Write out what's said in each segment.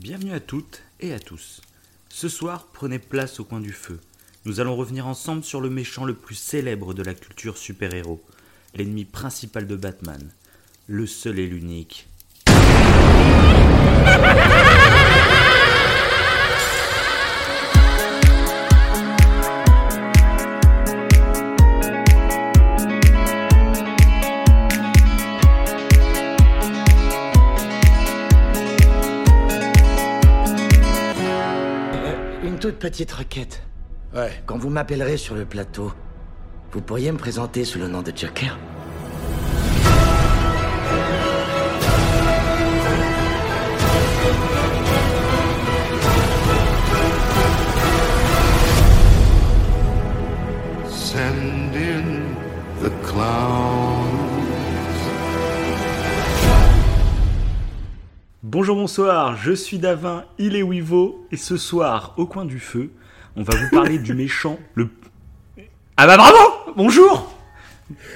Bienvenue à toutes et à tous. Ce soir, prenez place au coin du feu. Nous allons revenir ensemble sur le méchant le plus célèbre de la culture super-héros, l'ennemi principal de Batman, le seul et l'unique. Petite requête. Ouais. Quand vous m'appellerez sur le plateau, vous pourriez me présenter sous le nom de Joker Send in the clowns. Bonjour, bonsoir, je suis Davin, il est Wivo, et ce soir, au coin du feu, on va vous parler du méchant le... Ah bah bravo Bonjour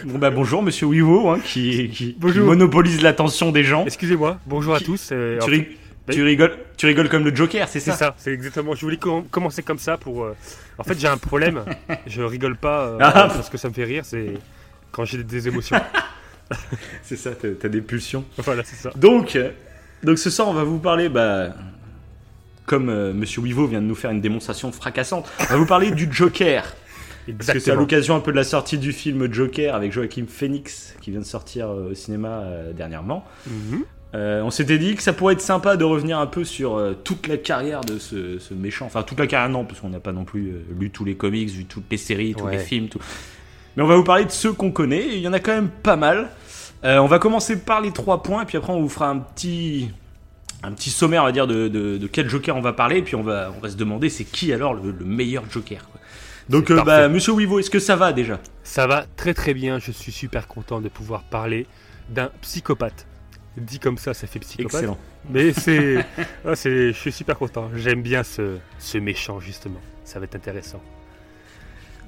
Bon bah bonjour monsieur Wivo, hein, qui, qui- monopolise l'attention des gens. Excusez-moi, bonjour à Qui- tous. euh, Tu, fait, tu rigoles, tu rigoles comme le Joker, c'est C'est ça, c'est exactement. Je voulais com- commencer comme ça pour. euh, En fait, j'ai un problème. je rigole pas euh, Ah. parce que ça me fait rire. C'est quand j'ai des émotions. C'est ça, t'as des pulsions. voilà, c'est ça. Donc, donc ce soir, on va vous parler, bah, comme euh, Monsieur Wivo vient de nous faire une démonstration fracassante, on va vous parler du Joker. Parce que c'est à l'occasion un peu de la sortie du film Joker avec Joaquin Phoenix qui vient de sortir euh, au cinéma euh, dernièrement. Mhm. Euh, on s'était dit que ça pourrait être sympa de revenir un peu sur toute la carrière de ce, ce méchant. Enfin, toute la carrière, non, parce qu'on n'a pas non plus lu tous les comics, vu toutes les séries, tous Ouais. les films, tout. Mais on va vous parler de ceux qu'on connaît, il y en a quand même pas mal. Euh, on va commencer par les trois points, et puis après on vous fera un petit, un petit sommaire, on va dire, de, de, de quel Joker on va parler, et puis on va, on va se demander c'est qui alors le, le meilleur Joker. quoi. Donc, euh, bah, monsieur Wivo, est-ce que ça va déjà? Ça va très très bien. Je suis super content de pouvoir parler d'un psychopathe. Dit comme ça, ça fait psychopathe. Excellent. Mais c'est, ah, c'est, je suis super content. J'aime bien ce, ce méchant justement. Ça va être intéressant.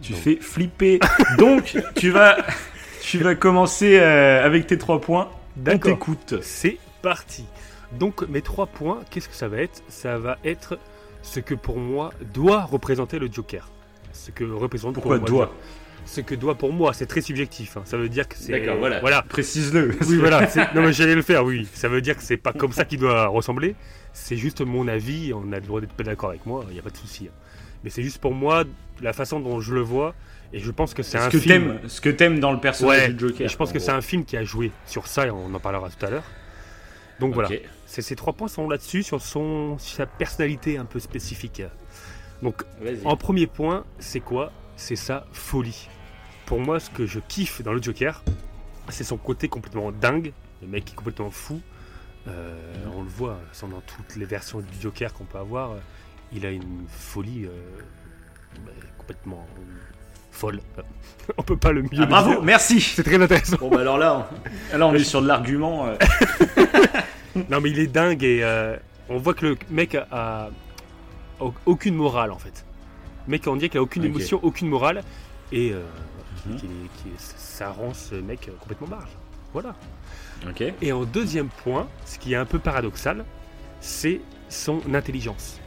Tu Donc. fais flipper. Donc, tu vas, tu vas commencer euh, avec tes trois points. On D'accord. t'écoute. C'est parti. Donc mes trois points, qu'est-ce que ça va être? Ça va être ce que pour moi doit représenter le Joker. Ce que représente Pourquoi pour moi doit? Ce que doit pour moi, c'est très subjectif. hein. Ça veut dire que c'est D'accord, voilà. Voilà. Précise-le. Oui, voilà. Non, mais j'allais le faire. Oui. Ça veut dire que c'est pas comme ça qu'il doit ressembler. C'est juste mon avis. On a le droit d'être pas d'accord avec moi. Il n'y a pas de souci. hein. Mais c'est juste pour moi la façon dont je le vois. Et je pense que c'est Ce un que film. ce que t'aimes dans le personnage Ouais, du Joker. Et je pense que c'est un film qui a joué sur ça et on en parlera tout à l'heure. Donc voilà. Ces trois points sont là-dessus sur son sa personnalité un peu spécifique. Donc en premier point, c'est quoi? C'est sa folie. Pour moi, ce que je kiffe dans le Joker, c'est son côté complètement dingue. Le mec est complètement fou. Euh, on le voit sans dans toutes les versions du Joker qu'on peut avoir. Il a une folie euh, complètement folle. on peut pas le mieux. Ah, bravo, dire. merci. C'est très intéressant. Bon bah alors là, on, là on est sur de l'argument. euh, Non, mais il est dingue et euh, on voit que le mec a, a au- aucune morale en fait. Le mec, on dirait qu'il a aucune émotion, aucune morale et euh, Mhm. est- est- ça rend ce mec euh, complètement barge. Voilà. Ok. Et en deuxième point, ce qui est un peu paradoxal, c'est son intelligence.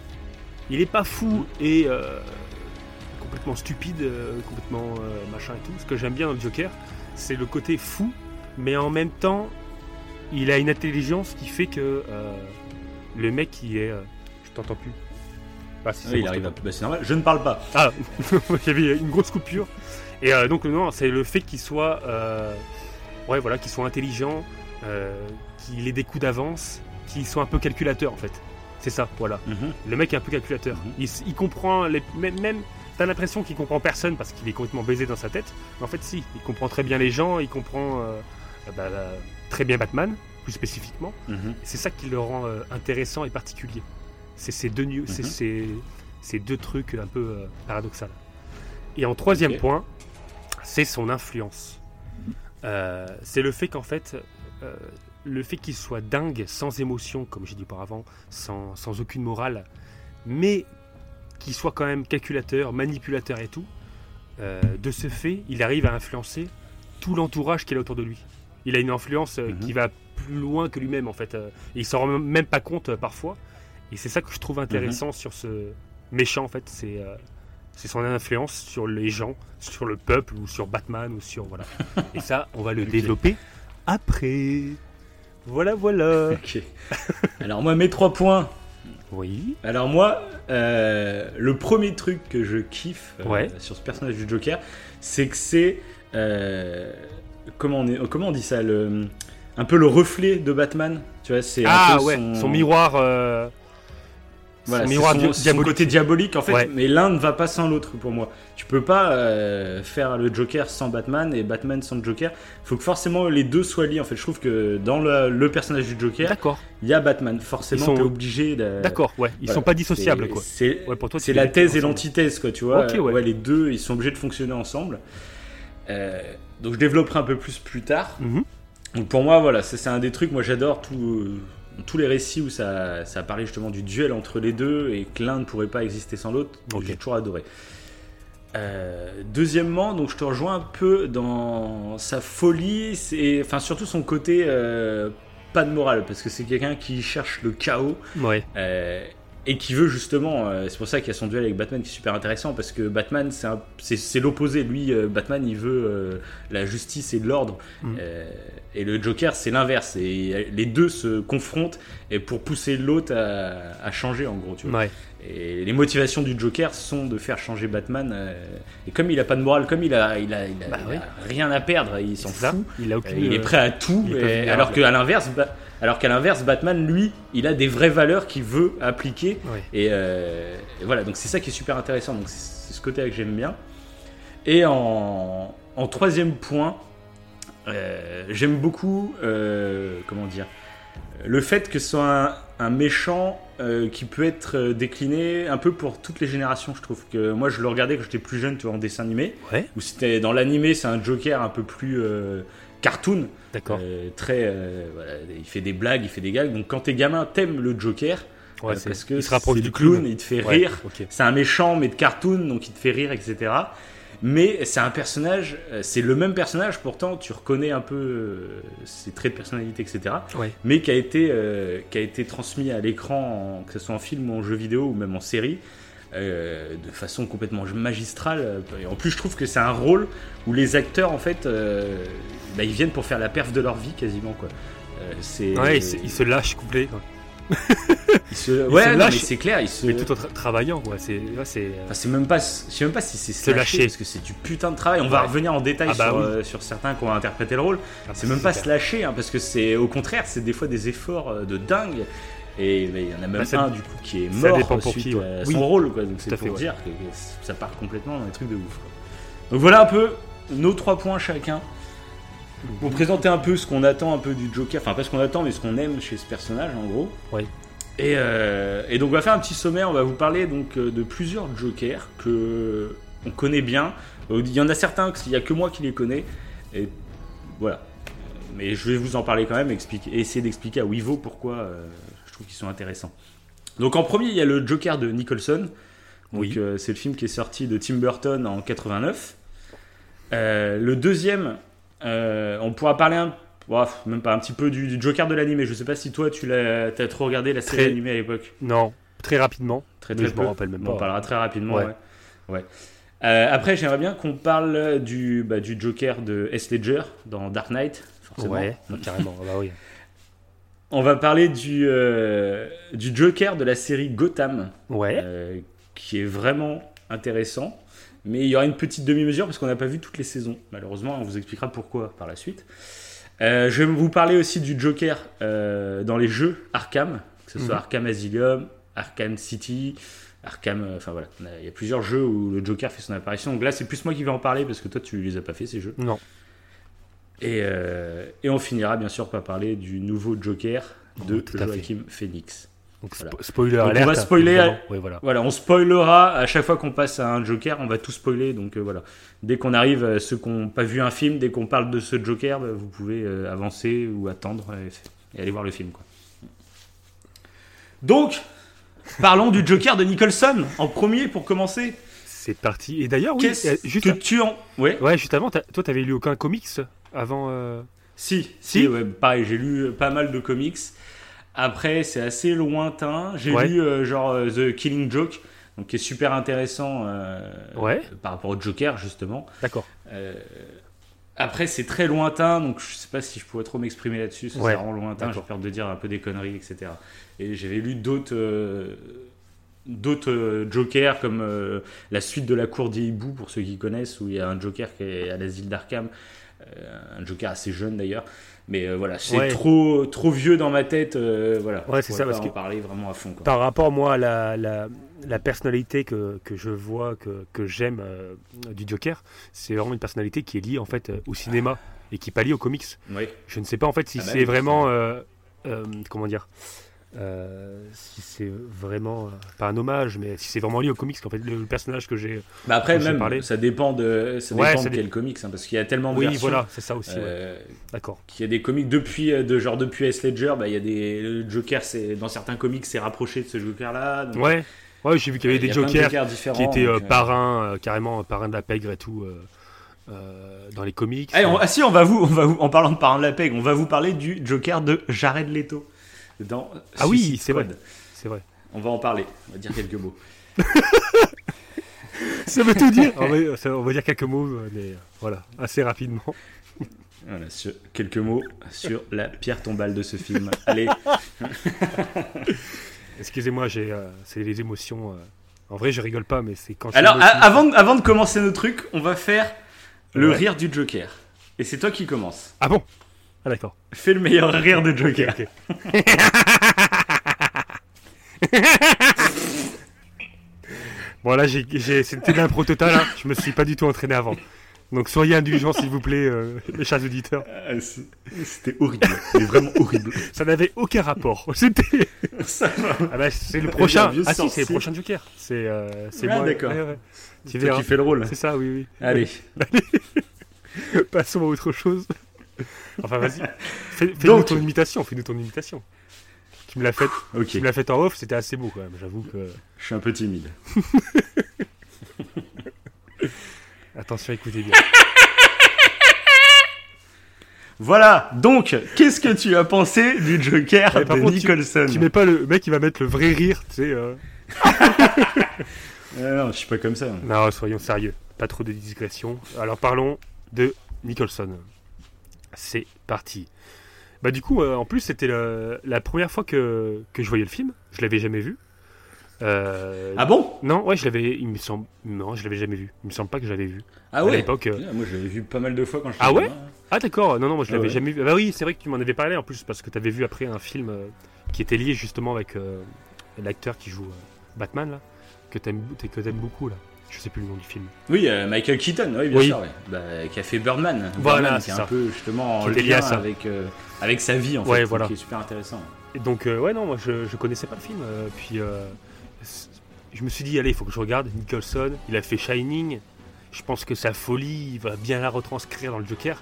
Il est pas fou et euh, complètement stupide, euh, complètement euh, machin et tout. Ce que j'aime bien dans le Joker, c'est le côté fou, mais en même temps, il a une intelligence qui fait que euh, le mec qui est. je t'entends plus. Ah, si, Oui, il arrive à... bah, c'est normal. Je ne parle pas. Ah, il y avait une grosse coupure. Et euh, donc non, c'est le fait qu'il soit, euh, ouais, voilà, qu'il soit intelligent, euh, qu'il ait des coups d'avance, qu'il soit un peu calculateur en fait. C'est ça, voilà. Mhm. Le mec est un peu calculateur. Mhm. Il, comprend les, même, même t'as l'impression qu'il comprend personne parce qu'il est complètement baisé dans sa tête. Mais en fait, si, il comprend très bien les gens, il comprend euh, bah, bah, très bien Batman, plus spécifiquement. Mhm. C'est ça qui le rend euh, intéressant et particulier. C'est ces deux, Mhm. ces, ces deux trucs un peu euh, paradoxaux. Et en troisième point, c'est son influence. Euh, c'est le fait qu'en fait, le fait qu'il soit dingue, sans émotion, comme j'ai dit auparavant, sans, sans aucune morale, mais qu'il soit quand même calculateur, manipulateur et tout, euh, de ce fait, il arrive à influencer tout l'entourage qui est autour de lui. Il a une influence euh, Mhm. qui va plus loin que lui-même en fait. euh, et il s'en rend même pas compte parfois. Et c'est ça que je trouve intéressant Mhm. sur ce méchant, en fait. C'est c'est son influence sur les gens, sur le peuple, ou sur Batman, ou sur. Voilà. Et ça, on va le développer après. Voilà, voilà. Ok. Alors moi, mes trois points. Oui. Alors moi, euh, le premier truc que je kiffe euh, Ouais. sur ce personnage du Joker, c'est que c'est euh, comment on est, comment on dit ça, le, un peu le reflet de Batman. Tu vois, c'est un Ah peu ouais, son, miroir. Voilà, miroir son, son côté diabolique en fait, Ouais. mais l'un ne va pas sans l'autre pour moi. Tu peux pas euh, faire le Joker sans Batman et Batman sans Joker. Il faut que forcément les deux soient liés. En fait, je trouve que dans le, le personnage du Joker, il y a Batman. Forcément, sont- t'es obligé. De... d'accord, ouais. Ils voilà. sont pas dissociables, C'est- quoi. C'est Ouais, pour toi, tu c'est la thèse et ensemble. l'antithèse, quoi, tu vois. Ok, ouais. les deux, ils sont obligés de fonctionner ensemble. Euh, donc je développerai un peu plus plus tard. Mhm. Donc pour moi, voilà, c'est un des trucs. Moi, j'adore tout, euh, tous les récits où ça, ça parlait justement du duel entre les deux et que l'un ne pourrait pas exister sans l'autre. Ok. J'ai toujours adoré. Euh, deuxièmement, donc je te rejoins un peu dans sa folie, c'est, enfin surtout son côté euh, pas de morale, parce que c'est quelqu'un qui cherche le chaos Ouais, euh, et qui veut justement, euh, c'est pour ça qu'il y a son duel avec Batman qui est super intéressant parce que Batman c'est l'opposé. Lui, euh, Batman il veut euh, la justice et de l'ordre Mhm. Euh, et le Joker c'est l'inverse. Et les deux se confrontent et pour pousser l'autre à, à changer en gros. Tu vois. ouais. Et les motivations du Joker sont de faire changer Batman. euh, et comme il a pas de morale, comme il a, il a, il a- Bah il a oui. rien à perdre, il s'en ça. fout. Il a Euh, aucune. il est prêt à tout, et- alors qu'à l'inverse, Ba- alors qu'à l'inverse, Batman, lui, il a des vraies valeurs qu'il veut appliquer. Et, euh, et voilà, donc c'est ça qui est super intéressant. Donc c'est ce côté que j'aime bien. Et en, en troisième point, euh, j'aime beaucoup, euh, comment dire, le fait que ce soit un, un méchant euh, qui peut être décliné un peu pour toutes les générations. Je trouve que moi, je le regardais quand j'étais plus jeune, tu vois, en dessin animé. Ouais. Où c'était dans l'animé, c'est un Joker un peu plus cartoon. D'accord. Euh, très, euh, voilà, il fait des blagues, il fait des gags. Donc quand t'es gamin, t'aimes le Joker Ouais, euh, c'est- parce que il se rapproche du clown, clown. il te fait Ouais, rire. C'est un méchant mais de cartoon, donc il te fait rire, etc. Mais c'est un personnage, c'est le même personnage, pourtant tu reconnais un peu ses traits de personnalité, etc. Ouais. Mais qui a été, euh, qui a été transmis à l'écran, que ce soit en film ou en jeu vidéo ou même en série, euh, de façon complètement magistrale. Et en plus, je trouve que c'est un rôle où les acteurs, en fait, euh, bah, ils viennent pour faire la perf de leur vie quasiment, quoi. Euh, c'est Ouais, il se, il se lâche complet. ils se- ouais, se non, lâche, mais c'est clair, ils se, Mais tout en tra- travaillant, ouais. C'est. c'est. Enfin, même pas, je sais même pas si c'est se lâcher, parce que c'est du putain de travail. On va revenir en détail Ah bah sur, oui. euh, sur certains qui ont interprété le rôle. Ah, C'est même pas se lâcher, hein, parce que c'est au contraire, c'est des fois des efforts euh, de dingue. Et il y en a même Bah, ça- un du coup qui est mort pour suite qui, ouais. à Oui. son rôle, quoi. Donc c'est pour fait, dire que, que ça part complètement dans des trucs de ouf. quoi. Donc voilà un peu nos trois points chacun. Pour présenter un peu ce qu'on attend un peu du Joker, enfin pas ce qu'on attend, mais ce qu'on aime chez ce personnage en gros. Ouais. Et, euh, et donc on va faire un petit sommaire, on va vous parler donc euh, de plusieurs Jokers que on connaît bien. Euh, Il y en a certains, il n'y a que moi qui les connais. Et voilà. Mais je vais vous en parler quand même, expliquer, essayer d'expliquer à Wivo pourquoi euh, je trouve qu'ils sont intéressants. Donc en premier, il y a le Joker de Nicholson. Donc Oui. euh, c'est le film qui est sorti de Tim Burton en 89. Euh, le deuxième, euh, on pourra parler un, même pas un petit peu du, du Joker de l'animé. Je sais pas si toi tu l'as, as trop regardé la série Très- animée à l'époque. Non, très rapidement. Très Mais très je m'en rappelle même Bon, on pas. parlera très rapidement. Ouais. Ouais. Ouais. Après, j'aimerais bien qu'on parle du, bah, du Joker de S. Ledger dans Dark Knight. Forcément. Ouais, carrément. Ah bah oui. On va parler du, euh, du Joker de la série Gotham, Ouais. euh, qui est vraiment intéressant. Mais il y aura une petite demi-mesure parce qu'on n'a pas vu toutes les saisons. Malheureusement, on vous expliquera pourquoi par la suite. Euh, je vais vous parler aussi du Joker dans les jeux Arkham, que ce soit Mhm. Arkham Asylum, Arkham City, Arkham. Enfin voilà, il y a plusieurs jeux où le Joker fait son apparition. Donc là, c'est plus moi qui vais en parler parce que toi, tu les as pas fait ces jeux. Non. Et, euh, et on finira bien sûr par parler du nouveau Joker de Oui, à. Joachim Phoenix. Donc, Voilà. spo- spoiler Donc, on alert. va spoiler- Ouais, voilà. Voilà, on spoilera à chaque fois qu'on passe à un Joker, on va tout spoiler. Donc euh, voilà, dès qu'on arrive, euh, ceux qui n'ont pas vu un film, dès qu'on parle de ce Joker, bah, vous pouvez euh, avancer ou attendre et, et aller voir le film. Quoi. Donc, parlons du Joker de Nicholson en premier pour commencer. C'est parti. Et d'ailleurs, oui, juste, que tu en. Ouais. ouais, juste avant, toi, t'avais lu aucun comics? Avant. euh, Si, Si si, ouais, pareil, j'ai lu pas mal de comics. Après, c'est assez lointain. J'ai Ouais. lu euh, genre euh, The Killing Joke, donc qui est super intéressant euh, Ouais. par rapport au Joker justement. D'accord. Après, c'est très lointain, donc je sais pas si je pourrais trop m'exprimer là-dessus. Ça, c'est vraiment lointain. J'ai peur de dire un peu des conneries, etc. Et j'avais lu d'autres. D'autres euh, jokers comme euh, la suite de la cour des hiboux pour ceux qui connaissent où il y a un joker qui est à l'asile d'Arkham un joker assez jeune d'ailleurs mais euh, voilà c'est Ouais. trop trop vieux dans ma tête euh, voilà Ouais, c'est ça, parce pas en que- parler vraiment à fond quoi. Par rapport, moi, à la, la, la personnalité que, que je vois, que, que j'aime euh, du Joker, c'est vraiment une personnalité qui est liée en fait euh, au cinéma et qui n'est pas liée aux comics. Ouais. Je ne sais pas en fait si Ah bah c'est vraiment. euh, euh, comment dire euh, si c'est vraiment euh, pas un hommage, mais si c'est vraiment lié aux comics, qu'en fait le, personnage que j'ai. Bah après même parlé. ça dépend de ça Ouais, dépend ça de dé- quel comics hein, parce qu'il y a tellement de Oui, versions voilà, c'est ça aussi. ouais. euh, D'accord. qu'il y a des comics depuis de genre depuis S Ledger bah il y a des le Joker c'est dans certains comics c'est rapproché de ce Joker là Ouais, ouais, j'ai vu qu'il y avait des y Jokers différents qui étaient donc, parrains, carrément parrains de la pègre et tout. euh, dans les comics. On- ah si, on va vous, on va vous, en parlant de parrain de la PEG, on va vous parler du Joker de Jared Leto dans Ah oui, c'est vrai. C'est vrai. On va en parler, on va dire quelques mots. Ça veut tout dire. on, va, ça- on va dire quelques mots, mais euh, voilà, assez rapidement. Voilà, sur- quelques mots sur la pierre tombale de ce film. Allez, Excusez-moi, j'ai, euh, c'est les émotions. euh. En vrai, je rigole pas, mais c'est quand. je alors avant, de- avant de commencer nos trucs, on va faire le Ouais. rire du Joker. Et c'est toi qui commence. Ah bon? Ah d'accord. Fais le meilleur rire de Joker. Ok. bon là, j'ai, c'était l'impro total. hein. Je me suis pas du tout entraîné avant. Donc soyez indulgents, s'il vous plaît, euh, mes chers auditeurs. Ah, C'était horrible, mais vraiment horrible. Ça n'avait aucun rapport. C'était. Ça va. Ah bah, c'est le prochain. vieux Ah si, c'est le prochain Joker. C'est, euh, c'est Ah, moi. d'accord. Ouais, ouais. Tu qui fais le rôle. C'est ça, oui, oui. Allez. Passons à autre chose. Enfin, vas-y. Fais, fais-nous ton imitation. Fais-nous ton imitation. Tu me l'as faite. Me faite en off. C'était assez beau quand même. J'avoue que. je suis un peu timide. Attention, écoutez bien. Voilà, donc, qu'est-ce que tu as pensé du Joker Ouais, de contre, Nicholson Tu mets pas le mec qui va mettre le vrai rire, tu sais. euh. Euh, Non, je suis pas comme ça. Non, soyons sérieux. Pas trop de digression. Alors parlons de Nicholson. C'est parti. Bah du coup, euh, en plus, c'était la première fois que, que je voyais le film. Je l'avais jamais vu. Euh, Ah bon? Non, ouais, je l'avais. Il me semble. Non, je l'avais jamais vu. Il me semble pas que je l'avais vu. Ah à ouais? l'époque. euh, Moi, je l'avais vu pas mal de fois quand je Ah ouais? Ah d'accord. Non, non, moi je Ah l'avais ouais. jamais vu. Ah bah oui, c'est vrai que tu m'en avais parlé en plus parce que tu avais vu après un film qui était lié justement avec l'acteur qui joue Batman là, que t'aimes que t'aimes beaucoup là. Je sais plus le nom du film. Oui, euh, Michael Keaton, oui, bien Oui. sûr, ouais. Bah, qui a fait Birdman. Voilà, Birdman, c'est qui est ça. un peu justement en lien ça. avec, euh, avec sa vie, en Ouais, fait, voilà. qui est super intéressant. Et donc euh, ouais non, moi je, je connaissais pas le film. puis je me suis dit allez, il faut que je regarde Nicholson. Il a fait Shining. Je pense que sa folie, il va bien la retranscrire dans le Joker.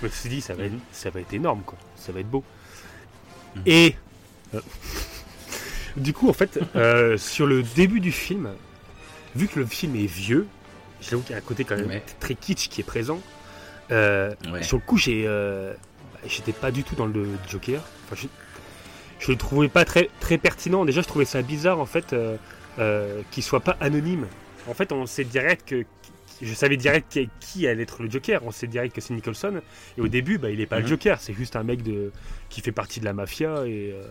Je me suis dit ça va être, Mhm. ça va être énorme quoi. Ça va être beau. Mhm. Et du coup en fait sur le début du film, vu que le film est vieux, j'avoue qu'il y a un côté quand même Ouais. très kitsch qui est présent. euh, Ouais. Sur le coup, j'ai, euh, j'étais pas du tout dans le Joker. Enfin, je, je le trouvais pas très, très pertinent. Déjà, je trouvais ça bizarre en fait euh, qu'il soit pas anonyme. En fait, on sait direct que je savais direct qui, qui allait être le Joker. On sait direct que c'est Nicholson. Et au début, bah, il est pas le Mhm. Joker. C'est juste un mec de qui fait partie de la mafia et euh,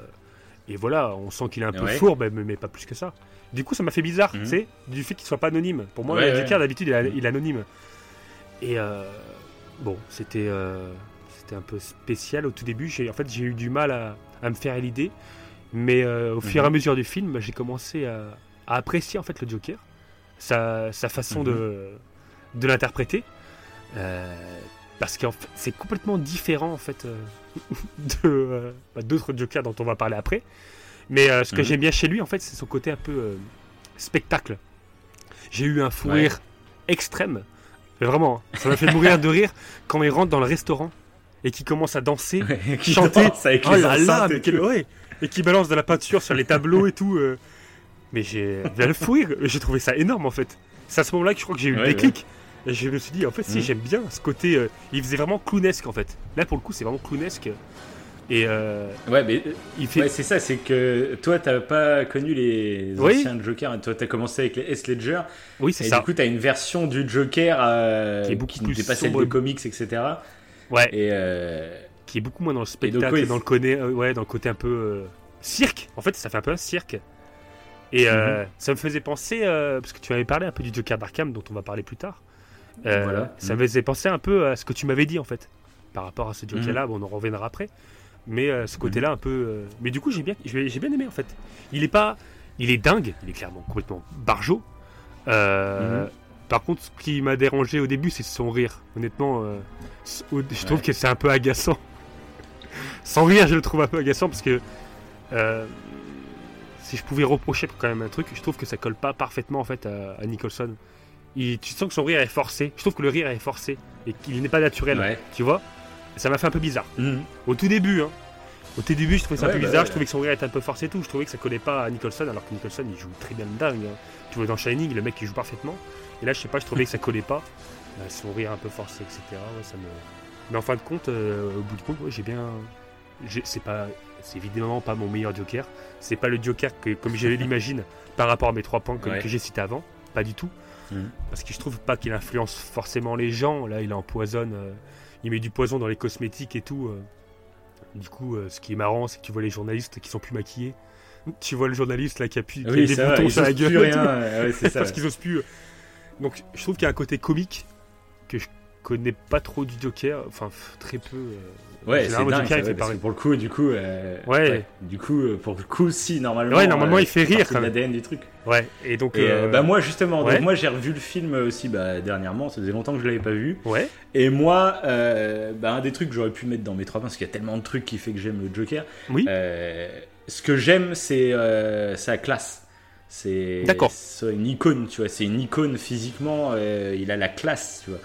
et voilà, on sent qu'il est un peu fourbe, mais, mais pas plus que ça. Du coup, ça m'a fait bizarre, Mhm. tu sais, du fait qu'il soit pas anonyme. Pour moi, Ouais. Joker d'habitude, il, est- il est anonyme. Et euh, bon, c'était euh, c'était un peu spécial au tout début. J'ai en fait j'ai eu du mal à, à me faire à l'idée, mais euh, au fur et à Mhm. mesure du film, j'ai commencé à, à apprécier en fait le Joker, sa, sa façon Mhm. de de l'interpréter, parce que c'est complètement différent en fait euh, de euh, bah, d'autres Jokers dont on va parler après. Mais euh, ce que Mhm. j'aime bien chez lui, en fait, c'est son côté un peu spectacle. J'ai eu un fou Ouais. rire extrême. Mais vraiment, hein, ça m'a fait mourir de rire quand il rentre dans le restaurant et qu'il commence à danser, qui chanter. danse avec Oh les là là, et quel- ouais. Et qui balance de la peinture sur les tableaux et tout. euh. Mais j'ai le fou rire. J'ai trouvé ça énorme en fait. C'est à ce moment-là que je crois que j'ai eu le déclic. Et je me suis dit, en fait, si Mhm. j'aime bien ce côté. euh, il faisait vraiment clownesque en fait. Là pour le coup, c'est vraiment clownesque. Et euh, Ouais, mais il fait. ouais, c'est ça, c'est que toi, t'as pas connu les Oui. anciens Joker. Toi, t'as commencé avec les S Ledger. oui, c'est Et ça. du coup, t'as une version du Joker euh, Qui est beaucoup plus n'était pas celle des comics, etc. ouais. Et euh, qui est beaucoup moins dans le donc, spectacle, oui, dans le côté, euh, ouais, dans le côté un peu cirque. En fait, ça fait un peu un cirque. Et Mhm. ça me faisait penser, parce que tu m'avais parlé un peu du Joker d'Arkham, dont on va parler plus tard. Euh, Voilà. Ça Mhm. me faisait penser un peu à ce que tu m'avais dit en fait, par rapport à ce Joker-là. Mhm. Bon, on en reviendra après. Mais euh, ce côté-là, un peu. euh, Mais du coup, j'ai bien, j'ai bien aimé en fait. Il est pas, il est dingue. Il est clairement complètement barjot. Mhm. Par contre, ce qui m'a dérangé au début, c'est son rire. Honnêtement, je trouve Ouais. que c'est un peu agaçant. Sans rire, je le trouve un peu agaçant parce que si je pouvais reprocher quand même un truc, je trouve que ça colle pas parfaitement en fait à, à Nicholson. Il- tu sens que son rire est forcé. Je trouve que le rire est forcé et qu'il n'est pas naturel. ouais. Tu vois Ça m'a fait un peu bizarre. Mhm. Au tout début, hein. Au tout début, je trouvais ça un peu bah bizarre. Je trouvais que son rire était un peu forcé et tout. Je trouvais que ça collait pas à Nicholson, alors que Nicholson, il joue très bien le dingue. hein. Tu vois, dans Shining, le mec, il joue parfaitement. Et là, je sais pas, je trouvais que ça collait pas. Euh, son rire un peu forcé, etc. Ouais, ça me... Mais en fin de compte, euh, au bout du compte, j'ai bien. C'est pas. C'est évidemment pas mon meilleur Joker. C'est pas le Joker que, comme je l'imagine par rapport à mes trois points que, que j'ai cités avant. Pas du tout. Mhm. Parce que je trouve pas qu'il influence forcément les gens. Là, il empoisonne. euh, il met du poison dans les cosmétiques et tout. euh. Du coup, euh, ce qui est marrant, c'est que tu vois les journalistes qui sont plus maquillés. Tu vois le journaliste là qui a, pu, qui a des va, boutons sur la gueule. rien. ouais, c'est ça. parce qu'ils osent plus. Donc, je trouve qu'il y a un côté comique connais pas trop du Joker. Enfin, très peu. euh. Ouais, c'est dingue. Ça, ouais, parce que pour le coup, du coup, euh, Ouais. Du coup, euh, pour le coup, si normalement. Ouais, normalement, euh, il fait c'est rire, même. l'ADN du truc. Ouais, et donc. Et euh, bah moi justement, donc moi j'ai revu le film aussi bah, dernièrement, ça faisait longtemps que je l'avais pas vu. Ouais, Et moi, bah, un des trucs que j'aurais pu mettre dans mes trois points, parce qu'il y a tellement de trucs qui fait que j'aime le Joker. oui. Ce que j'aime, c'est sa classe. C'est D'accord. c'est une icône, tu vois. C'est une icône physiquement. il a la classe, tu vois.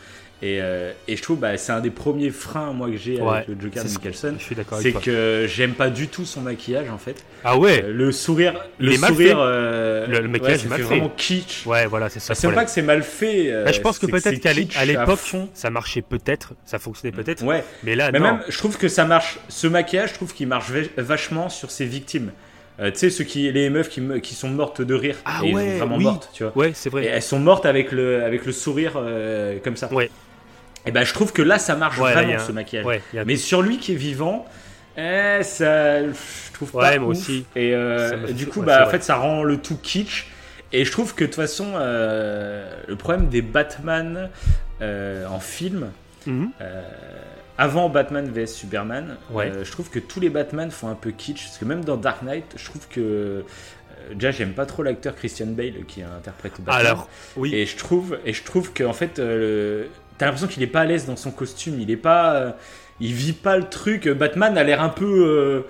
Et, euh, et je trouve, bah, c'est un des premiers freins moi que j'ai Ouais, avec le Joker de Nicholson. C'est que j'aime pas du tout son maquillage en fait. Ah ouais, Euh, le sourire, le euh, Le- le maquillage ça est mal fait vraiment kitsch. ouais, voilà, c'est ça. Bah, c'est pas que c'est mal fait. Bah, je pense que peut-être qu'à l'époque, ça marchait peut-être, ça fonctionnait peut-être, Ouais, mais là, mais non. même, je trouve que ça marche. Ce maquillage, je trouve qu'il marche va- vachement sur ses victimes. Euh, tu sais, ceux qui, les meufs qui, me- qui sont mortes de rire. Ah et elles ouais, sont vraiment oui. mortes, tu vois. Ouais, c'est Et vrai. elles sont mortes avec le, avec le sourire euh, comme ça. Ouais. Et ben, je trouve que là, ça marche Ouais, vraiment a ce maquillage. Ouais, a- Mais sur lui qui est vivant, eh, ça, je trouve Ouais, pas moi ouf. aussi. Et euh, du coup, ouais, bah, en fait, ça rend le tout kitsch. Et je trouve que de toute façon, euh, le problème des Batman euh, en film, Mhm. avant Batman vs Superman, Ouais. je trouve que tous les Batman font un peu kitsch. Parce que même dans Dark Knight, je trouve que. déjà, j'aime pas trop l'acteur Christian Bale qui a interprété Batman. Alors, oui. Et je trouve, et je trouve qu'en fait, euh, t'as l'impression qu'il est pas à l'aise dans son costume. Il est pas, euh, il vit pas le truc. Batman a l'air un peu euh,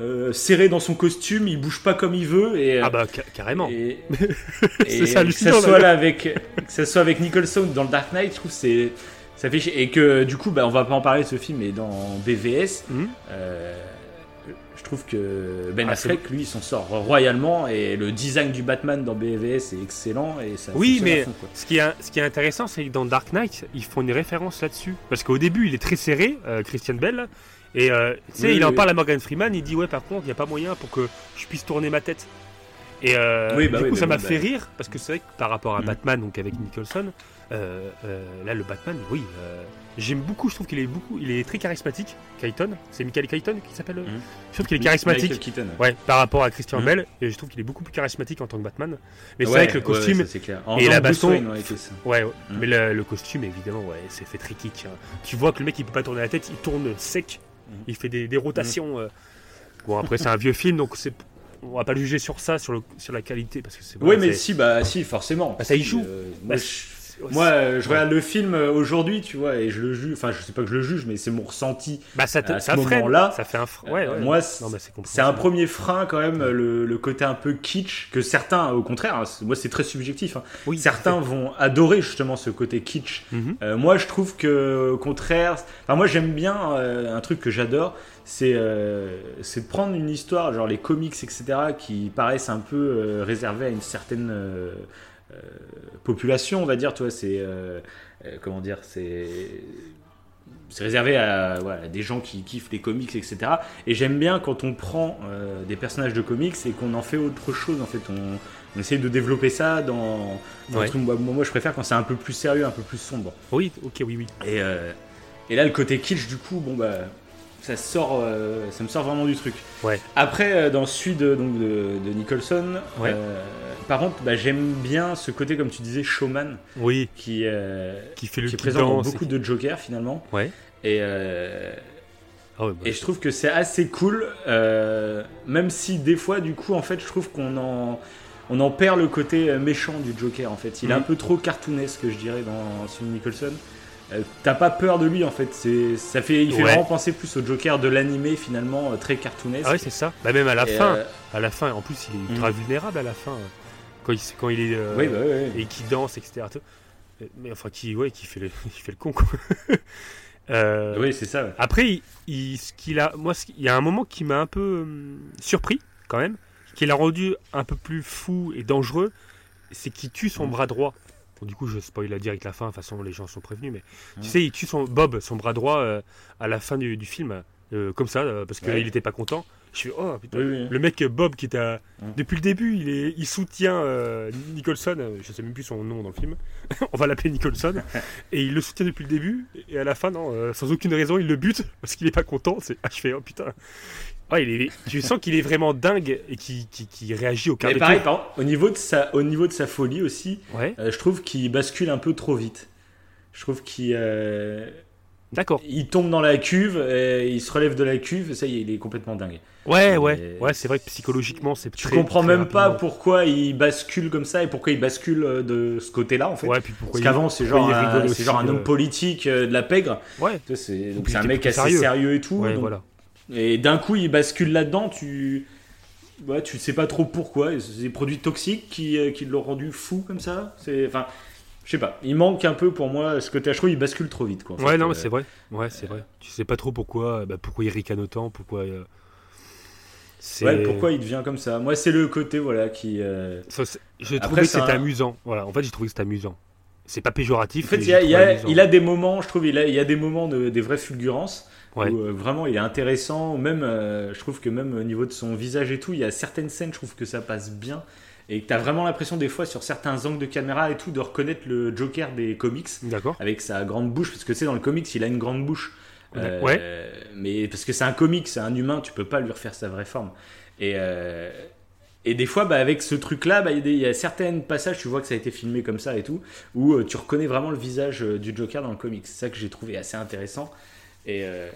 euh, serré dans son costume. Il bouge pas comme il veut. Et, Ah bah, ca- carrément. et, et ça, que ça soit là avec, que ça soit avec Nicholson dans le Dark Knight, je trouve c'est ça fait chier. et que du coup, bah, on va pas en parler de ce film, mais dans BVS. Mhm. Je trouve que Ben Ah, Affleck, lui, il s'en sort royalement et le design du Batman dans BVS est excellent et ça Oui, mais fond, ce qui est, ce qui est intéressant, c'est que dans Dark Knight, ils font une référence là-dessus. Parce qu'au début, il est très serré, euh, Christian Bell. Et euh, tu sais, Oui, il en oui, parle à Morgan Freeman. Il dit Ouais, par contre, il n'y a pas moyen pour que je puisse tourner ma tête. Et euh, Oui, bah du coup, bah ça m'a oui, fait bah. rire. Parce que c'est vrai que par rapport à Mhm. Batman, donc avec Nicholson, euh, euh, là, le Batman, oui. J'aime beaucoup, je trouve qu'il est beaucoup, il est très charismatique. Keaton, c'est Michael Keaton qui s'appelle. euh Mhm. Je trouve qu'il est charismatique. Keaton. Ouais, par rapport à Christian Mhm. Bell, et je trouve qu'il est beaucoup plus charismatique en tant que Batman. Mais c'est Ouais, vrai que le costume, ouais, ça, c'est clair. En et la baston- Wayne, ouais, c'est. Mhm. mais le, le costume, évidemment, ouais, c'est fait très kitsch. hein. Tu vois que le mec, il peut pas tourner la tête, il tourne sec, Mhm. il fait des, des rotations. euh. Bon, après, c'est un vieux film, donc c'est, on va pas le juger sur ça, sur, le, sur la qualité, parce que c'est. Oui, mais c'est- si, bah si, forcément. Bah, ça y joue. euh, bah, moi, je, c'est- moi, euh, je ouais. regarde le film euh, aujourd'hui, tu vois, et je le juge. Enfin, je sais pas que je le juge, mais c'est mon ressenti. bah, ça, te- à ce moment-là, ça fait un. fr- Ouais, Euh, ouais. moi, c'est- un premier frein quand même, le, le côté un peu kitsch, que certains, au contraire, hein, moi c'est très subjectif, hein, Oui, certains vont adorer justement ce côté kitsch. Mhm. Euh, moi je trouve que au contraire, enfin moi j'aime bien euh, un truc que j'adore, c'est euh, c'est de prendre une histoire, genre les comics etc., qui paraissent un peu euh, réservés à une certaine euh, euh, population, on va dire, tu vois, c'est euh, euh, comment dire, c'est c'est réservé à voilà, des gens qui kiffent les comics, etc. Et j'aime bien quand on prend euh, des personnages de comics et qu'on en fait autre chose. En fait, on, on essaye de développer ça dans, dans un Ouais. truc- moi, moi, je préfère quand c'est un peu plus sérieux, un peu plus sombre. Oui, ok, oui, oui. Et, euh, et là, le côté kitsch, du coup, bon bah, ça sort, euh, ça me sort vraiment du truc. Ouais. Après, euh, dans celui de, donc, de, de Nicholson, Ouais. euh, par contre, bah, j'aime bien ce côté, comme tu disais, showman, Oui, qui, euh, qui fait le qui est présent dans beaucoup de Joker finalement. Ouais. Et, euh, Ah bah, et je trouve que c'est assez cool, euh, même si des fois, du coup, en fait, je trouve qu'on en, on en perd le côté euh, méchant du Joker. En fait, il est un peu trop cartoonesque, je dirais, dans celui de Nicholson. Euh, T'as pas peur de lui en fait, c'est ça fait il fait Ouais. vraiment penser plus au Joker de l'animé finalement euh, très cartoonesque. Ah ouais, c'est ça. Bah, même à la Et, fin, euh, à la fin, en plus, il est ultra vulnérable à la fin. Quand il, quand il est. euh, oui, bah, ouais, ouais. et qui danse, etc. Mais enfin, qui, ouais, qui fait le, qui fait le con, quoi. Euh, Oui, c'est ça. Après, il, il- ce qu'il a, moi, ce- il y a un moment qui m'a un peu surpris, quand même, qui l'a rendu un peu plus fou et dangereux, c'est qu'il tue son bras droit. Bon, du coup, je spoil direct la fin, de toute façon, les gens sont prévenus, mais tu sais, il tue son Bob, son bras droit, euh, à la fin du, du film, euh, comme ça, euh, parce qu'il Ouais. n'était pas content. Je fais, oh putain. Oui, oui. Le mec Bob qui était à- depuis le début, il, est, il soutient Nicholson, je sais même plus son nom dans le film, on va l'appeler Nicholson, et il le soutient depuis le début, et à la fin, non, sans aucune raison, il le bute parce qu'il est pas content. C'est, ah, je fais, oh putain. Ouais, il est, tu sens qu'il est vraiment dingue et qui, qui réagit au quart Mais de pareil, par au niveau de sa, au niveau de sa folie aussi, Ouais, euh, je trouve qu'il bascule un peu trop vite. Je trouve qu'il euh, d'accord. il tombe dans la cuve, et il se relève de la cuve, ça y est, il est complètement dingue. Ouais, ouais, ouais, c'est vrai que psychologiquement, c'est Tu très- comprends très même pas pourquoi il bascule comme ça et pourquoi il bascule euh, de ce côté-là en fait. Ouais, puis pourquoi Parce qu'avant c'est genre, un, genre un homme politique de la pègre. Ouais, C'est donc puis c'est un mec assez sérieux. sérieux et tout. ouais, donc- voilà. Et d'un coup il bascule là-dedans, tu ouais, tu sais pas trop pourquoi. C'est des produits toxiques qui, euh, qui l'ont rendu fou comme ça. C'est enfin, je sais pas. Il manque un peu pour moi ce côté. Je trouve il bascule trop vite quoi. en Ouais, fait. non, Euh, c'est vrai. Ouais, c'est vrai. Tu sais pas trop pourquoi, bah, pourquoi il ricane autant, pourquoi. euh, Ouais, pourquoi il devient comme ça Moi c'est le côté voilà qui. euh, Ça, Après, trouvé que c'était un- amusant. Voilà, en fait, j'ai trouvé que c'était amusant. C'est pas péjoratif. En fait, il y, a, j'ai il y a- trouvé amusant. il a des moments, je trouve, il a, il y a des moments de, des vraies fulgurances Ouais. où euh, vraiment il est intéressant. Même, euh, je trouve que même au niveau de son visage et tout, il y a certaines scènes, je trouve que ça passe bien et que t'as vraiment l'impression des fois sur certains angles de caméra et tout de reconnaître le Joker des comics D'accord. avec sa grande bouche parce que tu sais dans le comics il a une grande bouche. Euh, Ouais. Mais parce que c'est un comic, c'est un humain, tu peux pas lui refaire sa vraie forme. Et et des fois, bah, avec ce truc-là, bah, il y a certains passages, tu vois que ça a été filmé comme ça et tout, où euh, tu reconnais vraiment le visage euh, du Joker dans le comics. C'est ça que j'ai trouvé assez intéressant. Et euh,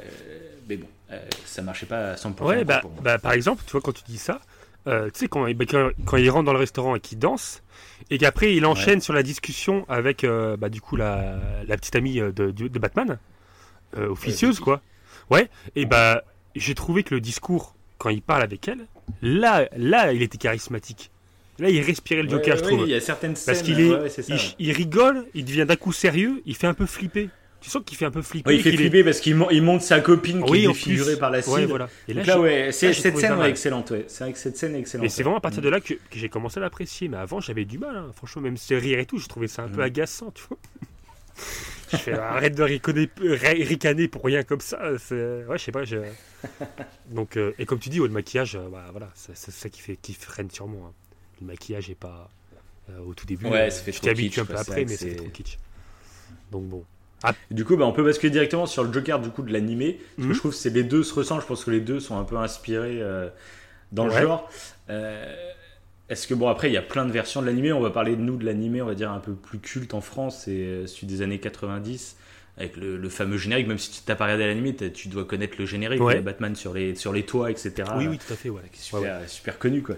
mais bon, euh, ça marchait pas à 100% Ouais, bah, pour moi. bah, par exemple, tu vois, quand tu dis ça, euh, tu sais, quand, bah, quand, quand il rentre dans le restaurant et qu'il danse, et qu'après il enchaîne sur la discussion avec, euh, bah, du coup, la, la petite amie de, de- de Batman, euh, officieuse, quoi. Ouais, et bah, j'ai trouvé que le discours, quand il parle avec elle, là, là, il était charismatique. Là, il respirait le Joker, ouais, je trouve. il y a certaines scènes. Parce qu'il est, ouais, ça, il rigole, il devient d'un coup sérieux, il fait un peu flipper. Tu sens qu'il fait un peu flipper. Ouais, il fait est- flipper parce qu'il mon- il montre sa copine qui Oui, est défigurée par l'acide. Ouais, voilà. Et là, ouais, c'est- cette scène est excellente, ouais. C'est vrai que cette scène est excellente. Et c'est vraiment à partir de là que, que j'ai commencé à l'apprécier. Mais avant, j'avais du mal. hein. Franchement, même se rire et tout, je trouvais ça un peu Mm. agaçant, tu vois. je fais, arrête de ri- ricaner pour rien comme ça. Ouais, je sais pas. je- Donc, euh, et comme tu dis, le maquillage, euh, bah, voilà, c'est ça qui, fait, qui freine sur moi. hein. Le maquillage est pas euh, au tout début. Ouais, euh, ça fait je trop t'y habitue kitsch, un peu après, mais c'est- trop kitsch. Donc bon. Du coup, bah, on peut basculer directement sur le Joker du coup de l'animé. Parce Mhm. que je trouve que les deux se ressemblent. Je pense que les deux sont un peu inspirés euh, dans Ouais. le genre. Euh, Est-ce que bon après il y a plein de versions de l'animé. On va parler de nous de l'animé, on va dire un peu plus culte en France. C'est euh, celui des années 90 avec le, le fameux générique. Même si tu t'as pas regardé l'animé, tu dois connaître le générique. Ouais. Batman sur les sur les toits, etc. oui, oui, tout à fait. Ouais. qui est super, ouais. super connu quoi.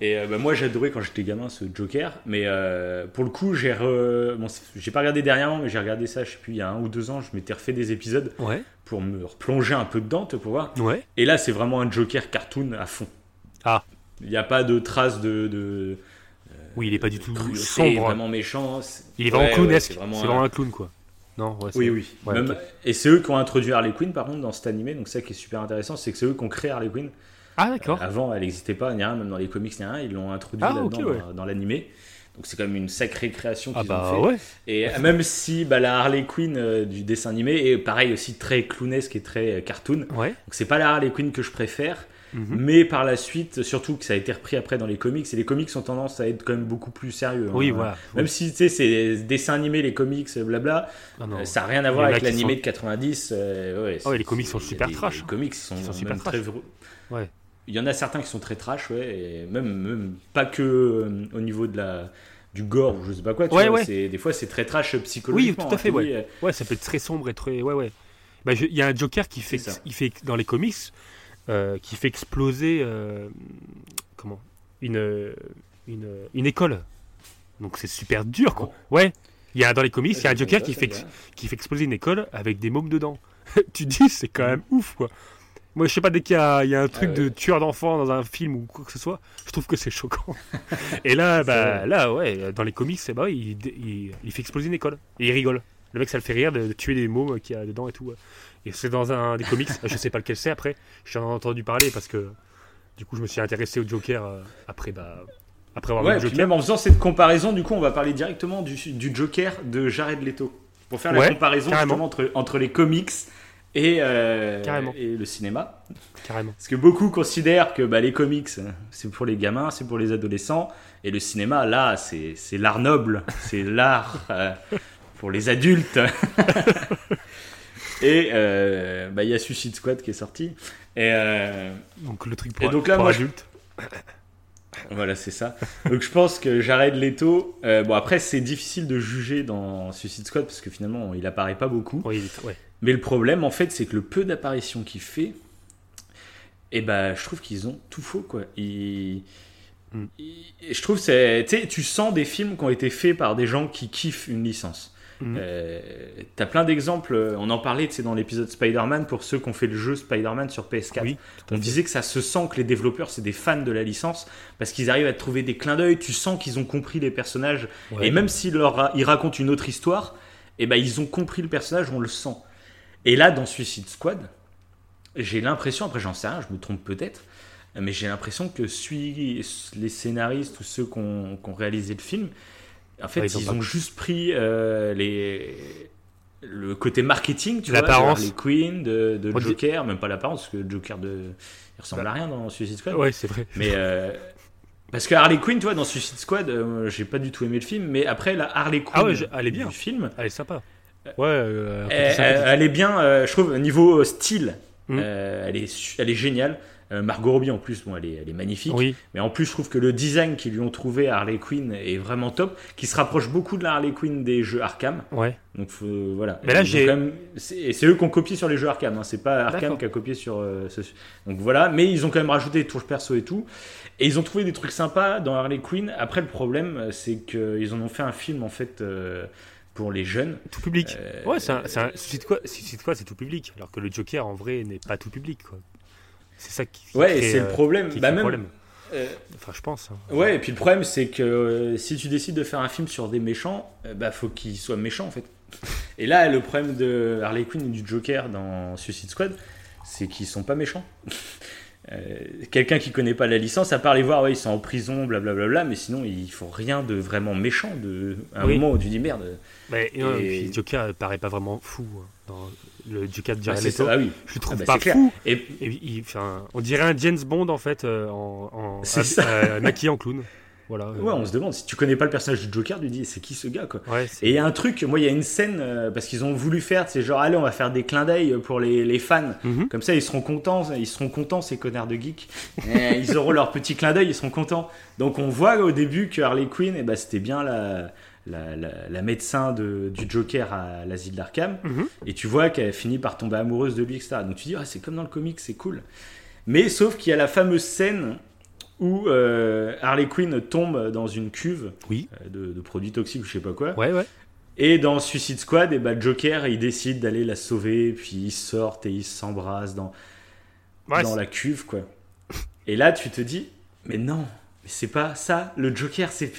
Et euh, bah, moi adoré quand j'étais gamin ce Joker, mais euh, pour le coup j'ai re... bon, j'ai pas regardé dernièrement, mais j'ai regardé ça, je sais plus, il y a un ou deux ans, je m'étais refait des épisodes Ouais. pour me replonger un peu dedans, pour voir. Ouais. Et là c'est vraiment un Joker cartoon à fond. Ah. Il n'y a pas de traces de, de Oui, il est pas du tout cruauté, sombre. vraiment méchant. c'est- Il est vraiment Ouais, clownesque. c'est vraiment un- clown, quoi. Non, ouais, Oui, oui. Ouais, Même- ok. Et c'est eux qui ont introduit Harley Quinn, par contre, dans cet animé. Donc, ça qui est super intéressant, c'est que c'est eux qui ont créé Harley Quinn. Ah, d'accord. Avant, elle n'existait pas, ni rien, même dans les comics, ni rien. Ils l'ont introduit Ah, là-dedans ok, ouais. dans, dans l'animé. Donc c'est quand même une sacrée création Ah qu'ils ont bah fait. ouais. Et même si bah, la Harley Quinn euh, du dessin animé est pareil aussi très clownesque et très euh, cartoon. Ouais. Donc c'est pas la Harley Quinn que je préfère. Mhm. Mais par la suite, surtout que ça a été repris après dans les comics, et les comics ont tendance à être quand même beaucoup plus sérieux. Oui, hein. voilà. Même si tu sais, c'est des dessins animés, les comics, blabla, Non, non. euh, ça n'a rien à voir avec l'animé sont- de 90. euh, ouais, Ah c'est- les comics sont super trash, Les hein. comics sont, super très. trash. Ouais. Il y en a certains qui sont très trash, ouais, et même, même pas que euh, au niveau de la du gore ou je sais pas quoi. Tu Ouais, vois, ouais. c'est- Des fois, c'est très trash psychologiquement. Oui, tout à fait, hein, tu dis, euh, Ouais, ça peut être très sombre et très. Ouais, ouais. Bah, Il y a un Joker qui fait, C'est ça. il fait dans les comics, euh, qui fait exploser. euh, comment? Une, une, une école. Donc c'est super dur, quoi. Ouais. Il y a dans les comics, il y a un Joker qui fait, qui fait exploser une école avec des mômes dedans. tu te dis, c'est quand même ouf, quoi. Moi, je sais pas, dès qu'il y a, il y a un truc Ah ouais. de tueur d'enfants dans un film ou quoi que ce soit, je trouve que c'est choquant. Et là, bah, là, ouais, dans les comics, bah, ouais, il, il, il fait exploser une école. Et il rigole. Le mec, ça le fait rire de, de tuer des mômes qu'il y a dedans et tout. Et c'est dans un des comics, je sais pas lequel c'est après, j'en ai entendu parler parce que du coup, je me suis intéressé au Joker euh, après, bah, après avoir Ouais, vu le Joker. même en faisant cette comparaison, du coup, on va parler directement du, du Joker de Jared Leto. Pour faire la comparaison entre, entre les comics et, euh, Carrément. et le cinéma. Carrément. Parce que beaucoup considèrent que bah, les comics, c'est pour les gamins, c'est pour les adolescents. Et le cinéma, là, c'est c'est l'art noble, c'est l'art euh, pour les adultes. et euh, bah, il y a Suicide Squad qui est sorti. Et euh, Donc le truc Et pour, donc là, pour moi, je- adulte. Voilà, c'est ça. Donc je pense que Jared Leto. euh, bon, après, c'est difficile de juger dans Suicide Squad parce que finalement, il apparaît pas beaucoup. Oui, ouais. Mais le problème, en fait, c'est que le peu d'apparitions qu'il fait, et ben, je trouve qu'ils ont tout faux, quoi. Ils- Mm. ils- je trouve, c'est, tu sais, tu sens des films qui ont été faits par des gens qui kiffent une licence. Mm. Euh, T'as plein d'exemples. On en parlait, dans l'épisode Spider-Man pour ceux qui ont fait le jeu Spider-Man sur PS4. Oui, tout à On fait. disait que ça se sent que les développeurs, c'est des fans de la licence parce qu'ils arrivent à trouver des clins d'œil. Tu sens qu'ils ont compris les personnages. Ouais. Et même s'ils ils racontent une autre histoire, et ben ils ont compris le personnage, on le sent. Et là, dans Suicide Squad, j'ai l'impression, après j'en sais rien, je me trompe peut-être, mais j'ai l'impression que les scénaristes ou ceux qui ont, qui ont réalisé le film, en fait, Ouais, ils ont ils, pas- ont juste pris euh, les, le côté marketing, tu vois, de. Harley Quinn, de, de On dit- Joker, même pas l'apparence, parce que Joker de, il ressemble Bah. à rien dans Suicide Squad. Ouais, c'est vrai. Mais euh, parce que Harley Quinn, tu vois, dans Suicide Squad, euh, j'ai pas du tout aimé le film, mais après la Harley Quinn Ah ouais, je- elle est bien. du film, Elle est sympa. Ouais, euh, elle, est bien, je trouve, au niveau style, Mm. elle, est, elle est géniale. Euh, Margot Robbie en plus, bon, elle, est, elle est magnifique. Oui, Mais en plus, je trouve que le design qu'ils lui ont trouvé à Harley Quinn est vraiment top, qui se rapproche beaucoup de la Harley Quinn des jeux Arkham. ouais. Donc faut- voilà. Mais là, j'ai- même- c'est et c'est eux qui ont copié sur les jeux Arkham. Hein. C'est pas Arkham qui a copié sur. euh, ce- Donc voilà. Mais ils ont quand même rajouté des touches perso et tout. Et ils ont trouvé des trucs sympas dans Harley Quinn. Après, le problème, c'est qu'ils en ont fait un film en fait euh, pour les jeunes. Tout public. Euh, ouais, c'est Squad, c'est tout public. Alors que le Joker, en vrai, n'est pas tout public, quoi. C'est ça qui. qui Ouais, c'est euh, le problème. qui Bah même. problème. euh, Enfin, je pense. hein. Ouais, et puis le problème, c'est que euh, si tu décides de faire un film sur des méchants, euh, bah faut qu'ils soient méchants en fait. Et là, le problème de Harley Quinn et du Joker dans Suicide Squad, c'est qu'ils sont pas méchants. Euh, Quelqu'un qui connaît pas la licence, à part les voir, ouais, ils sont en prison, blablabla, mais sinon ils font rien de vraiment méchant. De à un Oui. moment où tu dis merde. Mais Et- et puis Joker euh, paraît pas vraiment fou. hein, Dans le Joker de Bah, Jared Leto. ah oui. Je le trouve Ah bah, pas fou. Et Et il- enfin, on dirait un James Bond, en fait, euh, en, en euh, maquillé en clown. Voilà. euh, ouais, on se demande si tu connais pas le personnage du Joker, tu dis c'est qui ce gars quoi? ouais, Et il y a un truc, moi il y a une scène, euh, parce qu'ils ont voulu faire, c'est genre allez on va faire des clins d'œil pour les, les fans. Mhm. Comme ça ils seront contents, ils seront contents ces connards de geeks. Ils auront leur petit clin d'œil, ils seront contents. Donc on voit au début que Harley Quinn, eh ben, c'était bien la, la, la- la médecin de- du Joker à l'asile d'Arkham. Mhm. Et tu vois qu'elle finit par tomber amoureuse de lui, etc. Donc tu dis, ah, c'est comme dans le comic, c'est cool. Mais sauf qu'il y a la fameuse scène où euh, Harley Quinn tombe dans une cuve Oui. euh, de, de produits toxiques ou je sais pas quoi. Ouais, ouais. Et dans Suicide Squad, et ben, le Joker, il décide d'aller la sauver, puis ils sortent et ils s'embrassent dans, Ouais, dans la cuve, quoi. Et là, tu te dis, mais non, c'est pas ça, le Joker, c'est,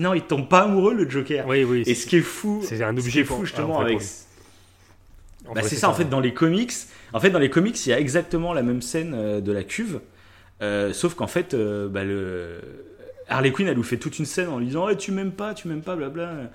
non, il tombe pas amoureux, le Joker. Oui, oui. Et ce qui est fou, C'est un ce objet pour- fou justement avec, bah, c'est ça, en fait, dans les comics, en fait, dans les comics, il y a exactement la même scène euh, de la cuve, euh, sauf qu'en fait, euh, bah, le, Harley Quinn, elle lui fait toute une scène en lui disant Eh, Tu m'aimes pas, tu m'aimes pas, blabla.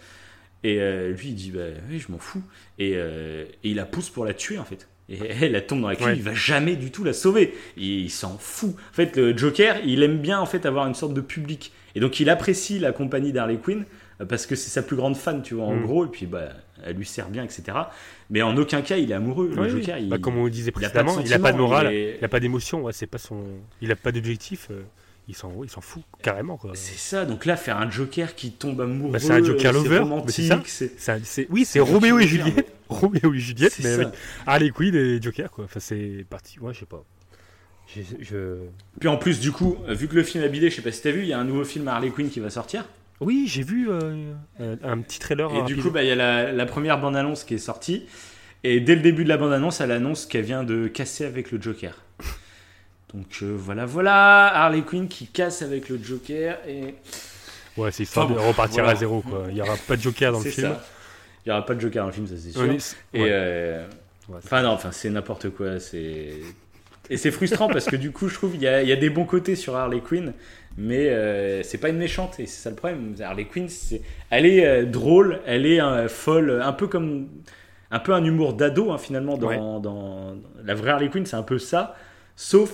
Et euh, lui, il dit Bah oui, je m'en fous. Et, et il la pousse pour la tuer, en fait. Et elle, elle tombe dans la cuve, Ouais. il va jamais du tout la sauver. Il s'en fout. En fait, le Joker, il aime bien en fait avoir une sorte de public. Et donc, il apprécie la compagnie d'Harley Quinn euh, parce que c'est sa plus grande fan, tu vois, en Mm. gros. Et puis, bah, elle lui sert bien, etc. Mais en aucun cas, il est amoureux. Le Joker, il, Bah, comme on disait précédemment, il a pas de morale, il est- il a pas d'émotion, ouais, c'est pas son, il a pas d'objectif, euh, il s'en, il s'en fout carrément quoi. C'est ça, donc là, faire un Joker qui tombe amoureux, Bah, c'est un Joker lover, c'est c'est oui, c'est Roméo et Juliette, Roméo et Juliette, c'est mais avec Harley Quinn et Joker quoi. Enfin, c'est parti. Ouais, je sais pas. Je... Puis en plus, du coup, vu que le film a bidé, je sais pas si t'as vu, il y a un nouveau film Harley Quinn qui va sortir. Oui, j'ai vu euh, un, petit trailer. Et du coup, bah, il y a la, la première bande-annonce qui est sortie. Et dès le début de la bande-annonce, elle annonce qu'elle vient de casser avec le Joker. Donc euh, voilà, voilà, Harley Quinn qui casse avec le Joker. Et ouais, c'est histoire Enfin, de repartir voilà. à zéro quoi. Il y aura pas de Joker dans le film. ça. Il y aura pas de Joker dans le film, ça c'est sûr. Est- Et ouais. euh, enfin non, enfin c'est n'importe quoi. C'est et c'est frustrant parce que du coup je trouve il y a, il y a des bons côtés sur Harley Quinn, mais euh, c'est pas une méchante et c'est ça le problème. Harley Quinn, c'est elle est euh, drôle, elle est euh, folle, un peu comme un peu un humour d'ado hein, finalement dans, Ouais. dans la vraie Harley Quinn, c'est un peu ça, sauf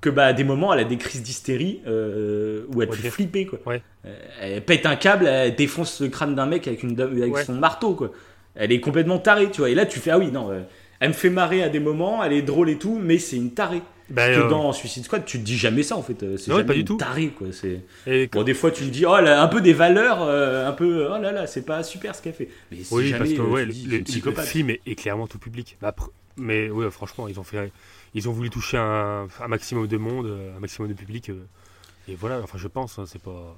que bah à des moments elle a des crises d'hystérie euh, où elle Ouais, fait flipper quoi. Ouais. Euh, Elle pète un câble, elle défonce le crâne d'un mec avec, une, avec Ouais. son marteau quoi. Elle est complètement tarée, tu vois. Et là, tu fais ah oui, non, euh, elle me fait marrer à des moments, elle est drôle et tout, mais c'est une tarée. Bah, Que euh, dans Suicide Squad, tu te dis jamais ça en fait. C'est jamais pas du une tout. tarée quoi. C'est et- bon, des fois tu te dis oh, a un peu des valeurs, euh, un peu oh là là, c'est pas super ce qu'elle fait. Mais Oui, jamais, parce que le, dis, le- le film est, est clairement tout public. Bah, mais ouais, franchement, ils ont fait, ils ont voulu toucher un, un maximum de monde, euh, un maximum de public, euh, et voilà. Enfin, je pense, hein, c'est pas,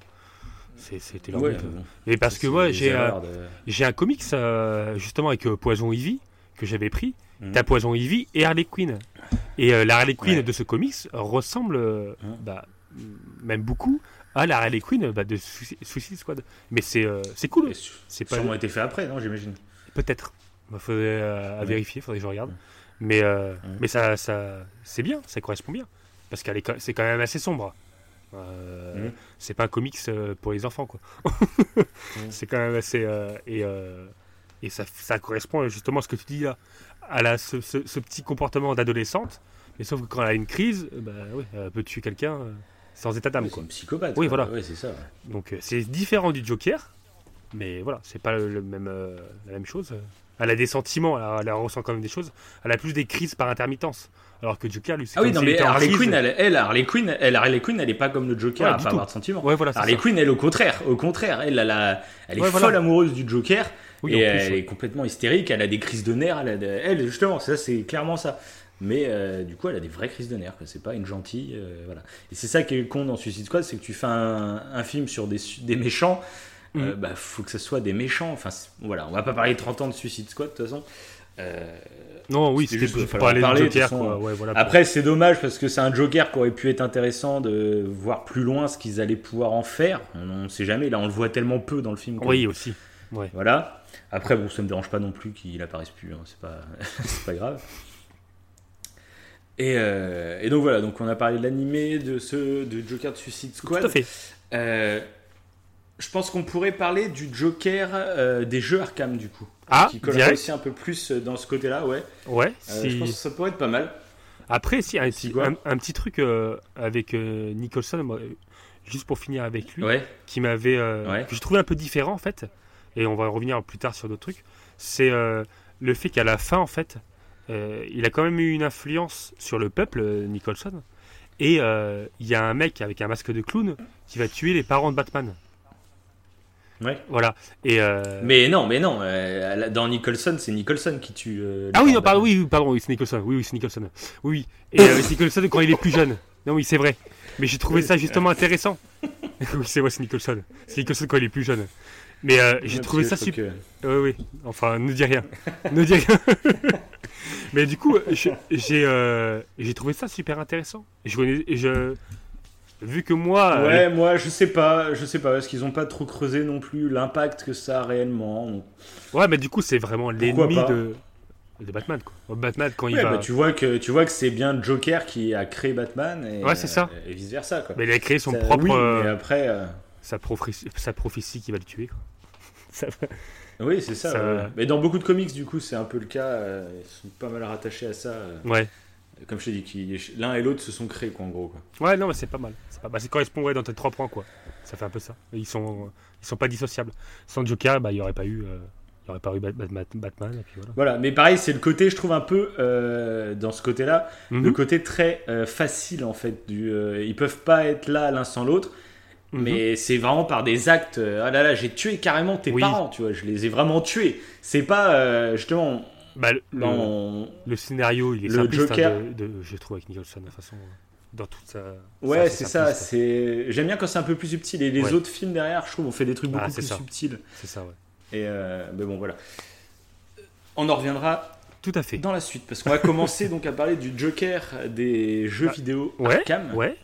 c'était leur Ouais, but. bon, Mais parce que des j'ai, un- de- comics euh, justement avec euh, Poison Ivy que j'avais pris. Mhm. T'as Poison Ivy et Harley Quinn. Et euh, la Harley Quinn Ouais. de ce comics ressemble, euh, Mhm. bah, même beaucoup à la Harley Quinn bah, de Suicide Squad. Mais c'est, euh, cool. C'est pas sûrement été fait après, non J'imagine. Peut-être. Il faudrait euh, à Ouais. vérifier, faudrait que je regarde. Mais, euh, Ouais. mais ça, ça, c'est bien, ça correspond bien. Parce qu'elle est, c'est quand même assez sombre. Euh, Mhm. C'est pas un comics euh, pour les enfants, quoi. C'est quand même assez. euh, et et ça, ça correspond justement à ce que tu dis là, à la, ce, ce- ce petit comportement d'adolescente. Mais sauf que quand elle a une crise, bah, ouais, elle peut tuer quelqu'un sans état d'âme, Ouais, c'est une psychopathe. Oui, quoi. voilà. Ouais, c'est ça. Donc c'est différent du Joker, mais voilà, c'est pas le, même, euh, la même chose. Elle a des sentiments, elle, a- elle ressent quand même des choses. Elle a plus des crises par intermittence. Alors que Joker, lui, c'est Ah oui, non, s'il mais Harley. Quinn, elle, elle, Harley Quinn, elle, Harley Quinn, elle est pas comme le Joker à pas avoir de sentiments. Ouais, voilà, Harley ça. Quinn, elle, au contraire, au contraire, elle, elle, a- elle est Ouais, folle voilà. amoureuse du Joker Oui, et plus, elle ouais. est complètement hystérique. Elle a des crises de nerfs. Elle, a des- elle, justement, ça, c'est clairement ça. Mais euh, du coup, elle a des vraies crises de nerfs. C'est pas une gentille, euh, voilà. Et c'est ça qui est con dans Suicide Squad, c'est que tu fais un, un film sur des, su- des méchants. Euh, Mhm. bah, faut que ce soit des méchants. Enfin, voilà, on va pas parler de 30 ans de Suicide Squad de toute façon. Euh, Non, oui, C'était juste, pour parler parler, de Joker, façon. quoi. Ouais, voilà, pour- Après, c'est dommage parce que c'est un Joker qui aurait pu être intéressant de voir plus loin ce qu'ils allaient pouvoir en faire. On ne sait jamais. Là, on le voit tellement peu dans le film. Oui, aussi. Ouais. Voilà. Après, bon, ça me dérange pas non plus qu'il apparaisse plus. hein. C'est pas, pas grave. Et, euh, et donc voilà. Donc on a parlé de l'animé, de ce, de Joker de Suicide Squad. Tout à fait. Euh, je pense qu'on pourrait parler du Joker euh, des jeux Arkham du coup, Ah, qui collerait aussi un peu plus dans ce côté-là. Ouais. Ouais. Euh, si- Je pense que ça pourrait être pas mal. Après, si, un, Si petit, quoi un, un petit truc euh, avec euh, Nicholson, euh, juste pour finir avec lui, Ouais. qui m'avait euh, Ouais. que je trouvais un peu différent en fait et on va revenir plus tard sur d'autres trucs c'est euh, le fait qu'à la fin en fait euh, il a quand même eu une influence sur le peuple euh, Nicholson et euh, il y a un mec avec un masque de clown qui va tuer les parents de Batman Ouais. voilà et euh, Mais non, mais non. euh, dans Nicholson, c'est Nicholson qui tue. euh, ah oui non, pardon oui, oui pardon oui c'est Nicholson oui oui c'est Nicholson oui oui et euh, c'est Nicholson quand il est plus jeune non oui c'est vrai mais j'ai trouvé ça justement intéressant oui c'est vrai c'est Nicholson c'est Nicholson quand il est plus jeune mais euh, j'ai trouvé ça super que- Oui, oui. Enfin, ne dis rien. ne dis rien. Mais du coup, je- j'ai euh, j'ai trouvé ça super intéressant. Je, connais- je, vu que moi, euh, Ouais, moi, je sais pas, je sais pas, parce qu'ils ont pas trop creusé non plus l'impact que ça a réellement. Ouais, mais du coup, c'est vraiment l'ennemi de. de Batman. Quoi. Batman, quand il va. bah, tu vois que tu vois que c'est bien Joker qui a créé Batman et, Ouais, c'est ça. et vice versa quoi. Mais il a créé son Ça- propre. oui, euh, mais après euh, sa, prophétie, sa prophétie qui va le tuer. Quoi. Ça va- oui c'est ça. Ça- ouais. Mais dans beaucoup de comics du coup c'est un peu le cas. ils sont pas mal rattachés à ça. Ouais. Comme je dit, qui- l'un et l'autre se sont créés quoi en gros quoi. Ouais, non, mais c'est pas mal. C'est pas... bah, ça correspond ouais, dans tes trois points, quoi. Ça fait un peu ça. Ils sont, ils sont pas dissociables. Sans Joker, bah, il y aurait pas eu, euh, il y aurait pas eu Bat- Bat- Bat- Batman. Et puis voilà. Voilà, mais pareil c'est le côté je trouve un peu euh, dans ce côté là Mhm. le côté très euh, facile en fait du euh, ils peuvent pas être là l'un sans l'autre Mhm. mais c'est vraiment par des actes ah là là j'ai tué carrément tes Oui. parents tu vois je les ai vraiment tués c'est pas justement Bah, le, le- dans le scénario, il est le simpliste, Joker- hein, de, de- je trouve, avec Nicholson, de toute façon, dans toute sa. ouais c'est ça c'est j'aime bien quand c'est un peu plus subtil et les Ouais. autres films derrière je trouve on fait des trucs Ah, beaucoup plus ça. subtils C'est ça, ouais. et euh, mais bon voilà on en reviendra Tout à fait. dans la suite parce qu'on va commencer donc à parler du Joker des jeux Bah, vidéo Ouais, Arkham ouais.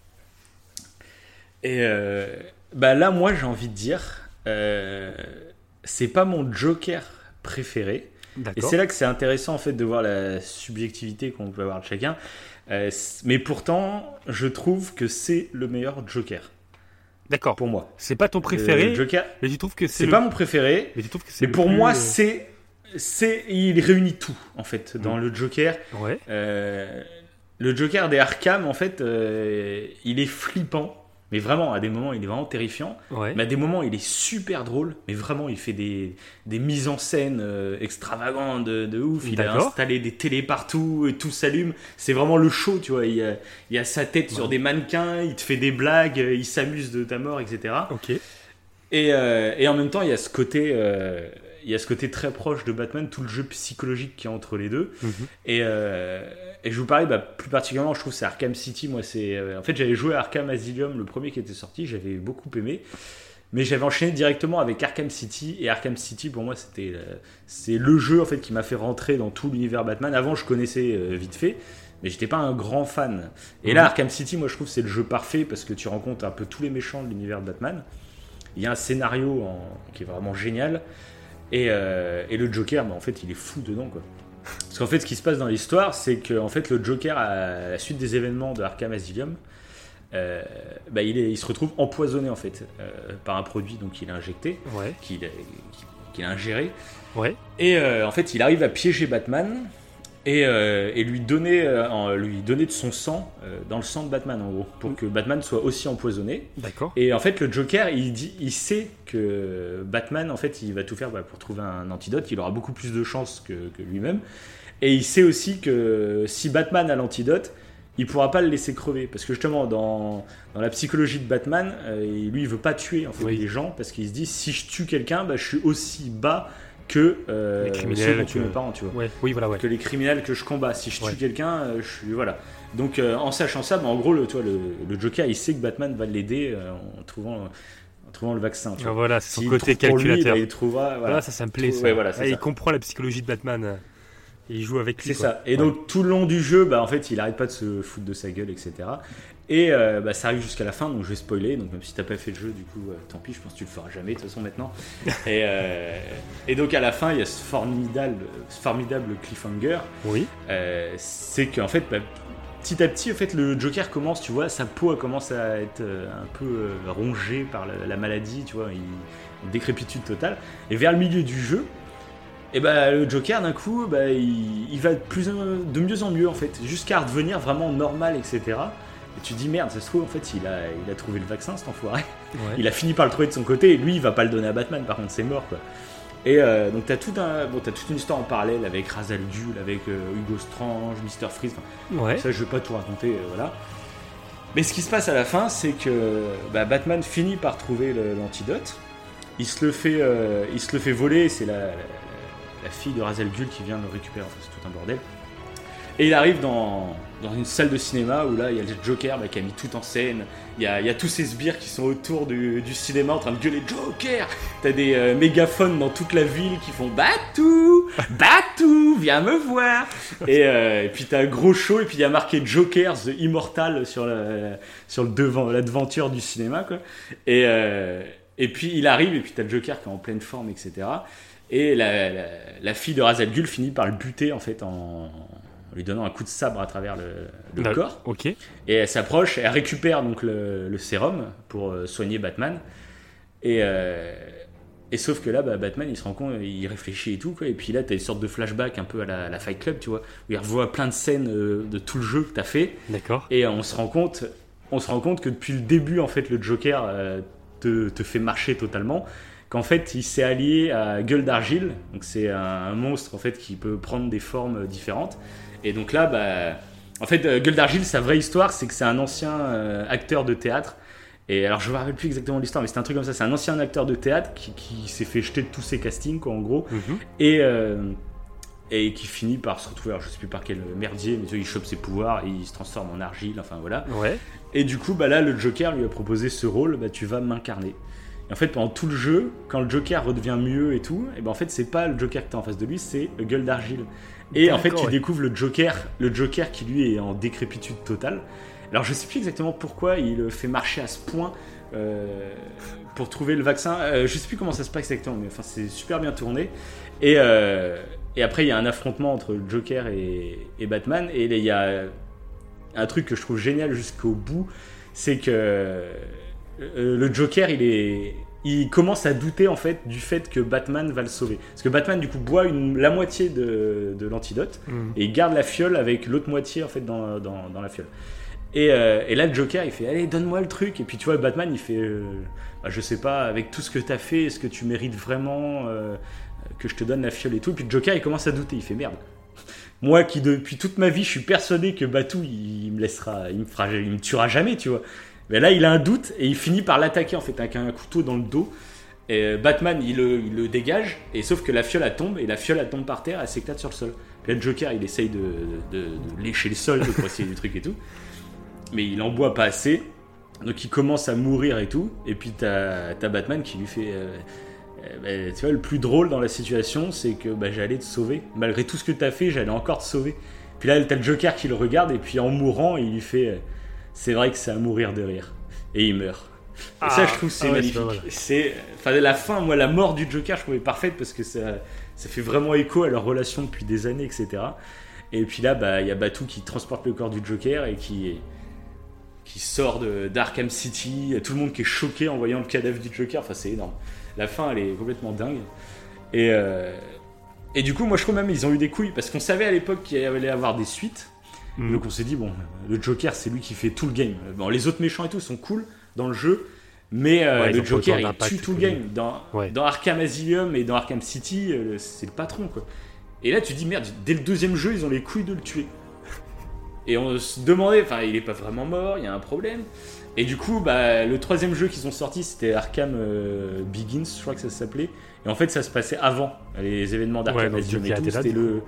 Et euh, bah là, moi, j'ai envie de dire, euh, c'est pas mon Joker préféré. Et c'est là que c'est intéressant en fait de voir la subjectivité qu'on peut avoir de chacun. Euh, mais pourtant, je trouve que c'est le meilleur Joker D'accord. pour moi. C'est pas ton préféré, Le Joker, mais tu trouves que c'est. c'est le- pas mon préféré. Mais tu trouves que c'est. Mais pour plus, moi, euh, c'est, c'est, il réunit tout en fait dans Mm. le Joker. Ouais. Euh, le Joker des Arkham, en fait, euh, il est flippant. Mais vraiment, à des moments, il est vraiment terrifiant. Ouais. Mais à des moments, il est super drôle. Mais vraiment, il fait des, des mises en scène euh, extravagantes de, de ouf. Il a installé des télés partout et tout s'allume. C'est vraiment le show, tu vois. Il a, il a sa tête sur des mannequins, il te fait des blagues, il s'amuse de ta mort, etc. Ok. Et, euh, et en même temps, il y a ce côté, euh, il y a ce côté très proche de Batman, tout le jeu psychologique qu'il y a entre les deux. Mhm. Et, euh, et je vous parlais bah, plus particulièrement, je trouve c'est Arkham City. Moi, c'est euh, en fait j'avais joué à Arkham Asylum, le premier qui était sorti, j'avais beaucoup aimé. Mais j'avais enchaîné directement avec Arkham City et Arkham City pour moi c'était euh, c'est le jeu en fait qui m'a fait rentrer dans tout l'univers Batman. Avant je connaissais euh, vite fait, mais j'étais pas un grand fan. Et là Mhm. Arkham City, moi je trouve c'est le jeu parfait parce que tu rencontres un peu tous les méchants de l'univers de Batman. Il y a un scénario en- qui est vraiment génial et, euh, et le Joker, bah, en fait il est fou dedans quoi. Parce qu'en fait, ce qui se passe dans l'histoire, c'est que en fait, le Joker, à la suite des événements de Arkham Asylum, euh, bah, il, est- il se retrouve empoisonné en fait euh, par un produit donc qu'il a injecté, Ouais. qu'il a, qu'il a ingéré. Ouais. Et euh, en fait, il arrive à piéger Batman et, euh, et lui, donner, euh, lui donner de son sang euh, dans le sang de Batman en gros, pour que Batman soit aussi empoisonné. D'accord. Et en fait, le Joker, il, dit, il sait que Batman, en fait, il va tout faire bah, pour trouver un antidote. Il aura beaucoup plus de chances que, que lui-même. Et il sait aussi que si Batman a l'antidote, il pourra pas le laisser crever. Parce que justement, dans, dans la psychologie de Batman, lui, il veut pas tuer en fait, Oui. les gens. Parce qu'il se dit, si je tue quelqu'un, bah, je suis aussi bas que euh, Les criminels, ceux que- mes parents, tu vois Ouais. Oui, voilà, ouais. que les criminels que je combats. Si je tue Ouais. quelqu'un, euh, je suis voilà. Donc euh, en sachant ça, bah, en gros, le, toi, le, le Joker, il sait que Batman va l'aider euh, en trouvant en trouvant le vaccin. tu Ah, vois. voilà, c'est son côté pour lui, calculateur. bah, il trouvera. Voilà. Voilà, ça, ça me plaît. Ça. voilà, Ah, ça. Il comprend la psychologie de Batman. Et il joue avec lui. C'est ça. Et donc tout le long du jeu, bah, en fait, il arrête pas de se foutre de sa gueule, etc. Et euh, bah, ça arrive jusqu'à la fin, donc je vais spoiler. Donc même si t'as pas fait le jeu, du coup, euh, tant pis. Je pense que tu le feras jamais de toute façon maintenant. et, euh, et donc à la fin, il y a ce formidable, ce formidable cliffhanger. Oui. C'est qu'en fait, bah, petit à petit, en fait, le Joker commence, tu vois, sa peau commence à être un peu rongée par la, la maladie, tu vois, il, une décrépitude totale. Et vers le milieu du jeu, et bah, le Joker, d'un coup, bah, il, il va de, plus, de mieux en mieux, en fait, jusqu'à redevenir vraiment normal, etc. Et tu te dis, merde, ça se trouve, en fait, il a, il a trouvé le vaccin, cet enfoiré. Ouais. Il a fini par le trouver de son côté, et lui, il va pas le donner à Batman, par contre, c'est mort, quoi. Et euh, donc, t'as tout un, bon, t'as toute une histoire en parallèle avec Ra's al Ghul, avec euh, Hugo Strange, Mr. Freeze, Ouais. ça, je vais pas tout raconter, euh, voilà. Mais ce qui se passe à la fin, c'est que bah, Batman finit par trouver l'antidote. Il se le fait, il se le fait voler. C'est la, la- la fille de Ra's al Ghul qui vient le récupérer. Enfin, c'est tout un bordel. Et il arrive dans, dans une salle de cinéma où là, il y a le Joker bah, qui a mis tout en scène. Il y a, y a tous ces sbires qui sont autour du, du cinéma en train de gueuler Joker. T'as des euh, mégaphones dans toute la ville qui font Batou, Batou, viens me voir. Et, euh, et puis t'as un gros show et puis il y a marqué Joker the Immortal sur, la, sur le devant, la devanture du cinéma quoi. Et, euh, et puis il arrive et puis t'as le Joker qui est en pleine forme etc. Et la, la, la fille de Ra's al Ghul finit par le buter en fait en lui donnant un coup de sabre à travers le, le D'ac- corps. Ok. Et elle s'approche, elle récupère donc le, le sérum pour euh, soigner Batman. Et, euh, et sauf que là, bah, Batman, il se rend compte, il réfléchit et tout. Quoi. Et puis là, tu as une sorte de flashback un peu à la, la Fight Club, tu vois, où il revoit plein de scènes euh, de tout le jeu que tu as fait. D'accord. Et on se rend compte, on se rend compte que depuis le début, en fait, le Joker euh, te, te fait marcher totalement. Qu'en fait, il s'est allié à Gueule d'Argile. Donc, c'est un, un monstre, en fait, qui peut prendre des formes différentes. Et donc là, bah, en fait, euh, Gueule d'Argile, sa vraie histoire, c'est que c'est un ancien euh, acteur de théâtre. Et alors, je me rappelle plus exactement l'histoire, mais c'est un truc comme ça. C'est un ancien acteur de théâtre qui, qui s'est fait jeter de tous ses castings, quoi, en gros Mhm. et, euh, et qui finit par se retrouver, alors je sais plus par quel merdier, mais il chope ses pouvoirs et il se transforme en argile, enfin voilà. Ouais. Et du coup, bah là, le Joker lui a proposé ce rôle, bah tu vas m'incarner. Et en fait, pendant tout le jeu, quand le Joker redevient mieux et tout, et ben en fait, c'est pas le Joker que t'as en face de lui, c'est Gueule d'Argile. Et en fait, tu ouais. découvres le Joker, le Joker qui lui est en décrépitude totale. Alors, je sais plus exactement pourquoi il le fait marcher à ce point euh, pour trouver le vaccin. Euh, je sais plus comment ça se passe exactement, mais enfin, c'est super bien tourné. Et, euh, et après, il y a un affrontement entre le Joker et, et Batman. Et il y a un truc que je trouve génial jusqu'au bout, c'est que euh, le Joker, il est, il commence à douter en fait du fait que Batman va le sauver. Parce que Batman du coup boit une, la moitié de, de l'antidote Mhm. et garde la fiole avec l'autre moitié en fait dans, dans, dans la fiole. Et, euh, et là le Joker il fait allez donne-moi le truc et puis tu vois Batman il fait euh, bah, je sais pas avec tout ce que t'as fait est-ce que tu mérites vraiment euh, que je te donne la fiole et tout? Et puis le Joker il commence à douter il fait merde moi qui depuis toute ma vie je suis persuadé que Batou il, il me laissera il me fera il me tuera jamais tu vois mais là il a un doute et il finit par l'attaquer en fait avec un couteau dans le dos. Euh, Batman il le, dégage et sauf que la fiole elle tombe et la fiole elle tombe par terre elle s'éclate sur le sol. Puis là le Joker il essaye de, de- de lécher le sol pour essayer du truc et tout. Mais il en boit pas assez. Donc il commence à mourir et tout. Et puis t'as as Batman qui lui fait euh, euh, bah, tu vois le plus drôle dans la situation c'est que bah, j'allais te sauver. Malgré tout ce que t'as fait j'allais encore te sauver. Puis là t'as le Joker qui le regarde et puis en mourant il lui fait c'est vrai que c'est à mourir de rire. Et il meurt. Et ça Ah, je trouve c'est ah ouais, c'est magnifique c'est enfin la fin moi la mort du Joker je trouvais parfaite parce que ça ça fait vraiment écho à leur relation depuis des années etc et puis là bah il y a Batou qui transporte le corps du Joker et qui qui sort de d'Arkham City, tout le monde qui est choqué en voyant le cadavre du Joker, enfin c'est énorme. La fin elle est complètement dingue. Et, euh, et du coup moi je trouve même ils ont eu des couilles parce qu'on savait à l'époque qu'il allait y avoir des suites. Mhm. Donc on s'est dit bon le Joker c'est lui qui fait tout le game. Bon les autres méchants et tout sont cool dans le jeu. Mais euh, Ouais, le Joker il tue tout le game. Dans, Ouais. dans Arkham Asylum et dans Arkham City, euh, c'est le patron quoi. Et là tu dis merde, dès le deuxième jeu ils ont les couilles de le tuer. Et on se demandait, enfin, il est pas vraiment mort, il y a un problème. Et du coup, bah, le troisième jeu qu'ils ont sorti, c'était Arkham euh, Begins, je crois que ça s'appelait. Et en fait, ça se passait avant les événements Ouais, d'Arkham donc Asylum C'était le.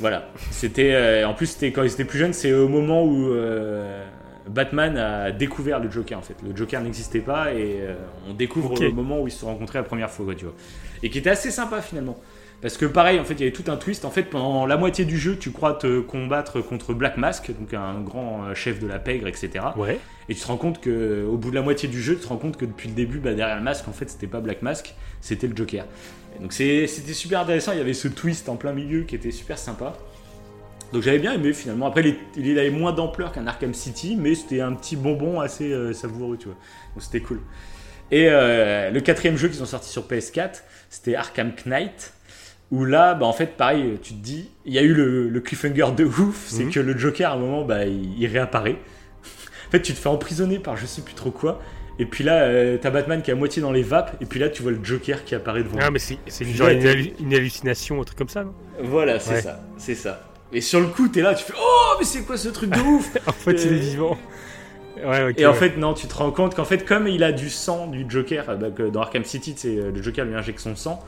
Voilà. C'était. euh, en plus, c'était quand ils étaient plus jeunes, c'est au moment où euh, Batman a découvert le Joker, en fait. Le Joker n'existait pas et euh, on découvre le moment où ils se sont rencontrés la première fois, quoi, tu vois. Et qui était assez sympa finalement. Parce que pareil, en fait, il y avait tout un twist. En fait, pendant la moitié du jeu, tu crois te combattre contre Black Mask, donc un grand chef de la pègre, etc. Ouais. Et tu te rends compte que, au bout de la moitié du jeu, tu te rends compte que depuis le début, bah, derrière le masque, en fait, c'était pas Black Mask, c'était le Joker. Donc c'était super intéressant. Il y avait ce twist en plein milieu qui était super sympa. Donc j'avais bien aimé finalement. Après, il, avait moins d'ampleur qu'un Arkham City, mais c'était un petit bonbon assez euh, savoureux, tu vois. Donc c'était cool. Et euh, le quatrième jeu qu'ils ont sorti sur PS4, c'était Arkham Knight. Où là, bah, en fait, pareil, tu te dis, il y a eu le, le cliffhanger de ouf, c'est Mhm. que le Joker, à un moment, bah, il, il réapparaît. En fait, tu te fais emprisonner par je sais plus trop quoi. Et puis là, euh, t'as Batman qui est à moitié dans les vapes. Et puis là, tu vois le Joker qui apparaît devant. Ah, mais c'est Puis genre une, une hallucination, un truc comme ça, non? Voilà, c'est Ouais. ça, c'est ça. Et sur le coup, t'es là, tu fais Oh, mais c'est quoi ce truc de ouf? En fait, il est Euh, vivant. Ouais. Et en ouais. fait, non, tu te rends compte qu'en fait, comme il a du sang du Joker, euh, bah, que dans Arkham City, c'est euh, le Joker lui injecte son sang.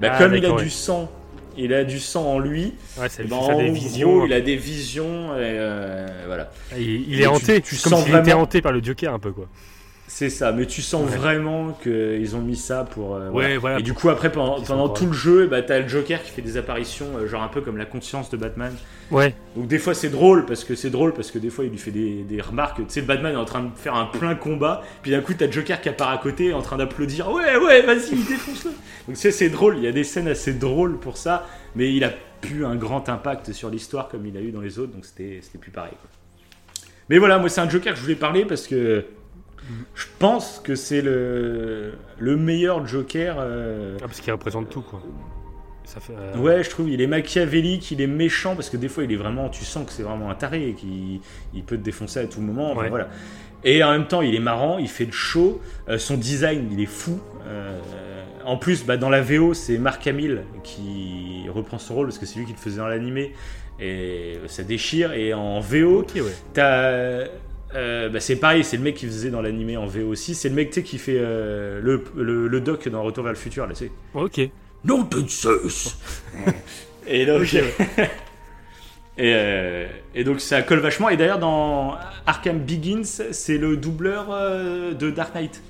Bah, Ah, comme il a du sang, il a du sang en lui. Ouais, ça lui bah, en des gros, visions. il a des visions. Et, euh, voilà. Il, il Et est tu- hanté, tu comme sens s'il était vraiment- hanté par le Joker un peu quoi. C'est ça, mais tu sens Ouais. vraiment qu'ils ont mis ça pour. euh, voilà. Ouais, voilà. Et du coup, après, pendant, tout le jeu, bah, t'as le Joker qui fait des apparitions, euh, genre un peu comme la conscience de Batman. Ouais, Donc des fois c'est drôle parce que c'est drôle parce que des fois il lui fait des, des remarques. Tu sais, le Batman est en train de faire un plein combat, puis d'un coup t'as Joker qui apparaît à côté en train d'applaudir. Ouais, ouais, vas-y, défonce-le. Donc c'est c'est drôle. Il y a des scènes assez drôles pour ça, mais il a plus un grand impact sur l'histoire comme il a eu dans les autres, donc c'était c'était plus pareil. quoi. Mais voilà, moi c'est un Joker que je voulais parler parce que je pense que c'est le le meilleur Joker. euh, Ah, parce qu'il représente tout, quoi. Ça fait. euh, Ouais, je trouve il est machiavélique, il est méchant parce que des fois il est vraiment, tu sens que c'est vraiment un taré et qu'il il peut te défoncer à tout moment. enfin, Ouais. voilà. Et en même temps, il est marrant, il fait le show, euh, son design il est fou. euh, en plus, bah, dans la VO, c'est Mark Hamill qui reprend ce rôle parce que c'est lui qui le faisait dans l'animé et ça déchire. Et en VO, Ok, ouais. T'as. Euh, bah, c'est pareil, c'est le mec qui faisait dans l'animé en VO aussi. C'est le mec qui fait euh, le, le, le doc dans Retour vers le futur. Là, tu sais. Ok. Non, de Zeus Et donc. Et, euh, et donc ça colle vachement. Et d'ailleurs, dans Arkham Begins, c'est le doubleur euh, de Dark Knight.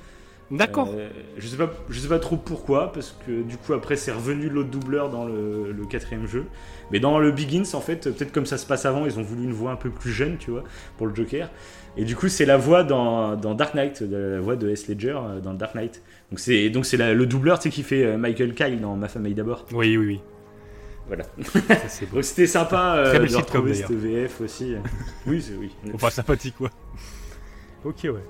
D'accord. Euh, je sais pas, je sais pas trop pourquoi, parce que du coup après c'est revenu l'autre doubleur dans le, le quatrième jeu. Mais dans le Begins, en fait, peut-être comme ça se passe avant, ils ont voulu une voix un peu plus jeune, tu vois, pour le Joker. Et du coup, c'est la voix dans, dans Dark Knight, de- la voix de S. Ledger euh, dans Dark Knight. Donc c'est donc c'est le doubleur, tu sais, qui fait euh, Michael Kyle dans Ma femme aille d'abord. Oui, oui, oui. Voilà. C'était sympa euh, Très de retrouver cette VF aussi. oui, c'est oui. Enfin, sympathique, quoi. Ok, ouais.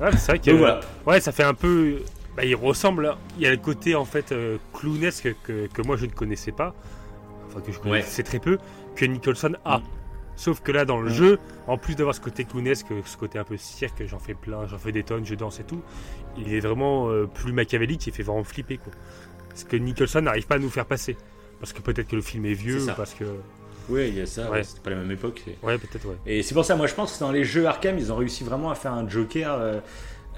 Ouais, c'est vrai que. Donc voilà. Ouais, ça fait un peu. Bah, il ressemble. à- Il y a le côté en fait euh, clownesque que, que moi je ne connaissais pas, enfin que je connaissais très peu, que Nicholson a. Mm. Sauf que là, dans le Mm. jeu, en plus d'avoir ce côté clownesque, ce côté un peu cirque, j'en fais plein, j'en fais des tonnes, je danse et tout, il est vraiment euh, plus machiavélique, il fait vraiment flipper quoi. Ce que Nicholson n'arrive pas à nous faire passer. Parce que peut-être que le film est vieux, ou parce que. Oui, il y a ça. Ouais. ouais, C'était pas la même époque. Ouais, peut-être, ouais. Et c'est pour ça, moi je pense que dans les jeux Arkham, ils ont réussi vraiment à faire un Joker euh,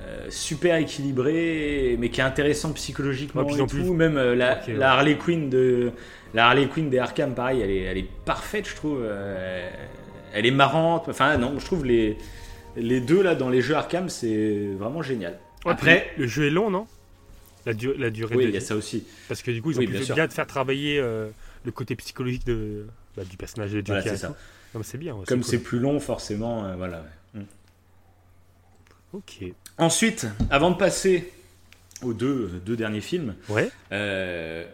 euh, super équilibré, mais qui est intéressant psychologiquement Ouais, et tout. plus- Même euh, la, Ok, ouais. la Harley Quinn de la Harley Quinn des Arkham, pareil, elle est, elle est parfaite, je trouve. euh, elle est marrante. Enfin non, je trouve les les deux là dans les jeux Arkham, c'est vraiment génial. Ouais, Après, le jeu est long, non? La, du- la durée oui, de il y a ça aussi. Parce que du coup, ils ont Oui, pu bien bien de faire travailler euh, le côté psychologique de, bah, du personnage de Joker. Voilà, c'est bien. ouais, Comme cool. c'est plus long, forcément, euh, voilà. ouais. Mm. Ok. Ensuite, avant de passer aux deux, deux derniers films, Ouais. Euh,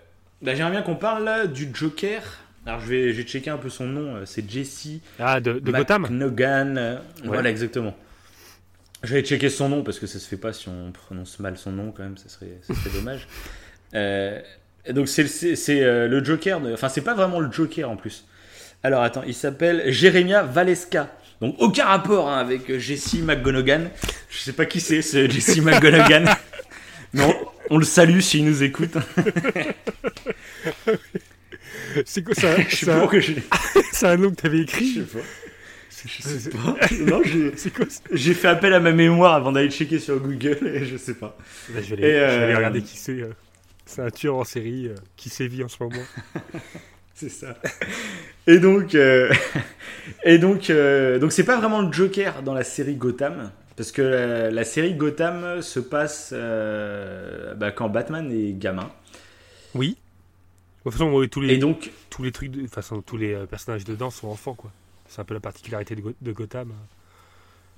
bah, J'aimerais bien qu'on parle là, du Joker. Alors je vais, j'ai checké un peu son nom, euh, c'est Jesse Ah, de, de Gotham McNogan. euh, Voilà, exactement. J'avais checké son nom parce que ça se fait pas si on prononce mal son nom quand même, ça serait, ça serait dommage. Euh, donc c'est, euh, le Joker, enfin c'est pas vraiment le Joker en plus. Alors attends, il s'appelle Jeremiah Valeska. Donc aucun rapport hein, avec euh, Jesse McGonagall. Je sais pas qui c'est ce Jesse McGonagall. Non, on le salue s'il nous écoute. C'est quoi ça Je sais C'est pas un, pourquoi je c'est un nom que t'avais Je écrit sais pas. Je sais pas. Non, j'ai- fait appel à ma mémoire avant d'aller checker sur Google et je sais pas. Là, je, vais je vais aller euh, regarder qui c'est. euh, C'est un tueur en série euh, qui sévit en ce moment. C'est ça. Et donc, euh, et donc, euh, donc c'est pas vraiment le Joker dans la série Gotham, parce que la, la série Gotham se passe euh, bah, quand Batman est gamin. Oui. De toute façon, tous les, Et donc, tous les trucs, de, façon, tous les euh, personnages dedans sont enfants, quoi. C'est un peu la particularité de, Go- de Gotham.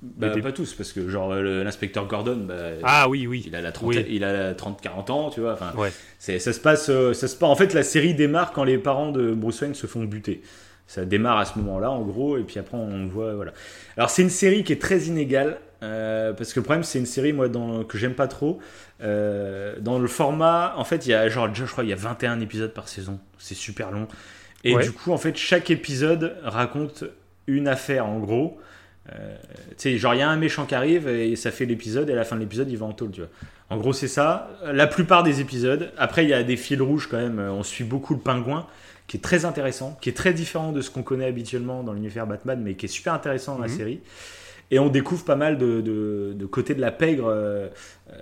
Bah, des- pas tous, parce que genre l'inspecteur Gordon, bah, Ah oui, oui. il a la trentaine- Oui. il a la 30-40 ans, tu vois. Enfin, Ouais. Ça se passe, euh, ça se passe. En fait, la série démarre quand les parents de Bruce Wayne se font buter. Ça démarre à ce moment-là, en gros, et puis après on voit, voilà. Alors c'est une série qui est très inégale, euh, parce que le problème c'est une série moi dans, que j'aime pas trop. Euh, dans le format, en fait, il y a genre, déjà, je crois, il y a 21 épisodes par saison. C'est super long. Et Ouais. du coup, en fait, chaque épisode raconte une affaire, en gros. Euh, tu sais, genre, il y a un méchant qui arrive et ça fait l'épisode, et à la fin de l'épisode, il va en tôle, tu vois. En gros, c'est ça. La plupart des épisodes. Après, il y a des fils rouges quand même. On suit beaucoup le pingouin, qui est très intéressant, qui est très différent de ce qu'on connaît habituellement dans l'univers Batman, mais qui est super intéressant dans la Mhm. série. Et on découvre pas mal de, de, de côté de la pègre euh, euh,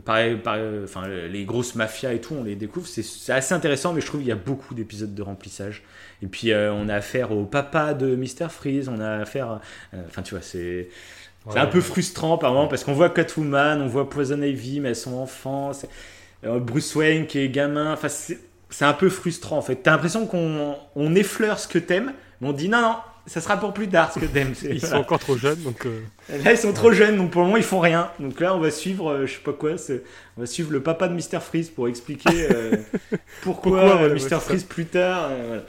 pareil, pareil, euh, enfin, les grosses mafias et tout, on les découvre. C'est c'est assez intéressant, mais je trouve qu'il y a beaucoup d'épisodes de remplissage. Et puis, euh, on a affaire au papa de Mr. Freeze, on a affaire. euh, Enfin, tu vois, c'est. Ouais. un peu frustrant par moment parce qu'on voit Catwoman, on voit Poison Ivy, mais elles sont enfants. euh, Bruce Wayne qui est gamin. Enfin, c'est c'est un peu frustrant en fait. T'as l'impression qu'on on effleure ce que t'aimes, mais on dit non, non, ça sera pour plus tard ce que t'aimes. Ils sont encore trop jeunes, donc. euh, Là, ils sont trop jeunes, donc pour le moment, ils font rien. Donc là, on va suivre, euh, je sais pas quoi, on va suivre le papa de Mr. Freeze pour expliquer euh, pourquoi, Pourquoi, ouais, ça. Freeze plus tard. voilà.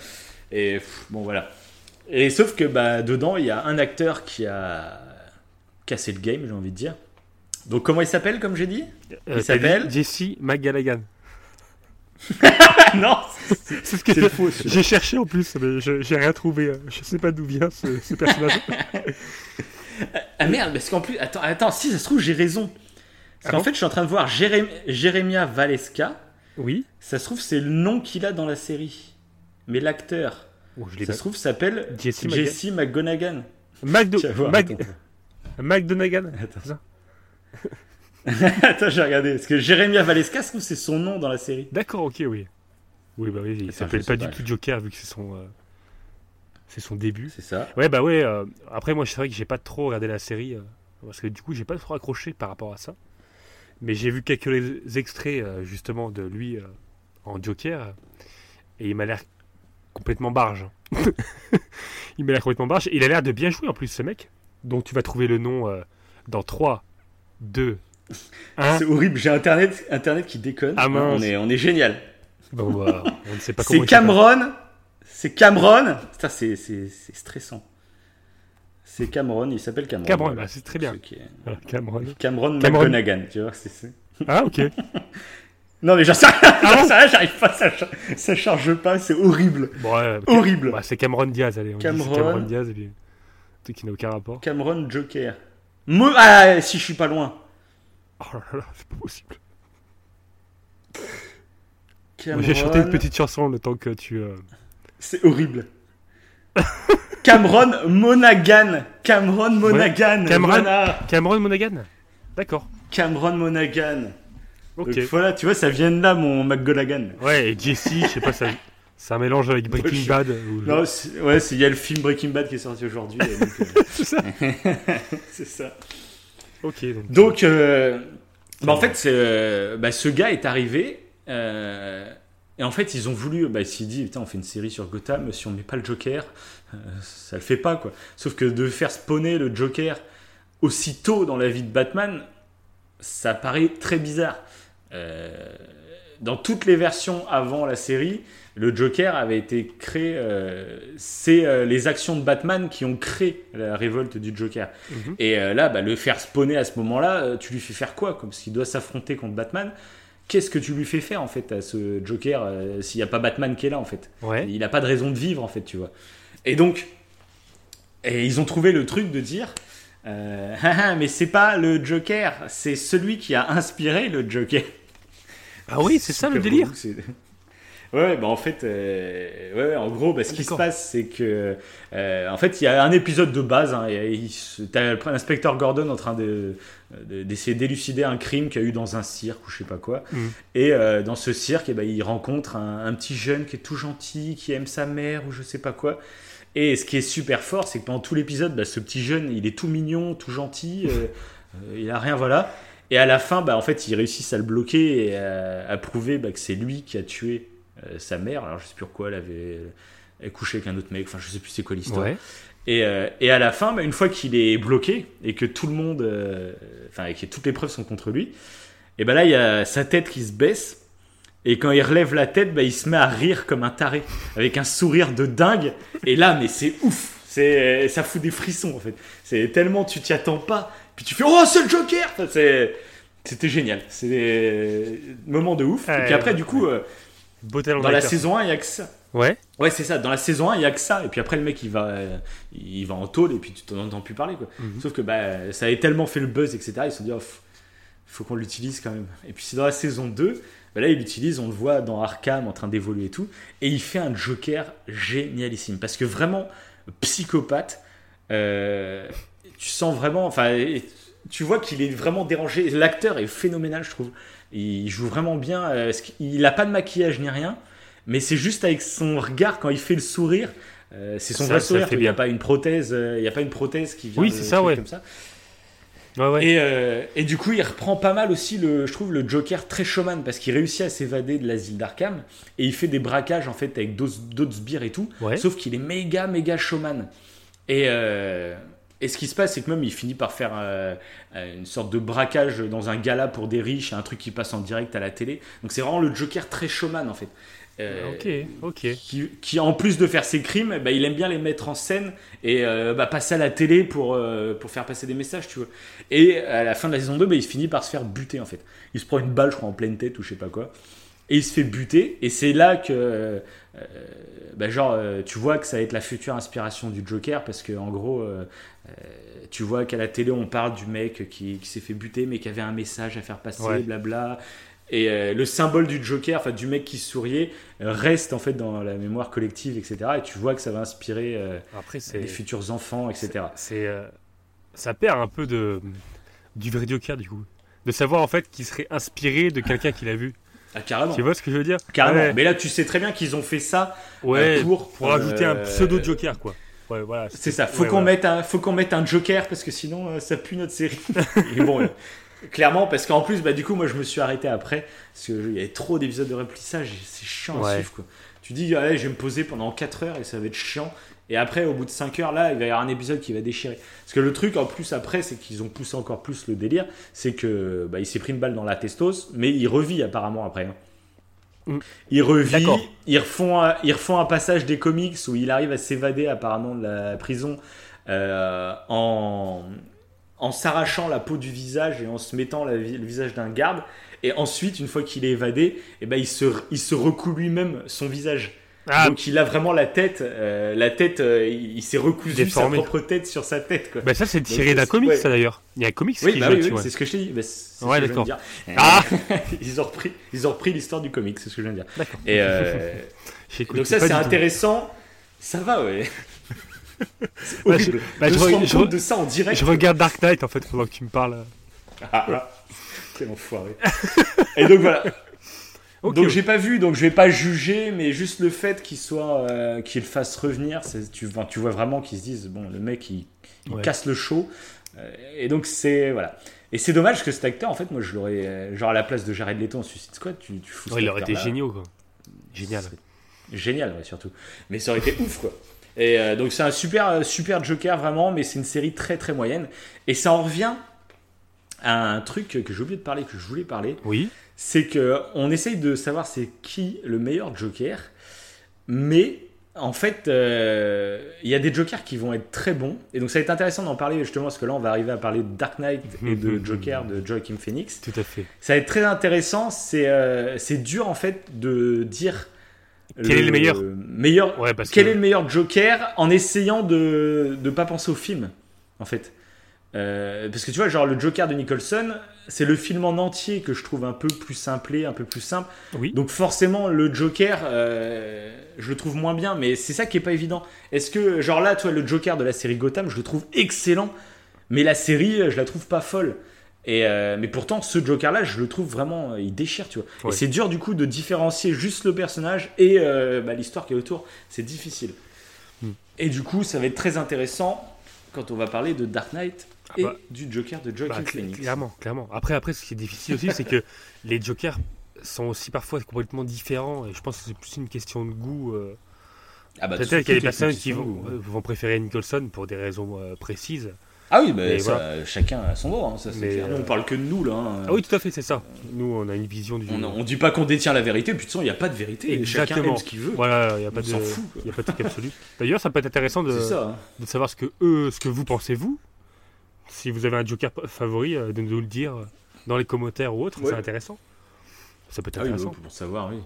Et pff, bon, voilà. Et sauf que bah, dedans, il y a un acteur qui a cassé le game, j'ai envie de dire. Donc, comment il s'appelle, comme j'ai dit? Euh, s'appelle Jesse McGallaghan. Ah non C'est ce que C'est j'ai- faux, celui-là. j'ai cherché en plus, mais je- j'ai rien trouvé. euh, Je sais pas d'où vient ce, ce personnage. Ah merde, parce qu'en plus, attends, attends, si ça se trouve, j'ai raison. Parce Ah qu'en bon fait, je suis en train de voir Jérém- Jérémia Valeska. oui. Ça se trouve, c'est le nom qu'il a dans la série. Mais l'acteur, Oh, ça pas. se trouve, s'appelle Jesse Jesse McGonagall. McDo- Mac- attends. Attends. j'ai regardé. Parce que Jérémia Valeska, se trouve, c'est son nom dans la série? D'accord, ok, oui. Oui, bah oui, il s'appelle pas du tout Joker vu que c'est son, euh, c'est son début. C'est ça. Ouais, bah ouais. euh, après, moi, c'est vrai que j'ai pas trop regardé la série euh, parce que du coup, j'ai pas trop accroché par rapport à ça. Mais j'ai vu quelques extraits justement de lui en Joker et il m'a l'air complètement barge. il m'a l'air complètement barge. Il a l'air de bien jouer en plus, ce mec. Donc, tu vas trouver le nom dans 3, 2, 1. C'est horrible. J'ai Internet, Internet qui déconne. Ah, mince. on, est, on est génial. Bon, bah, on ne sait pas comment C'est. Cameron. C'est Cameron. Putain, c'est c'est- c'est stressant. C'est Cameron. Il s'appelle Cameron. Cameron, Voilà. bah, c'est très bien. Est- Voilà, Cameron. Cameron Cameron. McGonagall. Tu vois, c'est- c'est- Ah, ok. Non, mais j'en sais rien. Ah rien, j'arrive pas. Ça, ça charge pas. C'est horrible. Bon, ouais. Horrible. Bah, c'est Cameron Diaz, allez. On dit c'est Cameron. Cameron Diaz, et puis. Truc qui n'a aucun rapport. Cameron Joker. Mo- ah, si je suis pas loin. Oh là là, c'est pas possible. Cameron... J'ai chanté une petite chanson le temps que tu. euh, C'est horrible. Cameron Monaghan. Cameron Monaghan. Cameron- Voilà. Cameron Monaghan? D'accord. Cameron Monaghan. Ok. Donc voilà, tu vois, ça vient de là, mon McGonagall. Ouais, et Jesse, je sais pas, ça- c'est un mélange avec Breaking Bad. ou- Non, ouais, il y a le film Breaking Bad qui est sorti aujourd'hui. euh, c'est ça c'est ça. Ok, donc. Donc, euh, bah, en fait, euh, bah, ce gars est arrivé. euh, et en fait, ils ont voulu. Bah, s'est dit, putain, on fait une série sur Gotham. Si on met pas le Joker, ça le fait pas, quoi. Sauf que de faire spawner le Joker aussitôt dans la vie de Batman, ça paraît très bizarre. Dans toutes les versions avant la série, le Joker avait été créé. euh, c'est euh, les actions de Batman qui ont créé la révolte du Joker. Mhm. Et euh, là, bah, le faire spawner à ce moment-là, tu lui fais faire quoi? Comme Parce qu'il doit s'affronter contre Batman. Qu'est-ce que tu lui fais faire en fait à ce Joker s'il n'y a pas Batman qui est là en fait? Ouais. Il n'a pas de raison de vivre en fait, tu vois. Et donc, et ils ont trouvé le truc de dire. Ah, ah, mais c'est pas le Joker, c'est celui qui a inspiré le Joker. Ah oui, c'est ça le délire Ouais, bah en fait, euh, ouais, en gros, bah, ce qui se passe, c'est que, euh, en fait, il y a un épisode de base. Hein, T'as l'inspecteur Gordon en train de de- d'essayer d'élucider un crime qu'il y a eu dans un cirque ou je sais pas quoi. Mhm. Et euh, dans ce cirque, eh ben, il rencontre un, un petit jeune qui est tout gentil, qui aime sa mère ou je sais pas quoi. Et ce qui est super fort, c'est que pendant tout l'épisode, bah, ce petit jeune, il est tout mignon, tout gentil, il a rien, voilà. Et à la fin, bah, en fait, ils réussissent à le bloquer et à, à prouver bah, que c'est lui qui a tué euh, sa mère. Alors, je sais plus pourquoi, elle avait elle couché avec un autre mec, enfin, je sais plus c'est quoi l'histoire. Ouais. Et, euh, et à la fin, bah, une fois qu'il est bloqué et que tout le monde, euh, enfin, et que toutes les preuves sont contre lui, et ben là, il y a sa tête qui se baisse. Et quand il relève la tête, bah, il se met à rire comme un taré, avec un sourire de dingue. Et là, mais c'est ouf, c'est, ça fout des frissons en fait. C'est tellement tu t'y attends pas, puis tu fais oh c'est le Joker. Enfin, c'était génial. C'est des moments de ouf. et puis après, ouais, du coup, euh, Dans la saison 1, il y a que ça. Ouais. Ouais, c'est ça. Dans la saison 1, il y a que ça. Et puis après, le mec, il va, il va en tôle et puis tu t'en entends plus parler. Quoi. Mhm. Sauf que bah, ça avait tellement fait le buzz, etc. Ils se sont dit, oh, faut qu'on l'utilise quand même. Et puis c'est dans la saison 2. bah là, il l'utilise, on le voit dans Arkham en train d'évoluer et tout. Et il fait un Joker génialissime. Parce que vraiment, psychopathe, euh, tu sens vraiment. Enfin, tu vois qu'il est vraiment dérangé. L'acteur est phénoménal, je trouve. Il joue vraiment bien. euh, il a pas de maquillage ni rien, mais c'est juste avec son regard quand il fait le sourire. euh, c'est son Ça- vrai ça sourire. fait Il n'y a pas une prothèse. euh, Il y a pas une prothèse qui vient. Oui, de c'est ça, ouais. Comme ça. Ouais, ouais. Et, euh, et du coup, il reprend pas mal aussi, le, je trouve, le Joker très showman parce qu'il réussit à s'évader de l'asile d'Arkham et il fait des braquages en fait avec d'autres d'autres sbires et tout. Ouais. Sauf qu'il est méga, méga showman. Et, euh, et ce qui se passe, c'est que même il finit par faire euh, euh, une sorte de braquage dans un gala pour des riches, un truc qui passe en direct à la télé. Donc c'est vraiment le Joker très showman en fait. Euh, Ok, ok. qui, qui, en plus de faire ses crimes, bah, il aime bien les mettre en scène et euh, bah, passer à la télé pour, euh, pour faire passer des messages, tu vois. Et à la fin de la saison 2, bah, il finit par se faire buter en fait. Il se prend une balle, je crois, en pleine tête ou je sais pas quoi. Et il se fait buter. Et c'est là que, bah, genre, tu vois que ça va être la future inspiration du Joker parce que en gros, tu vois qu'à la télé, on parle du mec qui, qui s'est fait buter mais qui avait un message à faire passer, Ouais. blabla. Et euh, le symbole du Joker, enfin du mec qui souriait, euh, reste en fait dans la mémoire collective, etc. Et tu vois que ça va inspirer euh, Après, les futurs enfants, etc. c'est euh, ça perd un peu de du vrai Joker du coup de savoir en fait qu'il serait inspiré de quelqu'un qu'il a vu Ah, carrément. tu vois ce que je veux dire? Carrément. ouais, Mais là, tu sais très bien qu'ils ont fait ça ouais, pour, pour rajouter un pseudo Joker quoi ouais voilà C'est ça. Faut ouais, qu'on voilà. mette un, faut qu'on mette un Joker parce que sinon euh, ça pue notre série. Et bon, euh, clairement, parce qu'en plus, bah du coup, moi, je me suis arrêté après parce qu'il y avait trop d'épisodes de remplissage. et C'est chiant à Ouais. suivre. Quoi. Tu dis, allez, je vais me poser pendant 4 heures et ça va être chiant. Et après, au bout de 5 heures, là, il va y avoir un épisode qui va déchirer. Parce que le truc, en plus, après, c'est qu'ils ont poussé encore plus le délire. C'est que bah, il s'est pris une balle dans la testos, mais il revit apparemment après. hein. Mm. Il revit, ils refont, un, ils refont un passage des comics où il arrive à s'évader apparemment de la prison euh, en, en s'arrachant la peau du visage et en se mettant la le visage d'un garde. Et ensuite, une fois qu'il est évadé, eh ben, il, se, il se recoue lui-même son visage. Ah Donc il a vraiment la tête, euh, la tête, euh, il, il s'est recousu sa propre tête sur sa tête. Quoi. bah ça c'est tiré d'un comics ouais. ça d'ailleurs il y a un comics oui, qui bah joue oui, oui, ouais. c'est ce que je t'ai dit. Bah, Ouais, d'accord. Ah ils ont repris, ils ont repris l'histoire du comic, c'est ce que je viens de dire. d'accord Et euh, donc ça c'est tout. intéressant. Ça va, ouais. Bah, je- bah, je de ça en direct. je regarde Dark Knight en fait pendant que tu me parles Ah, ah. Quel enfoiré. Et donc voilà. Donc ok. j'ai pas vu, donc je vais pas juger, mais juste le fait qu'il soit, euh, qu'il le fasse revenir, c'est- tu, tu vois vraiment qu'ils se disent bon, le mec il, il Ouais. casse le show, Euh, et donc c'est voilà. Et c'est dommage que cet acteur, en fait, moi je l'aurais, euh, genre à la place de Jared Leto en Suicide Squad, tu, tu fous. Ouais, il aurait été génial quoi génial Génial, ouais, surtout. Mais ça aurait été ouf, quoi. Et euh, donc c'est un super, super Joker vraiment, mais c'est une série très très moyenne. Et ça en revient un truc que j'ai oublié de parler, que je voulais parler, oui c'est que on essaye de savoir c'est qui le meilleur Joker, mais en fait, euh, il y a des Jokers qui vont être très bons, et donc ça va être intéressant d'en parler justement parce que là on va arriver à parler de Dark Knight et de Joker de Joaquin Phoenix. tout à fait Ça va être très intéressant. C'est euh, dur en fait de dire Quel est le meilleur meilleur ouais parce quel que est le meilleur Joker en essayant de ne pas penser au film en fait. Euh, parce que tu vois, genre le Joker de Nicholson, c'est le film en entier que je trouve un peu plus simplé, un peu plus simple. oui Donc forcément, le Joker, euh, je le trouve moins bien, mais c'est ça qui est pas évident. Est-ce que, genre là, toi, le Joker de la série Gotham, je le trouve excellent, mais la série, je la trouve pas folle. Et euh, mais pourtant, ce Joker-là, je le trouve vraiment, euh, il déchire, tu vois. Ouais. Et c'est dur du coup de différencier juste le personnage et euh, bah, l'histoire qui est autour. C'est difficile. Hmm. Et du coup, ça va être très intéressant quand on va parler de Dark Knight Ah et bah. du Joker de Bah, Joaquin cl- Phoenix. clairement, clairement. Après, après, ce qui est difficile aussi, c'est que les Jokers sont aussi parfois complètement différents. Et je pense que c'est plus une question de goût. euh. Ah bah, Peut-être qu'il y a des personnes qui vont, euh, vont préférer Nicholson pour des raisons euh, précises. Ah oui, bah, Mais ça, voilà. chacun a son droit, hein, ça c'est clair. Nous, euh, on parle que de nous là. hein. Ah oui, tout à fait, c'est ça. Nous, on a une vision du. On, on dit pas qu'on détient la vérité, puis de toute façon, il n'y a pas de vérité. Chacun aime ce qu'il veut. Voilà, il n'y a pas On de, fout, y a pas de truc absolu. D'ailleurs, ça peut être intéressant de, ça. hein. de savoir ce que eux, ce que vous pensez vous. Si vous avez un Joker favori, euh, de nous le dire dans les commentaires ou autre, Ouais. c'est intéressant. Ça peut être Ah oui, intéressant. bah, pour savoir, oui.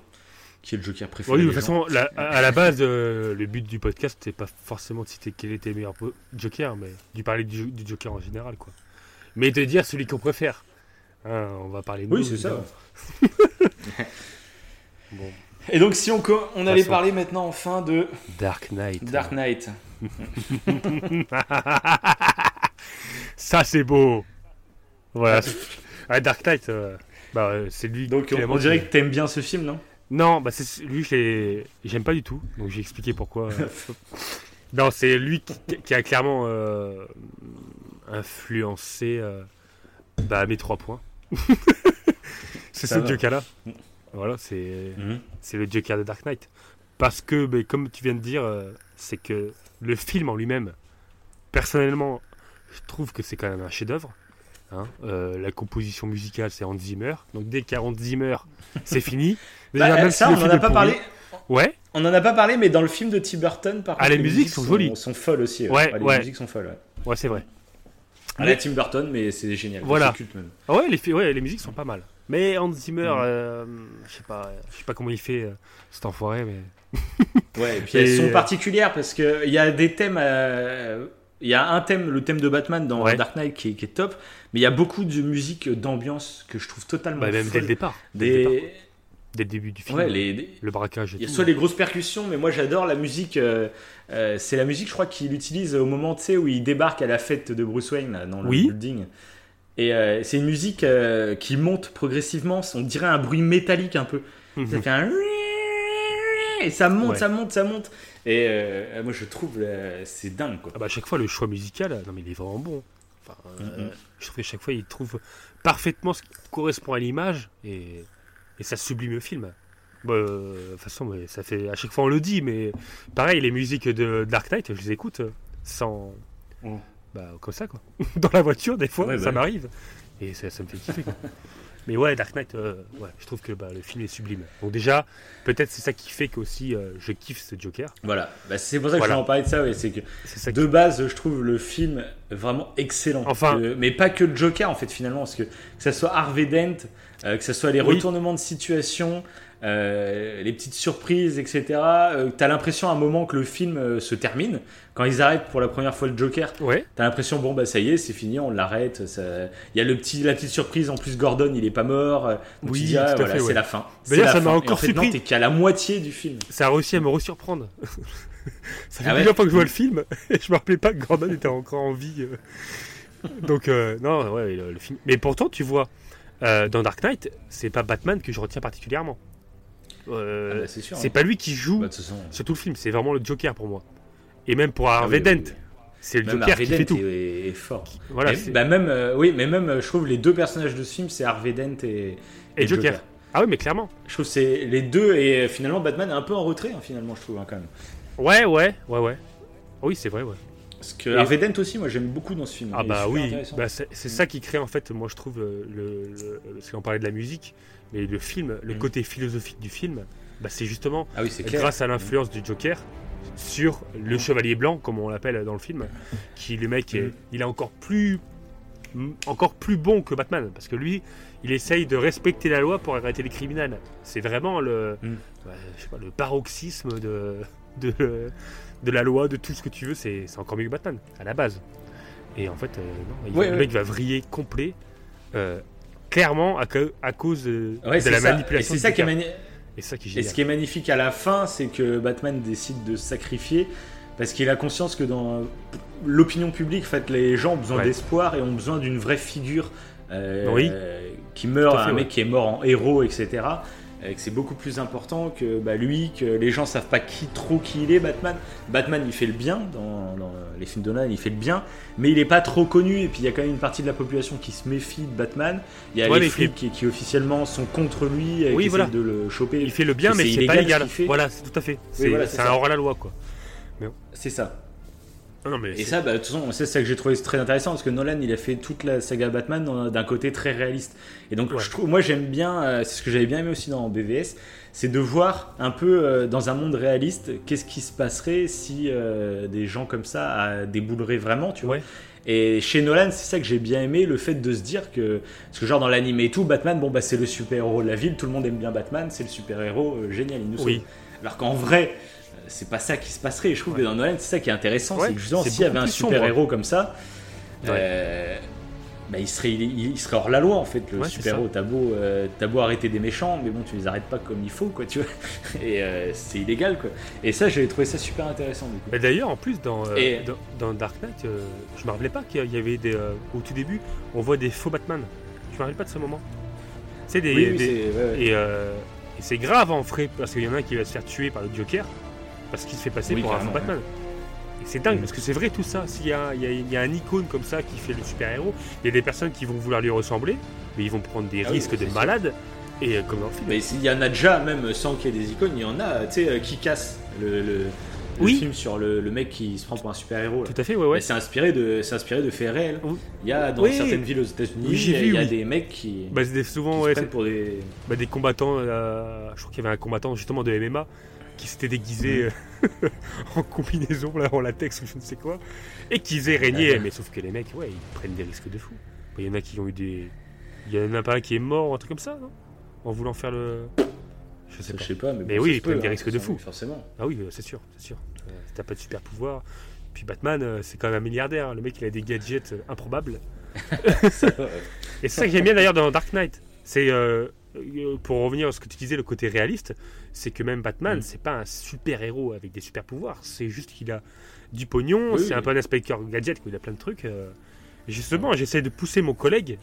Qui est le Joker préféré Oui, de toute façon, la- à la base, euh, le but du podcast, c'est pas forcément de citer quel était le meilleur Joker, mais de parler du, du Joker en général, quoi. Mais de dire celui qu'on préfère. Hein, on va parler de Oui, c'est ça. Bon, Et donc, si on, co- on allait parler maintenant enfin de Dark Knight. Dark Knight. Ça, c'est beau. Voilà. Dark Knight, euh, bah, euh, c'est lui. Donc, on, dirait qui- que t'aimes bien ce film, non? Non, bah, c'est lui, j'aime pas du tout. Donc, j'ai expliqué pourquoi. non, c'est lui qui, qui a clairement euh, influencé euh, bah, mes trois points. c'est ce. Joker-là. Voilà, c'est. Mhm. c'est le Joker de Dark Knight. Parce que, comme tu viens de dire, euh, c'est que le film en lui-même, personnellement, je trouve que c'est quand même un chef-d'œuvre. hein. La composition musicale, c'est Hans Zimmer. Donc dès qu'il y a Hans Zimmer, c'est fini. Bah, Déjà, même ça, si on le en film a pas parlé. Ouais, On en a pas parlé, mais dans le film de Tim Burton, par Ah, contre, les musiques sont jolies. sont folles aussi. Ouais, les ouais. musiques sont folles. Ouais. ouais, c'est vrai. À la Tim Burton, mais c'est génial. Voilà. Culte même. Ah ouais, les, ouais, les musiques sont pas mal. Mais Hans Zimmer, Mhm. euh, je sais pas, je sais pas comment il fait euh, cet enfoiré, mais Ouais, et puis Et- elles sont particulières parce que il y a des thèmes. euh, Il y a un thème, le thème de Batman dans Ouais. Dark Knight qui est, qui est top, mais il y a beaucoup de musique d'ambiance que je trouve totalement bah, même dès le départ, dès, le départ, Des... dès le début du film, Ouais, les, le braquage Il y a soit les grosses percussions, mais moi j'adore la musique. euh, euh, c'est la musique, je crois, qu'il utilise au moment où il débarque à la fête de Bruce Wayne là, dans le Oui. building. Et euh, c'est une musique qui monte progressivement. On dirait un bruit métallique un peu. Ça fait un. Et ça monte. Ouais. ça monte, ça monte. Et moi je trouve c'est dingue quoi. Ah bah à chaque fois le choix musical, non mais il est vraiment bon. Enfin, Mhm. Je trouve qu'à chaque fois il trouve parfaitement ce qui correspond à l'image et, et ça sublime le film. Bah, euh, de toute façon, mais ça fait à chaque fois on le dit, mais pareil les musiques de Dark Knight, je les écoute sans, Mhm. bah comme ça quoi. Dans la voiture des fois, Ouais, bah ça m'arrive et ça, ça me fait kiffer. quoi. mais ouais, Dark Knight, euh, ouais, je trouve que bah, le film est sublime. Donc déjà, peut-être c'est ça qui fait qu'aussi euh, je kiffe ce Joker. Voilà, Bah, c'est pour ça que Voilà. je voulais en parler de ça. Ouais, c'est que ça. de base, je trouve le film vraiment excellent. Enfin- Que- mais pas que le Joker en fait finalement, parce que que ça soit Harvey Dent, que ça soit les Oui. retournements de situation, euh, les petites surprises, etc. Euh, t'as l'impression à un moment que le film euh, se termine quand ils arrêtent pour la première fois le Joker. Ouais. T'as l'impression bon bah ça y est, c'est fini, on l'arrête. ça- Il y a le petit, la petite surprise en plus, Gordon il est pas mort. euh, donc Oui, ah, voilà, c'est la fin. C'est D'ailleurs, la ça m'a encore en fait, surpris. t'es qu'à la moitié du film. ça a réussi à me resurprendre. ça fait Ah ouais plusieurs fois que je vois le film et je me rappelais pas que Gordon était encore en vie. euh. Donc, euh, non, ouais, le, le film. Mais pourtant, tu vois, euh, dans Dark Knight, c'est pas Batman que je retiens particulièrement. Euh, Ah bah, c'est hein. pas lui qui joue Bah, façon, sur tout le film, c'est vraiment le Joker pour moi. Et même pour ah Harvey oui, Dent, oui, oui. c'est le Même Joker Harvey qui fait Dent tout. est, est fort. Voilà, Mais- bah même, euh, oui, mais même, je trouve les deux personnages de ce film, c'est Harvey Dent et, et Joker. Ah oui, mais clairement. Je trouve que c'est les deux et finalement Batman est un peu en retrait hein, finalement, je trouve hein, quand même. Ouais, ouais, ouais, ouais. Oui, c'est vrai, ouais. Parce que Et- Harvey Dent aussi, moi j'aime beaucoup dans ce film. Ah bah oui, bah c'est ça qui crée en fait, moi je trouve, euh, le, le, parce qu'on parlait de la musique, mais le film, le Mhm. côté philosophique du film, bah c'est justement ah oui, grâce à l'influence du Joker sur le Chevalier Blanc, comme on l'appelle dans le film, qui le mec, est, il est encore plus, encore plus bon que Batman, parce que lui, il essaye de respecter la loi pour arrêter les criminels. C'est vraiment le, bah, je sais pas, le paroxysme de, de, de la loi, de tout ce que tu veux, c'est encore mieux que Batman, à la base. Et en fait, euh, non, il va- Ouais, le ouais. mec va vriller complet, euh, clairement, à, à cause euh, Ouais, de la ça. Et manipulation. c'est ça qui est mani- Et ça qui est Et génial. ce qui est magnifique à la fin, c'est que Batman décide de se sacrifier parce qu'il a conscience que dans l'opinion publique, en fait, les gens ont besoin d'espoir et ont besoin d'une vraie figure euh, Oui. qui meurt, fait, un mec qui est mort en héros, etc. Et que c'est beaucoup plus important que bah, lui, que les gens savent pas qui trop qui il est, Batman. Batman, il fait le bien dans, dans les films de Nolan, il fait le bien, mais il est pas trop connu. Et puis il y a quand même une partie de la population qui se méfie de Batman. Il y a Ouais, les flics qui, qui officiellement sont contre lui et Oui, qui voilà. de le choper. Il fait le bien, mais c'est pas ce légal. Voilà, c'est tout à fait. C'est voilà, c'est c'est un ça. hors-la-loi, quoi. C'est ça. Non, non, mais Et ça, bah, de toute façon, c'est ça que j'ai trouvé très intéressant parce que Nolan, il a fait toute la saga Batman d'un côté très réaliste. Et donc, Ouais. je trouve, moi, j'aime bien, euh, c'est ce que j'avais bien aimé aussi dans BVS, c'est de voir un peu euh, dans un monde réaliste qu'est-ce qui se passerait si euh, des gens comme ça débouleraient vraiment, tu vois. Ouais. Et chez Nolan, c'est ça que j'ai bien aimé, le fait de se dire que, parce que genre dans l'anime et tout, Batman, bon bah c'est le super héros de la ville, tout le monde aime bien Batman, c'est le super héros génial, il nous Oui. Alors qu'en vrai, c'est pas ça qui se passerait. Je trouve que dans Nolan, c'est ça qui est intéressant, Ouais, c'est que justement, s'il y avait un plus super sombre. héros comme ça, Ouais. euh, bah, il, serait, il, il serait hors la loi en fait, le Ouais, super-héros. T'as beau, euh, t'as beau arrêter des méchants, mais bon, tu les arrêtes pas comme il faut, quoi, tu vois. Et euh, c'est illégal, quoi. Et ça, j'avais trouvé ça super intéressant, du coup. Mais d'ailleurs, en plus, dans, Et- dans, dans Dark Knight, je me rappelais pas qu'il y avait des. au tout début, on voit des faux Batman. Je me rappelle pas de ce moment? C'est des. Oui, oui, des- c'est- ouais, ouais. et et c'est grave en vrai, parce qu'il y en a un qui va se faire tuer par le Joker, parce qu'il se fait passer Oui, pour un Batman. Et c'est dingue, Oui. parce que c'est vrai tout ça. S'il y a, il y, a, il y a un icône comme ça qui fait le super-héros, il y a des personnes qui vont vouloir lui ressembler, mais ils vont prendre des Ah oui, risques c'est de sûr. malades. Et euh, comme dans le film. Mais il y en a déjà, même sans qu'il y ait des icônes, il y en a, tu sais, euh, qui casse le, le, le Oui. film sur le, le mec qui se prend pour un super-héros. Tout à fait, ouais, ouais. C'est inspiré, de, inspiré de faits réels. Oui. Il y a dans Oui. certaines villes aux États-Unis, Oui, il y a- oui. des mecs qui, Bah, qui souvent, se ouais, prennent pour des. bah, des combattants, euh, je crois qu'il y avait un combattant justement de MMA qui s'était déguisé euh, en combinaison là, en latex ou je ne sais quoi, et qui faisait régner. Ah, mais sauf que les mecs, ouais, ils prennent des risques de fou. Il y en a qui ont eu des. Il y en a pas un qui est mort, un truc comme ça, non? En voulant faire le. Je sais Ça, pas. je sais pas, mais, Mais bon, oui, ils prennent des hein, risques de fou. Forcément. Ah oui, c'est sûr, c'est sûr. Euh, T'as pas de super pouvoir. Puis Batman, euh, c'est quand même un milliardaire. Le mec, il a des gadgets improbables. Et c'est ça que j'aime bien d'ailleurs dans Dark Knight. C'est euh, pour revenir à ce que tu disais, le côté réaliste, c'est que même Batman, Mm. c'est pas un super héros avec des super pouvoirs. C'est juste qu'il a du pognon. Oui, c'est un peu un inspecteur gadget, quoi, il a plein de trucs. euh. Et justement, j'essaie de pousser mon collègue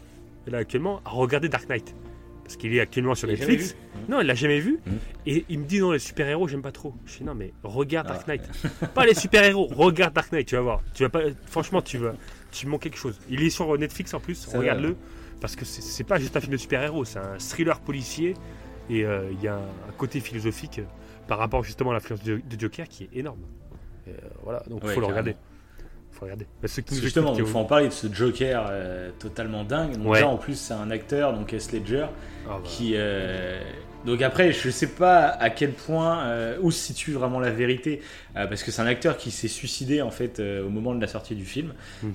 là actuellement à regarder Dark Knight parce qu'il est actuellement sur Il Netflix. vu Non, il l'a jamais vu. Mm. Et il me dit non, les super héros, j'aime pas trop. Je dis non, mais regarde Ah. Dark Knight. pas les super héros, regarde Dark Knight, tu vas voir. Tu vas pas, franchement, tu vas, tu manques quelque chose. Il est sur Netflix en plus. Regarde-le parce que c'est- pas juste un film de super héros, c'est un thriller policier et euh, il y a un, un côté philosophique euh, par rapport justement à l'influence de, de Joker qui est énorme. Et, euh, voilà, donc il Ouais, faut le regarder. Faut regarder. Bah, ceux qui Justement, il faut en parler de ce Joker euh, totalement dingue. Donc Ouais. là, en plus, c'est un acteur, donc S. Ledger, Ah, bah. qui. Donc après, je sais pas à quel point euh, où se situe vraiment la vérité, euh, parce que c'est un acteur qui s'est suicidé en fait euh, au moment de la sortie du film. Mhm.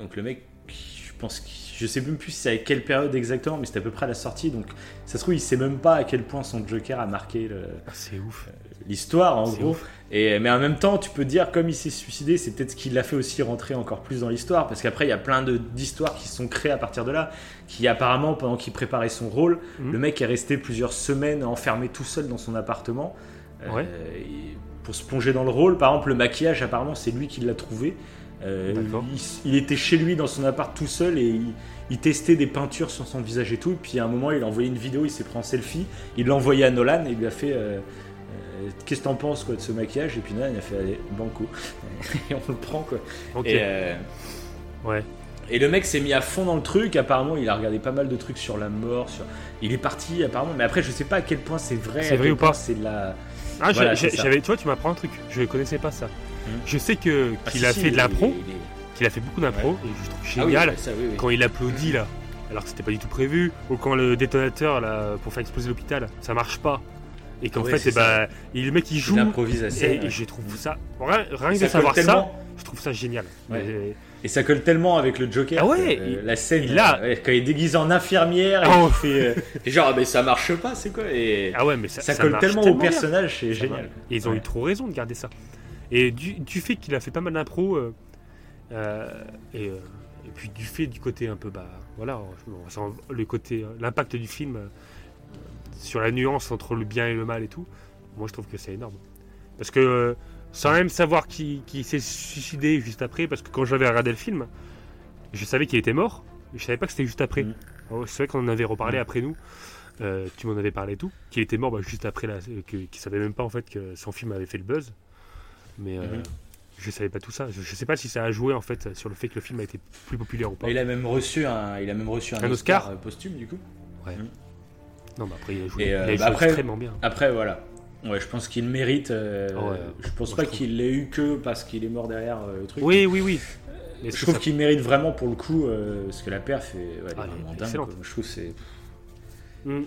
Donc le mec, je pense, qu'il- je sais même plus c'est à quelle période exactement, mais c'était à peu près à la sortie. Donc ça se trouve, il sait même pas à quel point son Joker a marqué le- Ah, c'est ouf. l'histoire en C'est gros. ouf. Et, mais en même temps, tu peux dire, comme il s'est suicidé, c'est peut-être ce qui l'a fait aussi rentrer encore plus dans l'histoire. Parce qu'après, il y a plein de- d'histoires qui sont créées à partir de là. Qui apparemment, pendant qu'il préparait son rôle, Mhm. le mec est resté plusieurs semaines enfermé tout seul dans son appartement. euh, Ouais. et pour se plonger dans le rôle. Par exemple, le maquillage, apparemment, c'est lui qui l'a trouvé. Euh, il, il était chez lui dans son appart tout seul et il, il testait des peintures sur son visage et tout. Et puis à un moment, il a envoyé une vidéo, il s'est pris en selfie, il l'a envoyé à Nolan et il lui a fait euh, euh, Qu'est-ce que t'en penses quoi, de ce maquillage? Et puis Nolan, il a fait Allez, banco. et on le prend quoi. Ok. Et, euh, Ouais. et le mec s'est mis à fond dans le truc. Apparemment, il a regardé pas mal de trucs sur la mort. Sur... Il est parti apparemment, mais après, je sais pas à quel point c'est vrai. C'est vrai ou pas C'est de la. Ah, Voilà, j'avais, tu vois, tu m'apprends un truc. Je connaissais pas ça. Mhm. Je sais que Ah, qu'il si, a si, fait de l'impro, il qu'il a fait beaucoup d'impro, et je trouve Ah oui, génial ça, oui, oui. quand il applaudit là, alors que c'était pas du tout prévu, ou quand le détonateur là pour faire exploser l'hôpital, ça marche pas, et qu'en Ouais, fait, eh ben, et le mec il joue, Il improvise assez. et, ouais. et je trouve ça, rien, rien que Ça de savoir ça, tellement- je trouve ça génial. Mais- Et ça colle tellement avec le Joker. Ah ouais, que, euh, il- la scène, il a- euh, quand il est déguisé en infirmière, et Oh. fait, euh, et genre, ah, mais ça marche pas, c'est quoi Et ah ouais, mais ça, ça, ça colle marche tellement au personnage, c'est génial. Et ils ont eu trop raison de garder ça. Et du, du fait qu'il a fait pas mal d'impro, et, euh, et puis du fait du côté un peu, bah voilà, le côté, euh, l'impact du film euh, sur la nuance entre le bien et le mal et tout, moi je trouve que c'est énorme. Parce que euh, sans même savoir qui, qui s'est suicidé juste après, parce que quand j'avais regardé le film, je savais qu'il était mort, mais je savais pas que c'était juste après. Mm. C'est vrai qu'on en avait reparlé Mm. après nous. Euh, tu m'en avais parlé et tout, qu'il était mort bah, juste après, la, que, qu'il savait même pas en fait que son film avait fait le buzz. Mais euh, Mhm. Je savais pas tout ça. Je, je sais pas si ça a joué en fait sur le fait que le film a été plus populaire ou pas. Il a même reçu un, il a même reçu un, Un Oscar euh, posthume du coup. Non, mais après il a joué, Et, il euh, a bah, joué après- extrêmement bien. Après voilà. Ouais, je pense qu'il mérite. euh, Ouais, je pense moi, pas qu'il l'ait eu que parce qu'il est mort derrière euh, le truc. Oui, oui, oui. Mais Je trouve ça. qu'il mérite vraiment pour le coup euh, parce que la perf est, ouais, elle est Ah, vraiment dingue. quoi. Je trouve que c'est. Mm.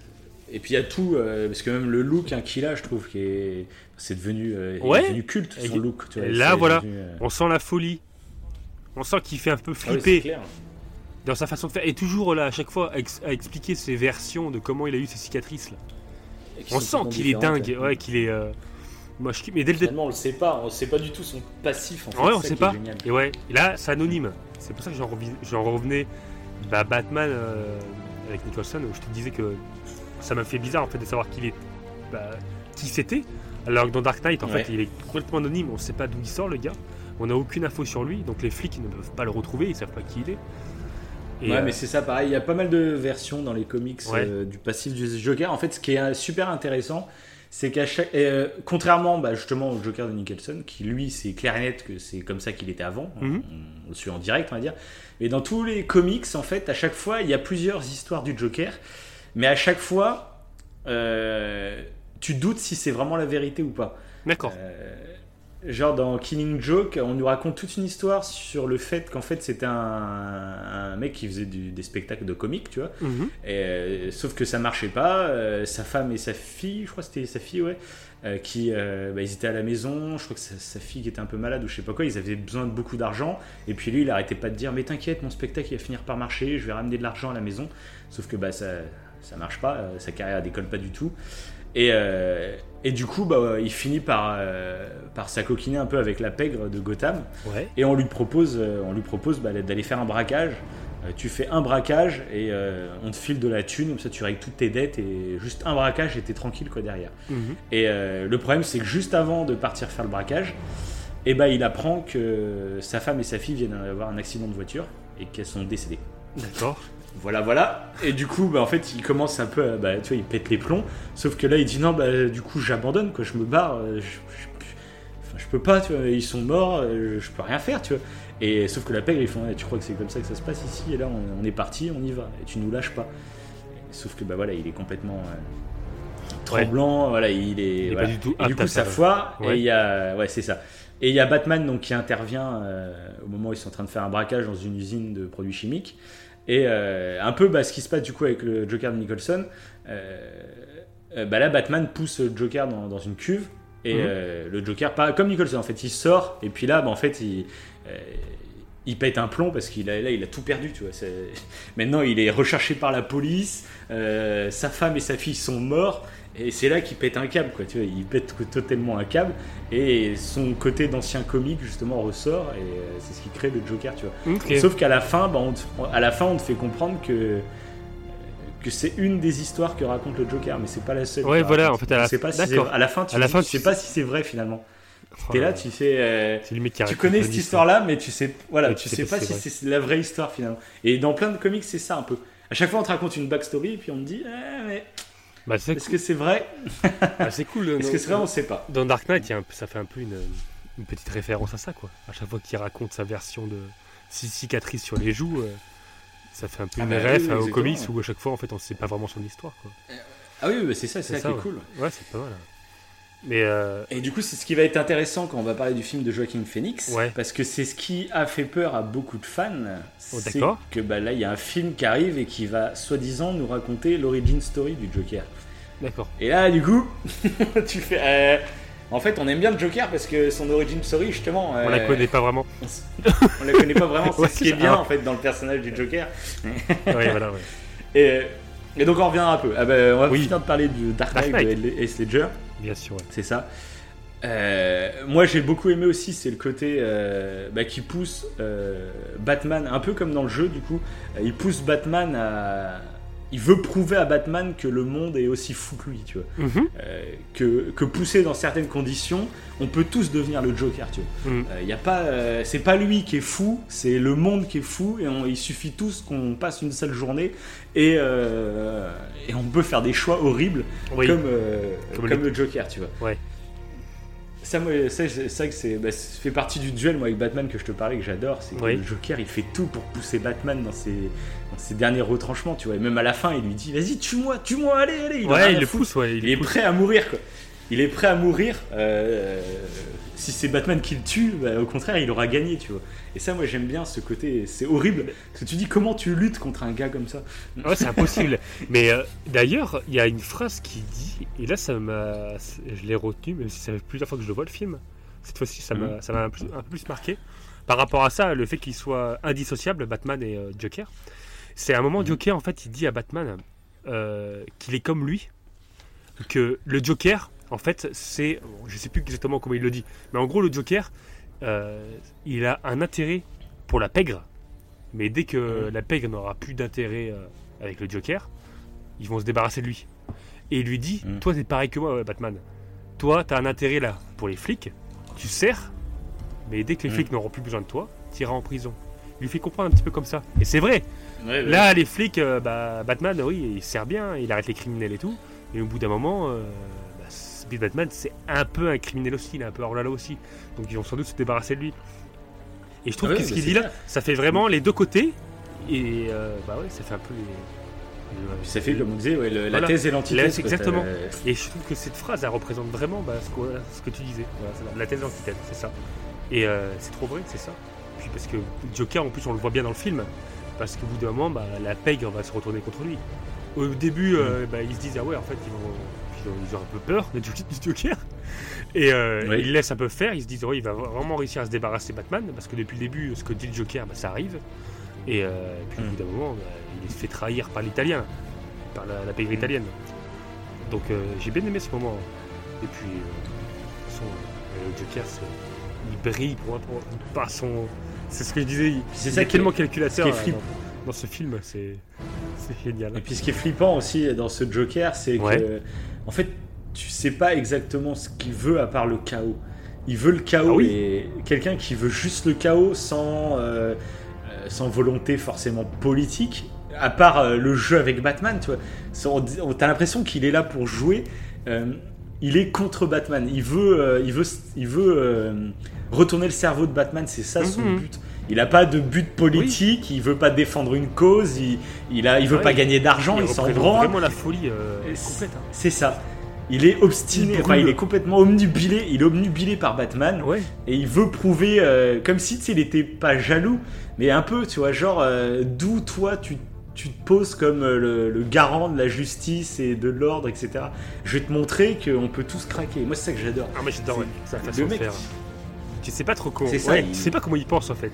Et puis il y a tout euh, parce que même le look hein, qu'il a, je trouve qu'il est, c'est devenu, euh, est devenu culte son look. Tu vois, là, voilà. devenu, euh, On sent la folie. On sent qu'il fait un peu ah oui, flipper dans sa façon de faire. Et toujours là, à chaque fois, à, ex- à expliquer ses versions de comment il a eu ses cicatrices. Là. Qui On sent qu'il est dingue. Ouais, qu'il est. euh, Moi, je... Mais dès le début. Finalement, on le sait pas. On sait pas du tout son passif. En fait, Ouais, on ça sait qui pas. Et ouais, et là, c'est anonyme. C'est pour ça que j'en revenais Bah, Batman euh, avec Nicholson, je te disais que ça m'a fait bizarre en fait de savoir qu'il est, bah, qui c'était. Alors que dans Dark Knight, en Ouais. fait, il est complètement anonyme, on sait pas d'où il sort le gars. On n'a aucune info sur lui, donc les flics ne peuvent pas le retrouver, ils savent pas qui il est. Et, ouais, euh, mais c'est ça, pareil. Il y a pas mal de versions dans les comics Ouais. euh, du passif du Joker. En fait, ce qui est super intéressant, c'est qu'à chaque. euh, contrairement bah, justement au Joker de Nicholson, qui lui, c'est clair et net que c'est comme ça qu'il était avant. Mhm. On, on le suit en direct, on va dire. Mais dans tous les comics, en fait, à chaque fois, il y a plusieurs histoires du Joker. Mais à chaque fois, euh, tu doutes si c'est vraiment la vérité ou pas. D'accord. Euh, genre dans Killing Joke, on nous raconte toute une histoire sur le fait qu'en fait c'était un, un mec qui faisait du- des spectacles de comiques, tu vois. Mhm. Et, euh, sauf que ça marchait pas. euh, sa femme et sa fille, je crois que c'était sa fille, ouais, euh, qui bah, ils étaient à la maison. Je crois que sa, sa fille qui était un peu malade ou je sais pas quoi. Ils avaient besoin de beaucoup d'argent. Et puis lui, il arrêtait pas de dire mais t'inquiète, mon spectacle il va finir par marcher. Je vais ramener de l'argent à la maison. Sauf que bah ça ça marche pas. euh, sa carrière décolle pas du tout. Et, euh, et du coup, bah, il finit par, euh, par s'acoquiner un peu avec la pègre de Gotham. Ouais. Et on lui propose, euh, on lui propose bah, d'aller faire un braquage. Euh, tu fais un braquage et euh, on te file de la thune, comme ça tu règles toutes tes dettes et juste un braquage et t'es tranquille quoi derrière. Mhm. Et euh, le problème c'est que juste avant de partir faire le braquage, et bah, il apprend que sa femme et sa fille viennent avoir un accident de voiture et qu'elles sont décédées. D'accord. Voilà, voilà. Et du coup, bah, en fait, il commence un peu, à- bah, tu vois, il pète les plombs. Sauf que là, il dit non, bah, du coup, j'abandonne, quoi, je me barre. euh, Je, je, enfin, je peux pas, tu vois, ils sont morts, euh, je peux rien faire, tu vois. Et sauf que la pègre, ils font, Ouais, tu crois que c'est comme ça que ça se passe ici? Et là, on, on est parti, on y va. Et tu nous lâches pas. Sauf que, bah voilà, il est complètement euh, tremblant. Voilà, il est. Il est voilà. pas du tout Et du coup, ça foire. Ouais. Et il y a, ouais, c'est ça. Et il y a Batman donc qui intervient euh, au moment où ils sont en train de faire un braquage dans une usine de produits chimiques. Et euh, un peu bah, ce qui se passe du coup avec le Joker de Nicholson. euh, euh, bah là, Batman pousse le Joker dans, dans une cuve. Et Mhm. le Joker, pas comme Nicholson, en fait, il sort. Et puis là, bah, en fait, il. il pète un plomb parce qu'il a, là, il a tout perdu, tu vois. Maintenant, il est recherché par la police. euh, sa femme et sa fille sont morts. Et c'est là qu'il pète un câble, quoi. Tu vois, il pète totalement un câble. Et son côté d'ancien comique, justement, ressort. Et euh, c'est ce qui crée le Joker, tu vois. Ok. Sauf qu'à la fin, bah, on te, à la fin, on te fait comprendre que que c'est une des histoires que raconte le Joker, mais c'est pas la seule. Ouais, voilà, raconte. en fait, à la- Tu sais pas si à la fin, tu, À la dis- fin, tu sais pas si c'est vrai finalement. Oh T'es là tu sais, euh, tu connais cette histoire. histoire-là, mais tu sais, voilà, Mais tu sais pas si c'est c'est la vraie histoire finalement. Et dans plein de comics, c'est ça un peu. À chaque fois, on te raconte une backstory, et puis on te dit, eh, mais Bah, est-ce que c'est vrai bah, c'est cool. Est-ce que c'est vrai On sait pas. Dans Dark Knight, il y a un peu- ça fait un peu une, une petite référence à ça, quoi. À chaque fois qu'il raconte sa version de six cicatrices sur les joues, euh, ça fait un peu Ah une bah ref oui, au exactement. comics où à chaque fois, en fait, on sait pas vraiment son histoire, quoi. Ah oui, bah, c'est ça, c'est ça, qui ouais. est cool. Ouais, c'est pas mal. hein. Mais euh, Et du coup, c'est ce qui va être intéressant quand on va parler du film de Joaquin Phoenix, Ouais. parce que c'est ce qui a fait peur à beaucoup de fans. Oh, c'est que bah, là, il y a un film qui arrive et qui va soi-disant nous raconter l'origin story du Joker. d'accord. Et là, du coup, tu fais. euh, en fait, on aime bien le Joker parce que son origin story, justement. On la euh, connaît pas vraiment. on la connaît pas vraiment. C'est Ouais, ce qui est bien ça. en fait dans le personnage du Joker. ouais, voilà, ouais. Et, et donc on revient un peu. Ah bah, on va Oui. finir de parler du Dark Knight. de Heath Ledger. Bien. C'est ça. Euh, moi j'ai beaucoup aimé aussi, c'est le côté euh, bah, qui pousse euh, Batman, un peu comme dans le jeu du coup, il pousse Batman à... Il veut prouver à Batman que le monde est aussi fou que lui, tu vois. Mhm. Euh, que, que poussé dans certaines conditions, on peut tous devenir le Joker, tu vois. Euh, y a pas, euh, c'est pas lui qui est fou, c'est le monde qui est fou, et on- il suffit tous qu'on passe une seule journée et, et on peut faire des choix horribles Oui. comme, Comme le Joker, tu vois. Ouais. Ça, ça, c'est ça c'est, bah, ça fait partie du duel moi avec Batman que je te parlais que j'adore, c'est que Oui. le Joker il fait tout pour pousser Batman dans ses, dans ses derniers retranchements, tu vois. Et même à la fin, il lui dit vas-y tue-moi, tue-moi, allez, allez. Il ouais, il le pousse, ouais. Il est pousse. prêt à mourir, quoi. Il est prêt à mourir. euh, si c'est Batman qui le tue, bah, au contraire, il aura gagné, tu vois. Et ça, moi, j'aime bien ce côté. C'est horrible. Parce que tu dis comment tu luttes contre un gars comme ça? Ouais, c'est impossible. Mais euh, d'ailleurs, il y a une phrase qui dit, et là, ça m'a, je l'ai retenu, même si ça fait plusieurs fois que je le vois le film. Cette fois-ci, ça m'a, Mhm. ça m'a un, peu plus marqué. Par rapport à ça, le fait qu'il soit indissociable, Batman et euh, Joker. C'est à un moment, Mhm. Joker, en fait, il dit à Batman euh, qu'il est comme lui, que le Joker, en fait, c'est, je sais plus exactement comment il le dit, mais en gros, le Joker, euh, il a un intérêt pour la pègre Mais dès que Mhm. la pègre n'aura plus d'intérêt euh, avec le Joker, ils vont se débarrasser de lui. Et il lui dit Mhm. Toi, t'es pareil que moi, Batman. Toi, t'as un intérêt là pour les flics, tu sers, mais dès que les Mhm. flics n'auront plus besoin de toi, tu iras en prison. Il lui fait comprendre un petit peu comme ça. Et c'est vrai, Ouais, ouais. Là, les flics, euh, bah, Batman, oui, il sert bien, il arrête les criminels et tout. Mais au bout d'un moment, euh, Batman, c'est un peu un criminel aussi, il est un peu hors la loi aussi. Donc ils vont sans doute se débarrasser de lui. Et je trouve Ouais, que ce qu'il dit là, ça fait vraiment les deux côtés. Et euh, bah ouais, ça fait un peu les. Puis ça fait, comme on disait, ouais, le- la Voilà. thèse et l'antithèse. La- exactement. T'as- Et je trouve que cette phrase, elle représente vraiment bah, ce, que, ce que tu disais. Voilà, la, la thèse et l'antithèse, c'est ça. Et euh, c'est trop vrai, c'est ça. Puis parce que Joker, en plus, on le voit bien dans le film. Parce qu'au bout d'un moment, bah, la pègre va se retourner contre lui. Au début, euh, bah, ils se disent, ah ouais, en fait, ils, vont, ils, ont, un peu peur du Joker. Et euh, Oui. ils laissent un peu faire. Ils se disent, ouais, il va vraiment réussir à se débarrasser de Batman. Parce que depuis le début, ce que dit le Joker, bah, ça arrive. Et, euh, puis au Mm. bout d'un moment, bah, il se fait trahir par l'Italien, par la, la italienne. Donc euh, j'ai bien aimé ce moment. Et puis, euh, le Joker, il brille pour, pour- par son. C'est ce que je disais, C'est ça est tellement est- calculateur ce qui est là, flip- dans, dans ce film, c'est c'est génial. Et puis ce qui est flippant aussi dans ce Joker, c'est Ouais. que, en fait, tu sais pas exactement ce qu'il veut à part le chaos. Il veut le chaos Ah oui. et quelqu'un qui veut juste le chaos sans, euh, euh, sans volonté forcément politique, à part euh, le jeu avec Batman, tu vois. T'as l'impression qu'il est là pour jouer. euh, il est contre Batman. Il veut, il veut, il veut retourner le cerveau de Batman. C'est ça son Mhm. but. Il a pas de but politique. Il veut pas défendre une cause. Il, il a, il veut Ouais, pas il- gagner d'argent. Il, s'en branle. vraiment la folie euh, c'est- complète. hein. C'est ça. Il est obstiné, Il enfin il est complètement omnubilé, il est omnubilé par Batman Ouais, et il veut prouver, euh, comme si il était pas jaloux, mais un peu, tu vois, genre euh, d'où toi tu, tu te poses comme euh, le, le garant de la justice et de l'ordre, etc. Je vais te montrer qu'on peut tous craquer. Moi c'est ça que j'adore. ah, mais j'adore ouais, sa façon de faire. Tu sais pas trop comment. C'est ouais, il- Tu sais pas comment il pense en fait.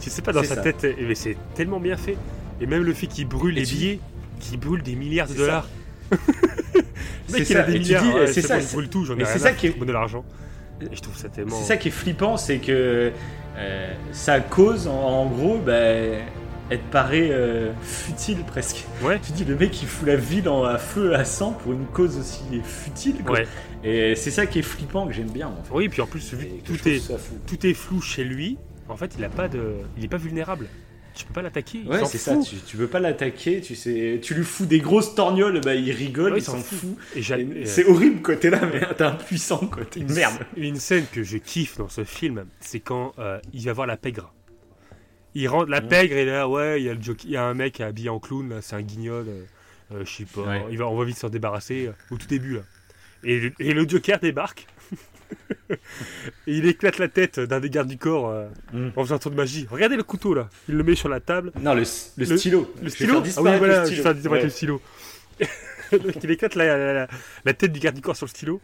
Tu sais pas dans C'est sa ça. tête, mais c'est tellement bien fait. Et même le fait qu'il brûle Et les tu- billets, qu'il brûle des milliards de C'est dollars. C'est ça, des et tu milliards. dis, ouais, c'est c'est ça, bon, c'est- brûle tout, j'en ai rien c'est à ça qui est- de l'argent. Et je trouve ça tellement. C'est ça qui est flippant, c'est que euh, sa cause, en, en gros, bah, elle te paraît euh, futile presque. Ouais. Tu dis le mec il fout la ville en, à feu à sang pour une cause aussi futile. Quoi. Ouais. Et c'est ça qui est flippant que j'aime bien. En fait. Oui, puis en plus, vu que est, tout est flou chez lui, en fait, il a pas de, il est pas vulnérable. Tu peux pas l'attaquer. Ouais, c'est ça. Tu, tu veux pas l'attaquer. Tu sais, tu lui fous des grosses torgnoles, bah il rigole, Ouais, il s'en fout. Et et, C'est horrible quoi. T'es là, mais t'es impuissant. T'es une merde. Une scène que je kiffe dans ce film, c'est quand euh, il va voir la pègre. Il rentre la pègre et là, ouais, il y a le jockey- il y a un mec habillé en clown, c'est un guignol. euh, euh, je sais pas. Ouais. Il va, on va vite s'en débarrasser euh, au tout début là. Et, et le Joker débarque. et il éclate la tête d'un des gardes du corps euh, Mhm. en faisant un tour de magie. Regardez le couteau là. Il le met sur la table. Non, le, le Le- stylo. Le Je stylo Ah oui, voilà, le je stylo. disparaître Ouais. le stylo. Donc il éclate la, la- la- la tête du garde du corps sur le stylo.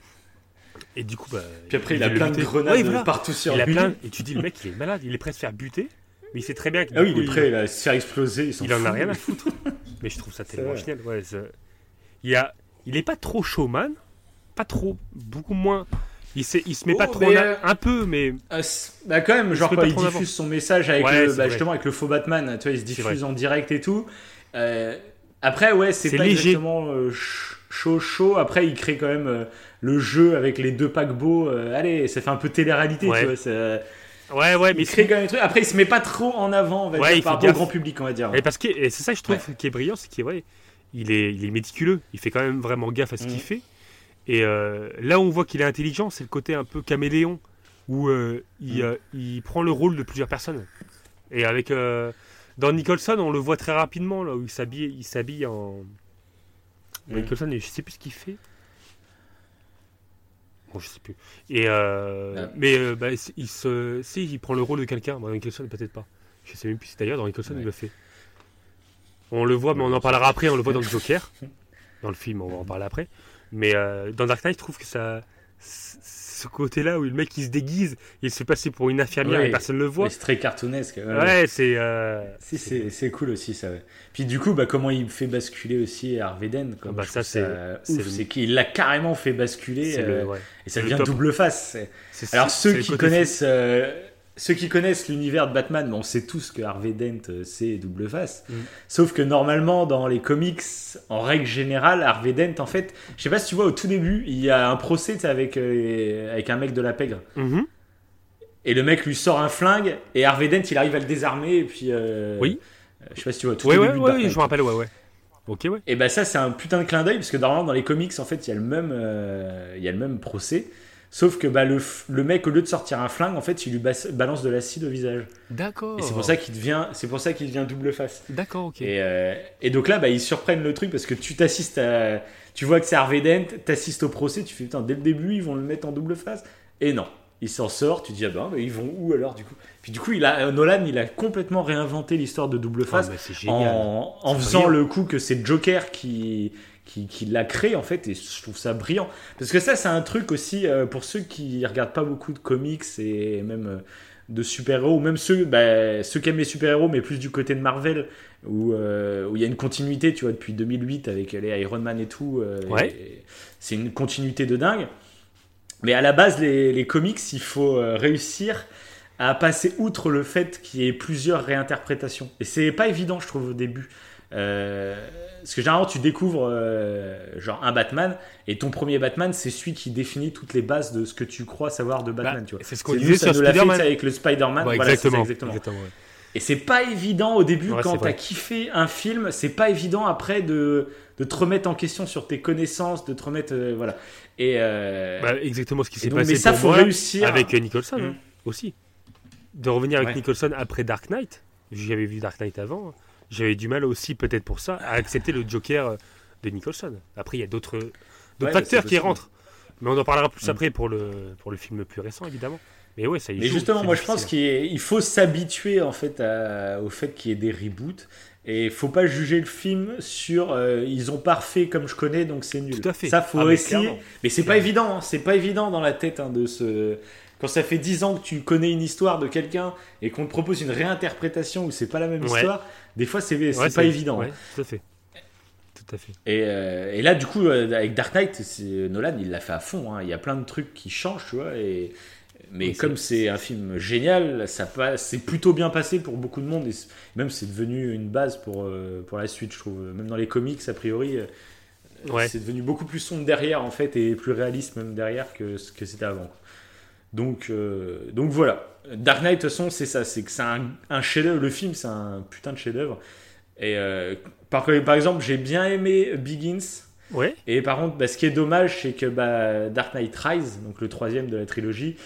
Et du coup, bah. Puis après, il a plein de grenades Ouais, voilà. partout sur Il a lui. plein. Et tu dis, le mec, il est malade, il est prêt à se faire buter. Mais il sait très bien que. Ah oui, coup, il est prêt à se faire exploser. Il, Il en a rien à foutre. Mais je trouve ça tellement génial. Ouais, il, y a... il est pas trop showman. Pas trop. Beaucoup moins. Il, il se met Oh, pas trop euh, Un peu, mais. C'est- bah quand même, Il genre quand il diffuse son message avec Ouais, le, bah, justement avec le faux Batman, tu vois, il se diffuse en direct et tout. Euh, après, ouais, c'est pas léger. exactement euh, ch- chaud chaud. Après, il crée quand même euh, le jeu avec les deux paquebots. euh, allez, ça fait un peu télé-réalité, Ouais. tu vois. ça- Ouais, ouais, mais il crée quand même des trucs. Après, il se met pas trop en avant, on va Ouais, dire, il par rapport au grand public, on va dire. Et parce que et c'est ça que je trouve qui est brillant, c'est qu'il ouais, il est, il est méticuleux. Il fait quand même vraiment gaffe à ce qu'il fait. Et euh, là où on voit qu'il est intelligent, c'est le côté un peu caméléon, où euh, il, Mhm. euh, il prend le rôle de plusieurs personnes. Et avec dans Nicholson, on le voit très rapidement là où il s'habille, il s'habille en Mhm. Nicholson. Et je sais plus ce qu'il fait. Bon, je sais plus. Et Ah. mais bah, il se, si il prend le rôle de quelqu'un. Bon, dans Nicholson peut-être pas. Je sais même plus si d'ailleurs dans Nicholson Ouais. il le fait. On le voit, mais on en parlera après. On le voit dans le Joker, dans le film. On va en parler après. Mais euh, dans Dark Knight, je trouve que ça, ce côté-là où le mec il se déguise, il se fait passer pour une infirmière Ouais. et personne ne le voit. C'est très cartoonesque. ouais, ouais. C'est. euh, Si, c'est c'est cool aussi ça. ouais. Puis du coup, bah, comment il fait basculer aussi Harvey Dent. Ah bah, ça, c'est- ouf, c'est qu'il l'a carrément fait basculer euh, le, et ça devient double face. Alors ceux qui connaissent ceux qui connaissent l'univers de Batman, bon, on sait tous que Harvey Dent c'est double face. Mm. Sauf que normalement dans les comics, en règle générale, Harvey Dent, en fait, je sais pas si tu vois au tout début, il y a un procès avec euh, avec un mec de la pègre. Mhm. Et le mec lui sort un flingue et Harvey Dent il arrive à le désarmer et puis. euh, Oui. euh, Je sais pas si tu vois au tout Ouais, début ouais, de ouais, Dark oui, je me rappelle, ouais, ouais. Ok, ouais. Et bah ça c'est un putain de clin d'œil parce que normalement dans les comics en fait il y a le même euh, il y a le même procès. Sauf que bah, le, le mec, au lieu de sortir un flingue, en fait, il lui balance de l'acide au visage. D'accord. Et c'est pour ça qu'il devient, c'est pour ça qu'il devient double face. D'accord, ok. Et, euh, et donc là, bah, ils surprennent le truc parce que tu t'assistes à, tu vois que c'est Harvey Dent, t'assistes au procès, tu fais putain, dès le début, ils vont le mettre en double face. Et non, il s'en sort, tu te dis ah ben, mais ils vont où alors du coup? Puis du coup, il a, Nolan, il a complètement réinventé l'histoire de double Ah, face bah, en, en faisant le coup que c'est Joker qui, qui, qui l'a créé en fait et je trouve ça brillant parce que ça c'est un truc aussi euh, pour ceux qui regardent pas beaucoup de comics et même euh, de super-héros ou même ceux, bah, ceux qui aiment les super-héros mais plus du côté de Marvel où euh, où il y a une continuité tu vois depuis 2008 avec les Iron Man et tout Ouais. c'est une continuité de dingue mais à la base les, les comics il faut réussir à passer outre le fait qu'il y ait plusieurs réinterprétations. Et c'est pas évident, je trouve, au début. Euh, parce que généralement, tu découvres euh, genre un Batman, et ton premier Batman, c'est celui qui définit toutes les bases de ce que tu crois savoir de Batman. Bah, tu vois. c'est ce qu'on disait sur Spider-Man. avec le Spider-Man. Voilà, exactement. exactement. exactement, ouais. Et c'est pas évident au début Ouais, quand t'as kiffé un film, c'est pas évident après de, de te remettre en question sur tes connaissances, de te remettre. euh, voilà. Et. euh, Bah, exactement ce qui s'est passé mais ça, pour faut moi réussir. avec Nicholson Mm. hein, aussi. De revenir avec Ouais. Nicholson après Dark Knight. J'avais vu Dark Knight avant. J'avais du mal aussi, peut-être pour ça, à accepter le Joker euh, de Nicholson. Après, il y a d'autres d'autres Ouais, bah, facteurs c'est qui rentrent. Mais on en parlera plus Mm. après pour le, pour le film plus récent, évidemment. Mais ouais, ça y Mais joue, justement, moi je pense qu'il faut s'habituer en fait à- au fait qu'il y ait des reboots et il faut pas juger le film sur euh, ils ont pas refait comme je connais donc c'est nul. Tout à fait. Ça faut Ah, mais essayer. clairement. Mais c'est pas évident, hein, c'est pas évident dans la tête hein, de ce quand ça fait 10 ans que tu connais une histoire de quelqu'un et qu'on te propose une réinterprétation où c'est pas la même Ouais. histoire, des fois c'est Ouais, pas évident. hein. Tout à fait. Tout à fait. Et, euh, et là, du coup, euh, avec Dark Knight, c'est- Nolan, il l'a fait à fond. hein. Il y a plein de trucs qui changent, tu vois. Et, mais Oui, comme c'est- un film génial, ça c'est plutôt bien passé pour beaucoup de monde. Et même, c'est devenu une base pour, euh, pour la suite, je trouve. Même dans les comics, a priori, euh, Ouais. c'est devenu beaucoup plus sombre derrière, en fait, et plus réaliste même derrière que ce que c'était avant. quoi. Donc, euh, donc voilà. Dark Knight, de toute façon, c'est ça. C'est que c'est un, un chef-d'œuvre. Le film, c'est un putain de chef-d'œuvre. Et euh, par, par exemple, j'ai bien aimé Begins. Ouais. Et par contre, bah, ce qui est dommage, c'est que bah, Dark Knight Rise, donc le troisième de la trilogie,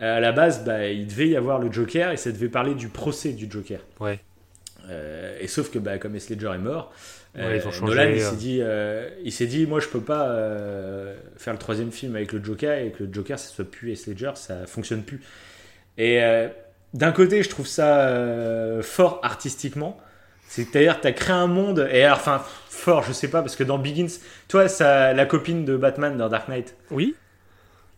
euh, à la base, bah, il devait y avoir le Joker et ça devait parler du procès du Joker. Ouais. Euh, et sauf que bah, comme Heath Ledger est mort, euh, Ouais, changé, Nolan il euh. s'est dit, euh, il s'est dit, moi je peux pas faire le troisième film avec le Joker et que le Joker ça soit plus Heath Ledger, ça fonctionne plus. Et d'un côté, je trouve ça fort artistiquement. C'est-à-dire, tu as créé un monde, et alors, enfin, fort, je sais pas, parce que dans Begins, toi, ça, la copine de Batman dans Dark Knight, Oui.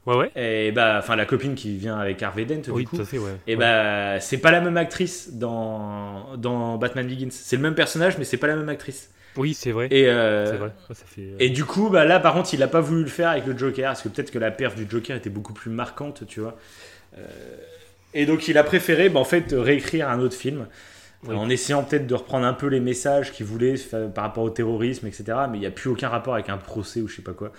Ouais, ouais. et bah, enfin, la copine qui vient avec Harvey Dent, Oui, du coup, tout à fait, ouais. et bah, c'est pas la même actrice dans, dans Batman Begins. C'est le même personnage, mais c'est pas la même actrice. Oui, c'est vrai. Et, euh, C'est vrai. Ouais, ça fait. euh, et du coup, bah, là, par contre, il a pas voulu le faire avec le Joker, parce que peut-être que la perf du Joker était beaucoup plus marquante, tu vois. Euh, et donc, il a préféré, bah, en fait, réécrire un autre film. Oui. En essayant peut-être de reprendre un peu les messages qu'il voulait par rapport au terrorisme, etc. Mais il n'y a plus aucun rapport avec un procès ou je sais pas quoi.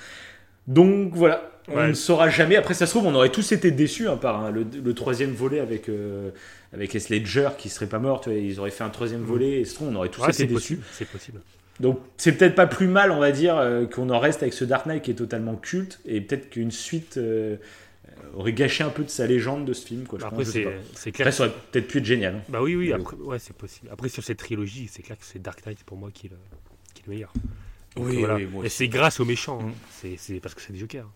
Donc voilà, on Ouais. ne saura jamais. Après, ça se trouve, on aurait tous été déçus hein, par hein, le, le troisième volet avec, euh, avec Heath Ledger qui serait pas mort. tu vois, ils auraient fait un troisième volet et se trouve, on aurait tous ouais, été déçus. C'est possible. Donc c'est peut-être pas plus mal, on va dire, euh, qu'on en reste avec ce Dark Knight qui est totalement culte et peut-être qu'une suite euh, aurait gâché un peu de sa légende de ce film. Quoi, je Après, c'est clair. Après, ça aurait peut-être pu être génial. hein. Bah oui, oui, après, ouais, c'est possible. Après, sur cette trilogie, c'est clair que c'est Dark Knight pour moi qui est le, qui est le meilleur. Donc, Oui, voilà. oui, moi Et c'est grâce aux méchants. hein. Mm. C'est- parce que c'est des jokers.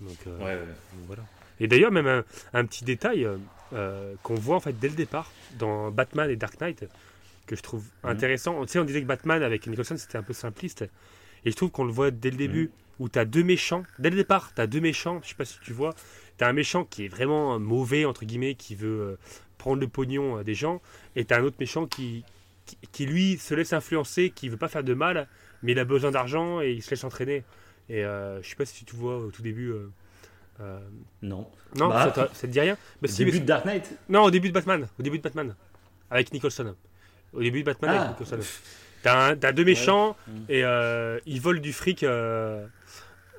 Donc, euh, Ouais, ouais. donc voilà. Et d'ailleurs, même un, un petit détail euh, qu'on voit en fait dès le départ dans Batman et Dark Knight que je trouve Mhm. intéressant. Tu sais, on disait que Batman avec Nicholson c'était un peu simpliste. Et je trouve qu'on le voit dès le début où tu as deux méchants. Dès le départ, tu as deux méchants. Je sais pas si tu vois. Tu as un méchant qui est vraiment mauvais, entre guillemets, qui veut euh, prendre le pognon des gens. Et tu as un autre méchant qui, qui, qui, lui, se laisse influencer, qui veut pas faire de mal, mais il a besoin d'argent et il se laisse entraîner. Et euh, je sais pas si tu vois au tout début. euh, Euh, Non. non, Bah, ça, te, ça te dit rien Bah, Au si, début mais- de Dark Knight Non, au début de Batman. Au début de Batman. Avec Nicholson. Au début de Batman Ah. avec Nicholson. T'as, deux méchants Mm. et euh, ils volent du fric. euh,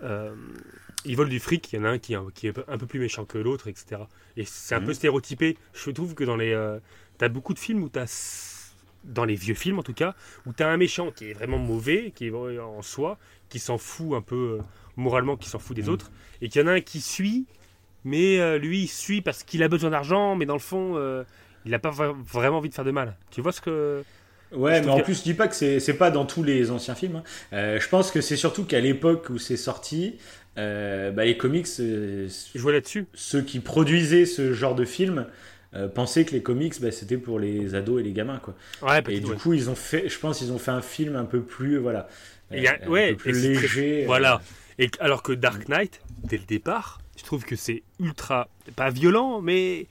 euh, ils volent du fric. Il y en a un qui, est un- qui est un peu plus méchant que l'autre, etc. Et c'est un peu stéréotypé. Je trouve que dans les. t'as beaucoup de films où t'as. Dans les vieux films en tout cas, où t'as un méchant qui est vraiment mauvais, qui est en soi, qui s'en fout un peu euh, moralement, qui s'en fout des Mhm. autres, et qu'il y en a un qui suit, mais euh, lui il suit parce qu'il a besoin d'argent, mais dans le fond. euh, il n'a pas vra- vraiment envie de faire de mal. Tu vois ce que. Ouais, mais en plus, je dis pas que c'est pas dans tous les anciens films. hein. Euh, je pense que c'est surtout qu'à l'époque où c'est sorti, euh, bah, les comics, euh, Jouer là-dessus ceux qui produisaient ce genre de film euh, pensaient que les comics, bah, c'était pour les ados et les gamins, quoi. Ouais, Et du ouais. coup, ils ont fait, je pense, ils ont fait un film un peu plus, voilà, y a- euh, un ouais, peu plus et c'est très- léger. euh, Voilà. Et alors que Dark Knight, dès le départ, je trouve que c'est ultra. Pas violent, mais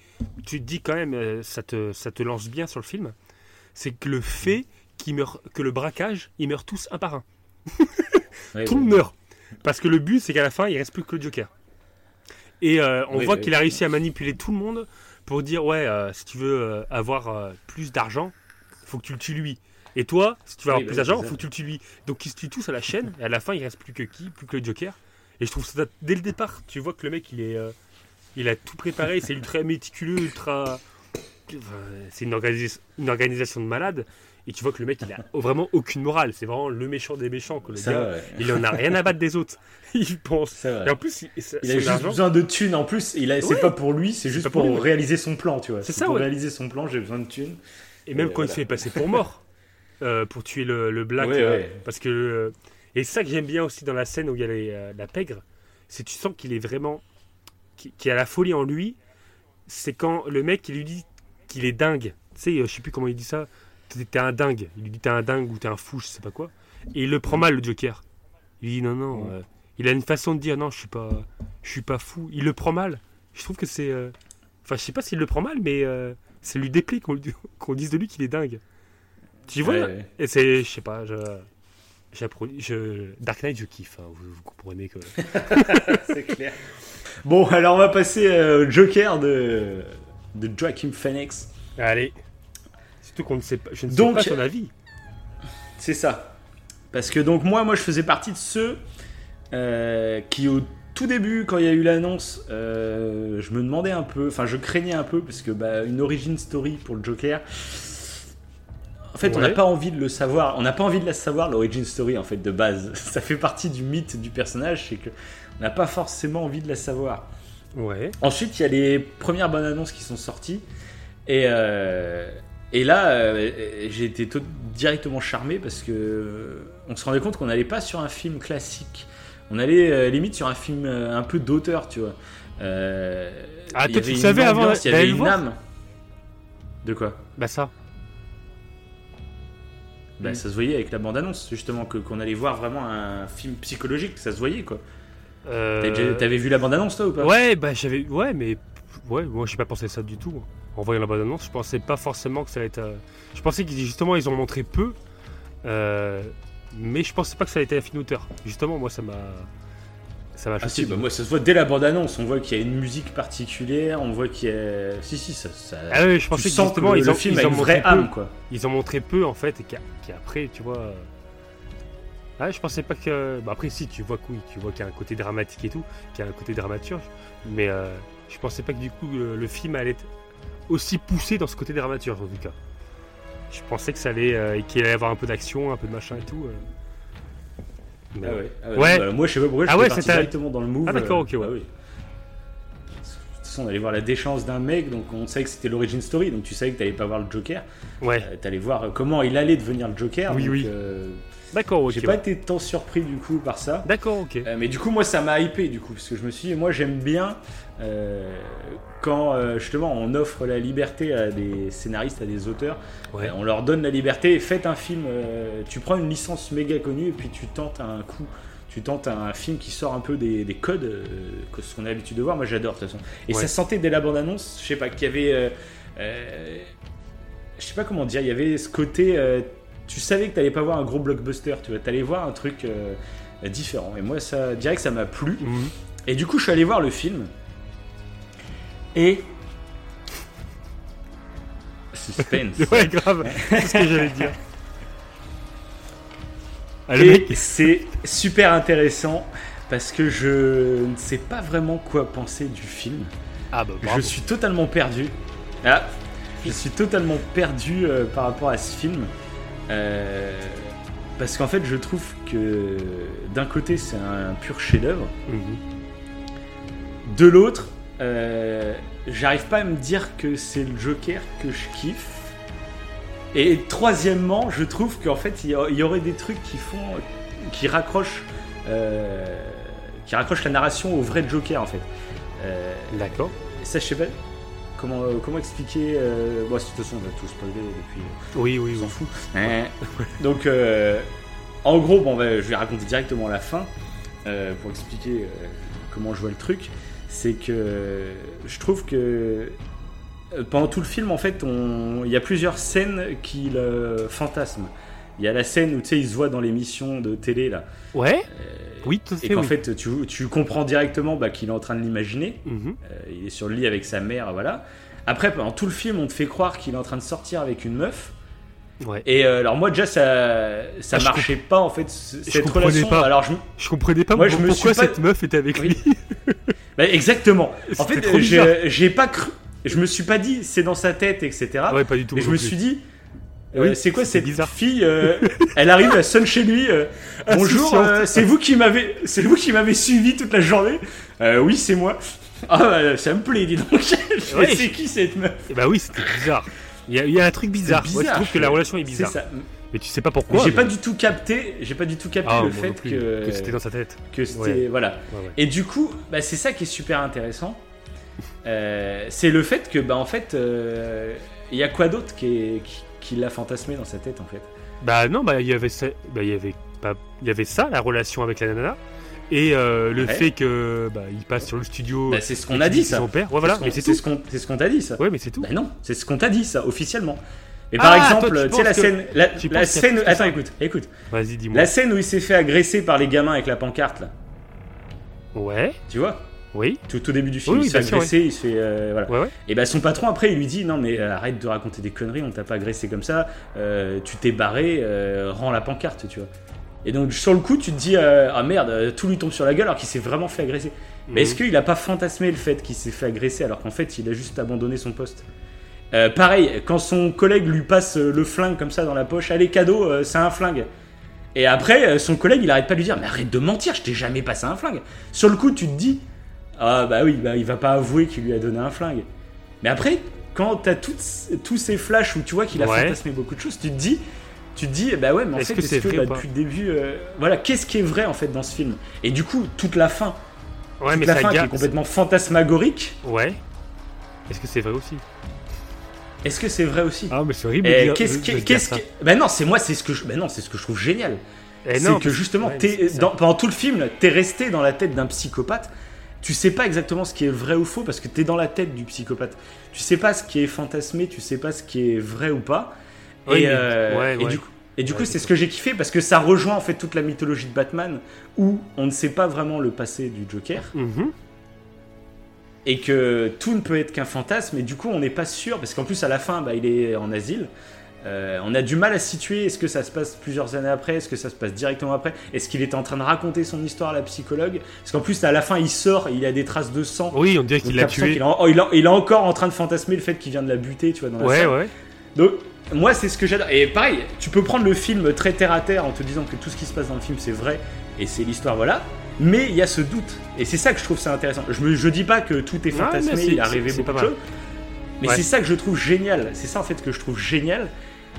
tu te dis quand même, euh, ça te, ça te lance bien sur le film. C'est que le fait qu'il meurt, que le braquage, ils meurent tous un par un. Tout le monde meurt. Parce que le but, c'est qu'à la fin, il reste plus que le Joker. Et euh, on Oui, voit oui. qu'il a réussi à manipuler tout le monde pour dire ouais, euh, si tu veux euh, avoir euh, plus d'argent, faut que tu le tues lui. Et toi, si tu veux avoir bah plus oui, d'argent, faut que tu le tues lui. Donc ils se tuent tous à la chaîne. Et à la fin, il reste plus que qui? Plus que le Joker. Et je trouve ça dès le départ, tu vois que le mec, il est, il a tout préparé. C'est ultra méticuleux, ultra. Enfin, c'est une, une organisation de malade. Et tu vois que le mec, il a vraiment aucune morale. C'est vraiment le méchant des méchants. Que le gars, il en a rien à battre des autres. Il pense. Et en plus, il, a son juste argent- besoin de thunes en plus. Il a, c'est Ouais. pas pour lui, c'est juste pour, pour lui, ouais. réaliser son plan, tu vois. C'est ça, pour ouais. réaliser son plan, j'ai besoin de thunes. Et même quand il se fait passer pour mort, euh, pour tuer le, le Black, Ouais, euh, ouais. parce que euh, et c'est ça que j'aime bien aussi dans la scène où il y a les, euh, la pègre, c'est tu sens qu'il est vraiment, qu'il qu'il a la folie en lui. C'est quand le mec il lui dit qu'il est dingue. Tu sais, je sais plus comment il dit ça. T'es un dingue. Il lui dit t'es un dingue ou t'es un fou, je sais pas quoi. Et il le prend mal le Joker. Il dit non non. Euh, il a une façon de dire non, je suis pas, je suis pas fou. Il le prend mal. Je trouve que c'est, euh, enfin je sais pas s'il le prend mal, mais euh, ça lui déplaît qu'on qu'on dise de lui qu'il est dingue. Tu vois? Ouais. Et c'est, je sais pas, je, je, Dark Knight, je kiffe. hein, vous, vous comprenez que. c'est clair. Bon, alors on va passer euh, au Joker de, de Joaquin Phoenix. Allez. Surtout qu'on ne sait pas, je ne sais Donc- pas son avis. C'est ça. Parce que donc moi, moi je faisais partie de ceux euh, qui au tout début, quand il y a eu l'annonce, euh, je me demandais un peu, enfin je craignais un peu parce que bah, une origin story pour le Joker. En fait, on n'a pas envie de le savoir. On n'a pas envie de la savoir l'origin story en fait de base. Ça fait partie du mythe du personnage, c'est que on n'a pas forcément envie de la savoir. Ouais. Ensuite, il y a les premières bonnes annonces qui sont sorties. Et, euh, et là, euh, j'ai été tout- directement charmé parce que euh, on se rendait compte qu'on n'allait pas sur un film classique. On allait euh, limite sur un film euh, un peu d'auteur, tu vois. Ah, toi, tu le savais avant Il y avait une âme. De quoi? Bah ça. bah, Mm. Ça se voyait avec la bande-annonce, justement, que- qu'on allait voir vraiment un film psychologique. Ça se voyait, quoi. Déjà- T'avais vu la bande-annonce, toi, ou pas? Ouais, bah j'avais. Ouais, mais. Ouais, moi j'ai pas pensé ça du tout. En voyant la bande-annonce, je pensais pas forcément que ça allait être. euh, Je pensais qu'ils justement ils ont montré peu. euh, Mais je pensais pas que ça allait être un film d'auteur. Justement, moi ça m'a. Ça m'a Ah si, bah moi ça se voit dès la bande-annonce, on voit qu'il y a une musique particulière, on voit qu'il y a... Si, si, ça... ça... Ah oui, je tu pensais que justement que le, ils ont, le film ils a ont une montré vraie peu. âme, quoi. Ils ont montré peu en fait et qu'a- qu'après, tu vois. euh, Ah, je pensais pas que. Bah après, si, tu vois que oui, tu vois qu'il y a un côté dramatique et tout, qu'il y a un côté dramaturge, mais euh, je pensais pas que du coup le, le film allait être aussi poussé dans ce côté dramaturge en tout cas. Je pensais que ça allait. euh, qu'il allait y avoir un peu d'action, un peu de machin et tout. euh. Mais Ah ouais, ah ouais. Ouais. Bah, moi je sais pas pourquoi, Ah je ouais, suis parti c'était- directement dans le move. Ah, d'accord, euh, ok, ouais. bah oui. De toute façon, on allait voir la déchéance d'un mec, donc on savait que c'était l'origin story, donc tu savais que t'allais pas voir le Joker. Ouais, Euh, T'allais voir euh, comment il allait devenir le Joker. Oui, donc, oui. euh, d'accord, ok. J'ai ouais. pas été tant surpris du coup par ça. D'accord, ok. Euh, mais du coup, moi, ça m'a hypé du coup, parce que je me suis dit, moi, j'aime bien euh, quand euh, justement on offre la liberté à des scénaristes, à des auteurs. Ouais. Euh, on leur donne la liberté. Faites un film. euh, tu prends une licence méga connue et puis tu tentes un coup. Tu tentes un film qui sort un peu des, des codes que ce qu'on a l'habitude de voir. Moi, j'adore de toute façon. Et Ouais. ça se sentait dès la bande annonce. Je sais pas qu'il y avait. je sais pas comment dire. Il y avait ce côté. tu savais que t'allais pas voir un gros blockbuster. Tu vois, t'allais voir un truc différent. Et moi, ça, direct, ça m'a plu. Mhm. Et du coup, je suis allé voir le film. Et. Suspense. Ouais, grave. C'est ce que j'allais dire. Ah, le Et mec, c'est super intéressant parce que je ne sais pas vraiment quoi penser du film. ah bah bravo. Je suis totalement perdu. Ah, je suis totalement perdu euh, par rapport à ce film. Euh, parce qu'en fait, je trouve que d'un côté, c'est un pur chef-d'œuvre. Mhm. De l'autre, euh, j'arrive pas à me dire que c'est le Joker que je kiffe. Et troisièmement, je trouve qu'en fait, il y, a- aurait des trucs qui font, qui raccrochent, euh, qui raccrochent la narration au vrai Joker en fait. Euh, D'accord. ça, je sais pas comment, comment expliquer. Bon, de toute façon, on va tout spoiler depuis. Oui, oui, On s'en fout. Donc, en gros, bon, bah, je vais raconter directement la fin pour expliquer comment je vois le truc. C'est que je trouve que euh, pendant tout le film, en fait, on- il y a plusieurs scènes qui le fantasment. Il y a la scène où tu sais, il se voit dans l'émission de télé là, Ouais. Oui, tout à Euh, et fait. qu'en oui. fait, tu, tu comprends directement bah, qu'il est en train de l'imaginer. Mhm. Euh, il est sur le lit avec sa mère, voilà. Après, pendant tout le film, on te fait croire qu'il est en train de sortir avec une meuf. Ouais. Et euh, alors moi déjà ça ça Ah, je marchait pas en fait je cette relation. pas. Alors je Je comprenais pas Moi, je pourquoi me suis pas- cette meuf était avec Oui. lui. bah, exactement. En fait bizarre. j'ai pas cru je me suis pas dit c'est dans sa tête etc. ouais, pas du tout. Et je me plus. suis dit euh, Oui, c'est quoi cette bizarre. fille euh, Elle arrive, elle sonne chez lui. euh, Bonjour, Insouciante. euh, c'est vous qui m'avez, c'est vous qui m'avez suivi toute la journée. Euh, oui, c'est moi. Ah, bah, ça me plaît, dis donc. Ouais. c'est qui cette meuf Eh bah oui, c'était bizarre. Il y, a, il y a un truc bizarre. C'est Ouais, bizarre, je trouve que la relation est bizarre. Ça. Mais tu sais pas pourquoi. J'ai mais- pas du tout capté, j'ai pas du tout capté Ah, le fait que, que c'était dans sa tête. que c'était Ouais. voilà. Ouais, ouais. Et du coup, bah, c'est ça qui est super intéressant. Euh, c'est le fait que, bah, en fait, euh, il y a quoi d'autre qui, qui, qui l'a fantasmé dans sa tête, en fait? Bah non, bah il y avait ça, bah, il y avait pas, il y avait ça, la relation avec la nana, et euh, le fait que bah il passe sur le studio. Bah, C'est ce qu'on a dit, ça. Son père, voilà, C'est mais ce c'est qu'on- tout. ce qu'on c'est ce qu'on t'a dit, ça. Ouais, mais c'est tout. Bah non, c'est ce qu'on t'a dit, ça, officiellement. Et par Ah, exemple, toi, tu sais, la que- scène. La, tu la Attends, ça écoute, écoute. Vas-y, dis-moi. La scène où il s'est fait agresser par les gamins avec la pancarte, là. Ouais, Tu vois? Oui, Tout au début du film, Oui, il se fait bien sûr, agresser, il se fait. euh, voilà. ouais, ouais. Et bah son patron après il lui dit non mais euh, arrête de raconter des conneries, on t'a pas agressé comme ça, euh, tu t'es barré, euh, rends la pancarte, tu vois. Et donc sur le coup tu te dis euh, ah merde, tout lui tombe sur la gueule alors qu'il s'est vraiment fait agresser. Mais est-ce Mhm. qu'il a pas fantasmé le fait qu'il s'est fait agresser alors qu'en fait il a juste abandonné son poste? Euh, Pareil, quand son collègue lui passe euh, le flingue comme ça dans la poche, allez cadeau, euh, c'est un flingue. Et après, son collègue, il arrête pas de lui dire Mais arrête de mentir, je t'ai jamais passé un flingue. Sur le coup, tu te dis Ah bah oui, bah, il va pas avouer qu'il lui a donné un flingue. Mais après, quand t'as tous ces flashs où tu vois qu'il a Ouais. fantasmé beaucoup de choses, tu te dis tu te dis bah ouais mais en Est-ce fait que est-ce c'est que vrai bah, depuis le début euh, voilà qu'est-ce qui est vrai en fait dans ce film? Et du coup toute la fin Ouais, toute mais la ça fin qui est complètement fantasmagorique Ouais. Est-ce que c'est vrai aussi? Est-ce que c'est vrai aussi? Ah, mais c'est horrible. Eh, qu'est-ce dire qu'est-ce qui- Ben non, c'est moi, c'est ce que je, ben non, c'est ce que je trouve génial. Eh c'est non, que justement, ouais, dans- pendant tout le film, t'es resté dans la tête d'un psychopathe. Tu sais pas exactement ce qui est vrai ou faux parce que t'es dans la tête du psychopathe. Tu sais pas ce qui est fantasmé, tu sais pas ce qui est vrai ou pas. Oui, et, euh, ouais, et ouais. du coup, et du Ouais, coup, c'est c'est ce que j'ai kiffé parce que ça rejoint en fait toute la mythologie de Batman où on ne sait pas vraiment le passé du Joker Mhm. Et que tout ne peut être qu'un fantasme et du coup on n'est pas sûr parce qu'en plus à la fin bah, il est en asile Euh, on a du mal à situer est-ce que ça se passe plusieurs années après est-ce que ça se passe directement après est-ce qu'il était en train de raconter son histoire à la psychologue? Parce qu'en plus à la fin il sort il a des traces de sang Oui, on dirait qu'il l'a tué. est en- oh, il, est- il est encore en train de fantasmer le fait qu'il vient de la buter tu vois dans la Ouais, salle. ouais. donc moi c'est ce que j'adore et pareil tu peux prendre le film très terre à terre en te disant que tout ce qui se passe dans le film c'est vrai et c'est l'histoire voilà mais il y a ce doute. Et c'est ça que je trouve ça intéressant. Je, je dis pas que tout est fantasmé il est arrivé beaucoup de choses. Mais Ouais. c'est ça que je trouve génial. C'est ça en fait que je trouve génial.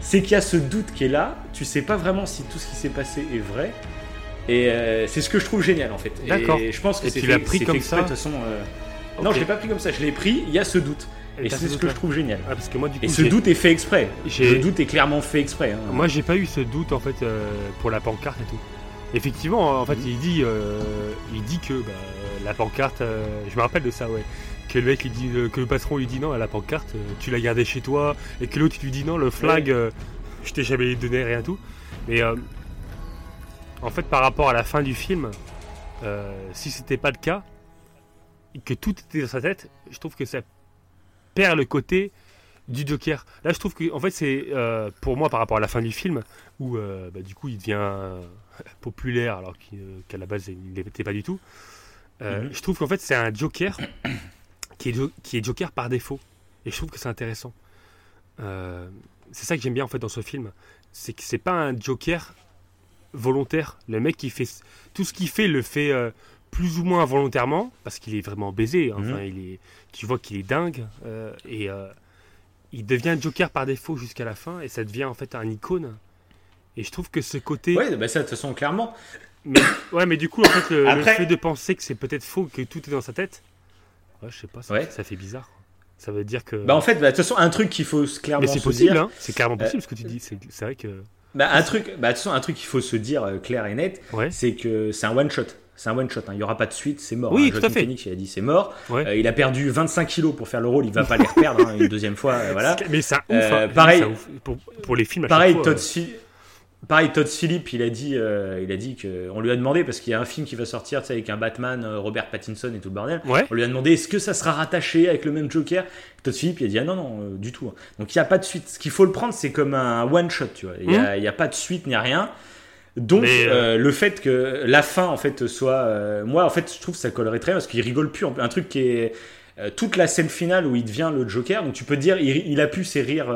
C'est qu'il y a ce doute qui est là. Tu sais pas vraiment si tout ce qui s'est passé est vrai. Et euh, c'est ce que je trouve génial en fait. D'accord. et je pense que c'est tu l'as pris comme ça de toute façon euh, non je l'ai pas pris comme ça. Je l'ai pris. Il y a ce doute. Et, c'est ce ce que je trouve génial. Ah, parce que moi, du coup, et ce doute est fait exprès. Le doute est clairement fait exprès. hein. Moi, j'ai pas eu ce doute en fait euh, pour la pancarte et tout. Effectivement, en fait, il dit, euh, il dit que bah, la pancarte, euh, je me rappelle de ça, ouais. Que le mec, il dit, euh, que le patron lui dit non, la pancarte, tu l'as gardée chez toi, et que l'autre il lui dit non, le flingue, euh, je t'ai jamais donné rien tout. Mais en fait, par rapport à la fin du film, si c'était pas le cas, que tout était dans sa tête, je trouve que ça perd le côté du Joker. Là, je trouve que, en fait, c'est euh, pour moi par rapport à la fin du film où euh, bah, du coup il devient populaire alors euh, qu'à la base il n'était pas du tout. euh, Mhm. Je trouve qu'en fait c'est un Joker qui est, jo- qui est Joker par défaut. Et je trouve que c'est intéressant. Euh, c'est ça que j'aime bien en fait dans ce film, c'est que c'est pas un Joker volontaire. Le mec qui fait tout ce qu'il fait le fait euh, plus ou moins involontairement parce qu'il est vraiment baisé. hein. Enfin, Mhm. il est, tu vois qu'il est dingue et il devient Joker par défaut jusqu'à la fin et ça devient en fait un icône. Et je trouve que ce côté, Ouais, bah ça, de toute façon, clairement. mais, ouais, mais du coup en fait le, fait de penser que c'est peut-être faux, que tout est dans sa tête, ouais, je sais pas, ça, Ouais. ça fait bizarre. Ça veut dire que. Bah en fait, bah, de toute façon, un truc qu'il faut se- clairement mais c'est possible, hein. c'est clairement possible ce que tu dis. C'est vrai que. Bah, un truc, bah, de toute façon, un truc qu'il faut se dire euh, clair et net, Ouais. c'est que c'est un one shot. C'est un one shot. hein. Il y aura pas de suite, c'est mort. Oui, hein. tout à fait. Phoenix, il a dit c'est mort. Ouais. Euh, il a perdu 25 kilos pour faire le rôle. Il va pas les reperdre hein, une deuxième fois. euh, voilà. Mais c'est un ouf. Euh, hein. pareil- ouf. Pour, pour les films, à Pareil, fois, Todd, Pareil, Todd Phillips, il a dit, euh, il a dit que, on lui a demandé parce qu'il y a un film qui va sortir, tu sais, avec un Batman, euh, Robert Pattinson et tout le bordel. Ouais. On lui a demandé est-ce que ça sera rattaché avec le même Joker? Todd Phillips, il a dit ah non non euh, du tout. Donc il y a pas de suite. Ce qu'il faut le prendre, c'est comme un one shot, tu vois. Il y a, il y a pas de suite ni rien. Donc euh, le fait que la fin en fait soit, moi en fait je trouve que ça collerait très bien parce qu'il rigole plus. Un truc qui est toute la scène finale où il devient le Joker. Donc tu peux dire il, il a pu ses rires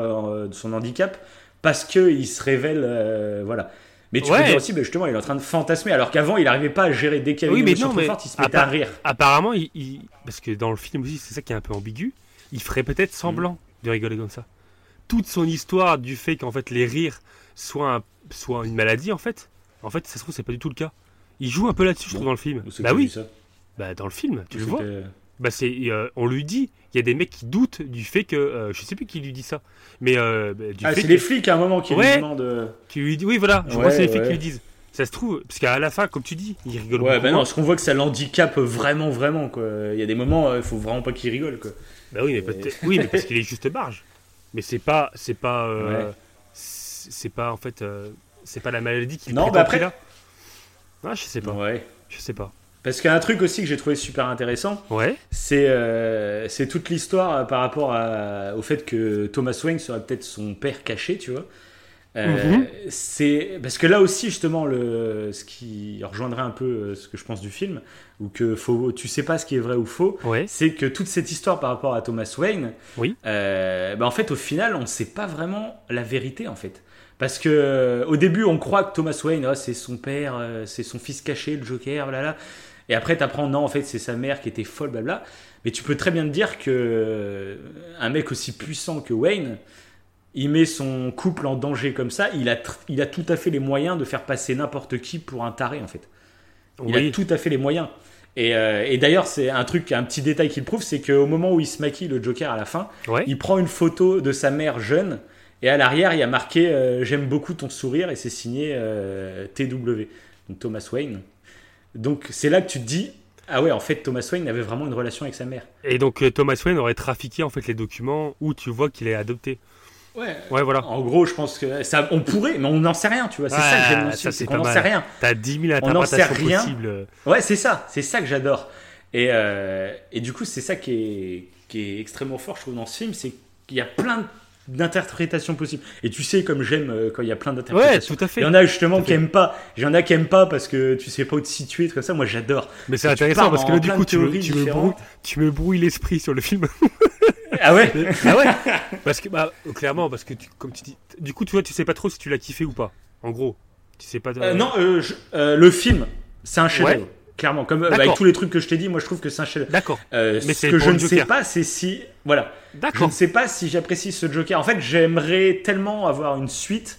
de son handicap parce que il se révèle, euh, voilà. Mais tu Ouais. peux dire aussi, bah, justement, il est en train de fantasmer, alors qu'avant, il n'arrivait pas à gérer dès qu'il y avait Oui, une mais émotion non, trop mais forte, il se à mettait à part- rire. Apparemment, il, il- parce que dans le film aussi, c'est ça qui est un peu ambigu. Il ferait peut-être semblant de rigoler comme ça. Toute son histoire du fait qu'en fait les rires soient, un- soient une maladie, en fait. En fait, ça se trouve, c'est pas du tout le cas. Il joue un peu là-dessus, je Bon. trouve, dans le film. Où c'est que Bah t'as vu oui, ça? Bah dans le film, tu Où le c'est vois. que- Bah c'est, euh, on lui dit, il y a des mecs qui doutent du fait que, euh, je sais plus qui lui dit ça, mais euh, bah, du Ah, fait c'est que- les flics à un moment qui Ouais. lui demandent. euh, qui lui dit, oui voilà, je Ouais, crois que c'est les flics ouais. qui lui disent. Ça se trouve, parce qu'à la fin, comme tu dis, il rigole Ouais, beaucoup bah non, parce qu'on voit que ça l'handicape vraiment, vraiment, quoi. Il y a des moments, il faut vraiment pas qu'il rigole, quoi. Bah oui, mais peut-être, oui, mais parce qu'il est juste barge. Mais c'est pas, c'est pas, euh, Ouais. c'est pas en fait, euh, c'est pas la maladie qui Non, bah après- a. Ah, je sais pas, Ouais. je sais pas. Parce qu'il y a un truc aussi que j'ai trouvé super intéressant, Ouais, c'est euh, c'est toute l'histoire euh, par rapport à- au fait que Thomas Wayne serait peut-être son père caché, tu vois. Euh, Mhm. C'est parce que là aussi justement le ce qui rejoindrait un peu ce que je pense du film ou que faut tu sais pas ce qui est vrai ou faux ouais, c'est que toute cette histoire par rapport à Thomas Wayne, Oui. euh, bah en fait, au final, on ne sait pas vraiment la vérité, en fait. Parce que au début, on croit que Thomas Wayne, ah, c'est son père, c'est son fils caché, le Joker, voilà. Et après, t'apprends, non, en fait, c'est sa mère qui était folle, blabla. Mais tu peux très bien te dire que euh, un mec aussi puissant que Wayne, il met son couple en danger comme ça, il a, il a tout à fait les moyens de faire passer n'importe qui pour un taré, en fait. Il oui. a tout à fait les moyens. Et, euh, et d'ailleurs, c'est un truc, un petit détail qui le prouve, c'est qu'au moment où il se maquille, le Joker à la fin, ouais. il prend une photo de sa mère jeune, et à l'arrière, il y a marqué euh, J'aime beaucoup ton sourire, et c'est signé euh, TW, donc Thomas Wayne. Donc c'est là que tu te dis Ah ouais, en fait, Thomas Wayne avait vraiment une relation avec sa mère. Et donc euh, Thomas Wayne aurait trafiqué en fait les documents où tu vois qu'il est adopté. Ouais. Ouais, voilà. En gros, je pense que ça, on pourrait, mais on n'en sait rien, tu vois. C'est Ouais, ça que j'aime c'est pas qu'on n'en sait rien. T'as 10 000 On n'en sait interprétations rien. possibles. Ouais, c'est ça, c'est ça que j'adore. Et, euh, et du coup, c'est ça qui est, qui est extrêmement fort, je trouve, dans ce film, c'est qu'il y a plein d'interprétations possibles. Et tu sais, comme j'aime euh, quand il y a plein Ouais, d'interprétations. tout à fait. Il y en a justement qui aiment pas. Il y en a qui aiment pas parce que tu sais pas où te situer, tout comme ça. Moi, j'adore. Mais c'est intéressant parce que là, du coup, de tu me, tu, me brouilles, tu me brouilles l'esprit sur le film. Ah ouais ah ouais Parce que, bah, clairement, parce que, tu- comme tu dis, du coup, tu vois, tu sais pas trop si tu l'as kiffé ou pas. En gros, tu sais pas. Euh, Non, euh, je- euh, le film, c'est un chef-d'œuvre. Ouais. Clairement, comme euh, avec tous les trucs que je t'ai dit, moi je trouve que c'est un chef-d'œuvre. D'accord, Euh, Mais ce que je ne sais pas, c'est si. Voilà. Je d'accord. ne sais pas si j'apprécie ce Joker. En fait, j'aimerais tellement avoir une suite,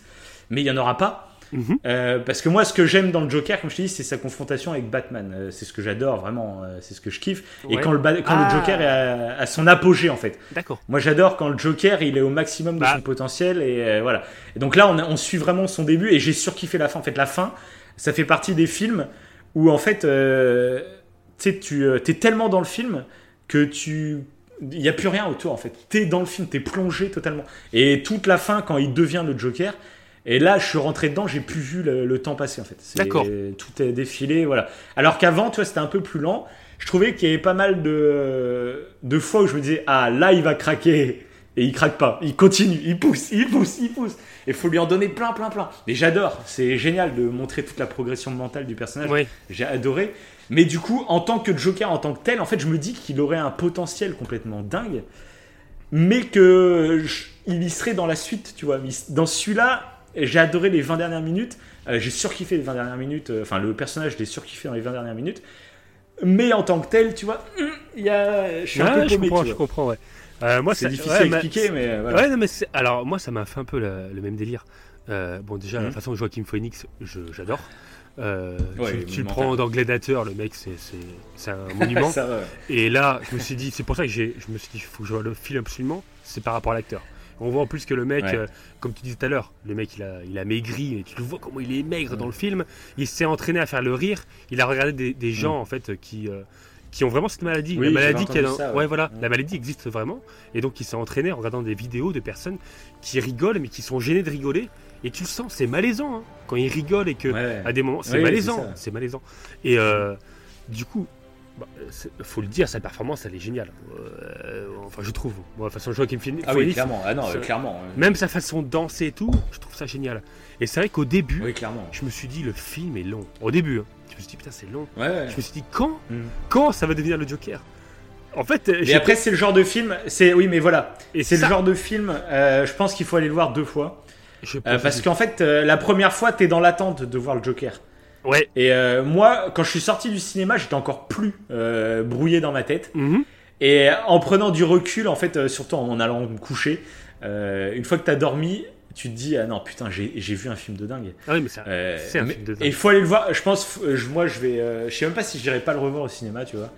mais il n'y en aura pas. Mhm. Euh, parce que moi, ce que j'aime dans le Joker, comme je te dis, c'est sa confrontation avec Batman. C'est ce que j'adore, vraiment. c'est ce que je kiffe. Et quand, le, quand Ah. le Joker est à, à son apogée, en fait. D'accord. Moi, j'adore quand le Joker, il est au maximum de Bah. son potentiel. Et euh, voilà. Et donc là, on, on suit vraiment son début. Et j'ai surkiffé la fin. En fait, la fin, ça fait partie des films où, en fait, euh, tu sais, tu euh, es tellement dans le film que tu. Il n'y a plus rien autour, en fait. Tu es dans le film, tu es plongé totalement. Et toute la fin, quand il devient le Joker. Et là, je suis rentré dedans, j'ai plus vu le, le temps passer en fait. D'accord. Tout est défilé, voilà. Alors qu'avant, tu vois, c'était un peu plus lent. je trouvais qu'il y avait pas mal de, de fois où je me disais, ah là il va craquer. Et il craque pas, il continue, il pousse, il pousse, il pousse. Et faut lui en donner plein, plein, plein. Mais j'adore, c'est génial de montrer toute la progression mentale du personnage. Oui. J'ai adoré. Mais du coup, en tant que Joker, en tant que tel, en fait, je me dis qu'il aurait un potentiel complètement dingue. Mais que je- il y serait dans la suite, tu vois. Dans celui-là, j'ai adoré les 20 dernières minutes. Euh, j'ai surkiffé les 20 dernières minutes. euh, Enfin, le personnage, je l'ai surkiffé dans les 20 dernières minutes. Mais en tant que tel, tu vois, hum, il y a... je suis un peu je paumé, comprends, tu je comprends, ouais. Euh, moi, C'est difficile ouais, à expliquer, mais euh, voilà. Ouais, non, mais alors moi, ça m'a fait un peu le, le même délire. Euh, bon, déjà, la Mhm. façon de Joaquin Phoenix, je- j'adore. Euh, Ouais, tu, tu le prends dans Gladiator, le mec, c'est- un monument. Ça. Et là, je me suis dit, c'est pour ça que j'ai, je me suis dit, il faut que je vois le film absolument. C'est par rapport à l'acteur. On voit en plus que le mec, Ouais. euh, comme tu disais tout à l'heure, le mec il a, il a maigri, et tu le vois comment il est maigre dans le film. Il s'est entraîné à faire le rire. Il a regardé des, des gens en fait qui, euh, qui ont vraiment cette maladie. Oui, la maladie qui ça, ouais. ouais, voilà, Mm. la maladie existe vraiment. Et donc il s'est entraîné en regardant des vidéos de personnes qui rigolent mais qui sont gênées de rigoler. Et tu le sens, c'est malaisant hein, quand ils rigolent et que Ouais. à des moments, c'est Oui, malaisant, c'est malaisant. Et euh, du coup, bah, faut le dire, sa performance, elle est géniale. Euh, enfin, je trouve. Moi, de toute façon, Joaquin Phoenix, Ah oui, clairement. Ah non, euh, clairement. même sa façon de danser et tout, je trouve ça génial. Et c'est vrai qu'au début, Oui, clairement. je me suis dit, le film est long. Au début, hein, je me suis dit, putain, c'est long. Ouais, ouais. Je me suis dit, quand Mm. Quand ça va devenir le Joker? En fait, euh, Et j'ai- après, c'est le genre de film. C'est oui, mais voilà. et C'est le genre de film. euh, je pense qu'il faut aller le voir deux fois. Euh, parce qu'en fait, euh, la première fois, t'es dans l'attente de voir le Joker. Ouais. Et euh, moi, quand je suis sorti du cinéma, j'étais encore plus euh, brouillé dans ma tête. Mhm. Et en prenant du recul, en fait, euh, surtout en allant me coucher, euh, une fois que t'as dormi, tu te dis ah non putain, j'ai vu un film de dingue. Ah oui, mais Euh, c'est un mais- film de Et dingue. il faut aller le voir. Je pense, euh, je- moi, je vais. euh, je sais même pas si je dirais pas le revoir au cinéma, tu vois.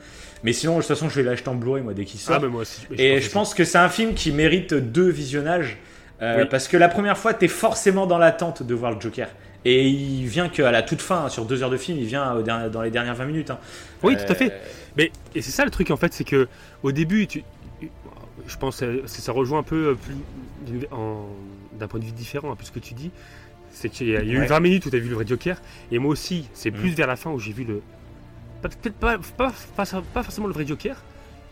Mais sinon, de toute façon, je vais l'acheter en Blu-ray moi dès qu'il sort. Ah, mais moi aussi. mais Et je pense que c'est un film qui mérite deux visionnages. euh, Oui. Parce que la première fois, t'es forcément dans l'attente de voir le Joker. Et il vient qu'à la toute fin, hein, sur deux heures de film, il vient dans les dernières 20 minutes. hein. Oui, tout à fait. Euh, Mais et c'est ça le truc en fait, c'est que au début, tu, je pense que ça- rejoint un peu euh, plus en- d'un point de vue différent un peu ce que tu dis. C'est qu'il y a, il y a eu Ouais. 20 minutes où tu as vu le vrai Joker, et moi aussi, c'est Mm. plus vers la fin où j'ai vu le. pas- Peut-être pas, pas, pas, pas forcément le vrai Joker,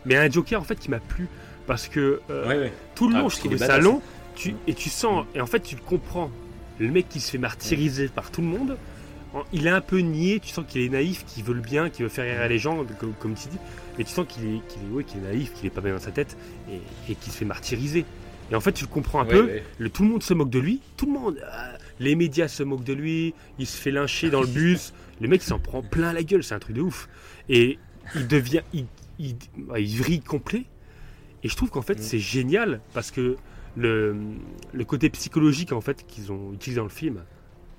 mais un Joker en fait qui m'a plu. Parce que euh, ouais, ouais. tout le Ah, long, parce je trouvais ça long, tu, et tu sens, et en fait, tu le comprends. Le mec qui se fait martyriser par tout le monde, il est un peu niais, tu sens qu'il est naïf, qu'il veut le bien, qu'il veut faire rire les gens, comme, comme tu dis, mais tu sens qu'il est, qu'il est, ouais, qu'il est naïf, qu'il est pas bien dans sa tête, et, et qu'il se fait martyriser. Et en fait, tu le comprends un Ouais, peu, ouais. le, tout le monde se moque de lui, tout le monde, euh, les médias se moquent de lui, il se fait lyncher dans le bus, le mec s'en prend plein la gueule, c'est un truc de ouf. Et il devient, il, il, vrille complet. Et je trouve qu'en fait Mm. c'est génial parce que le, le côté psychologique en fait qu'ils ont utilisé dans le film,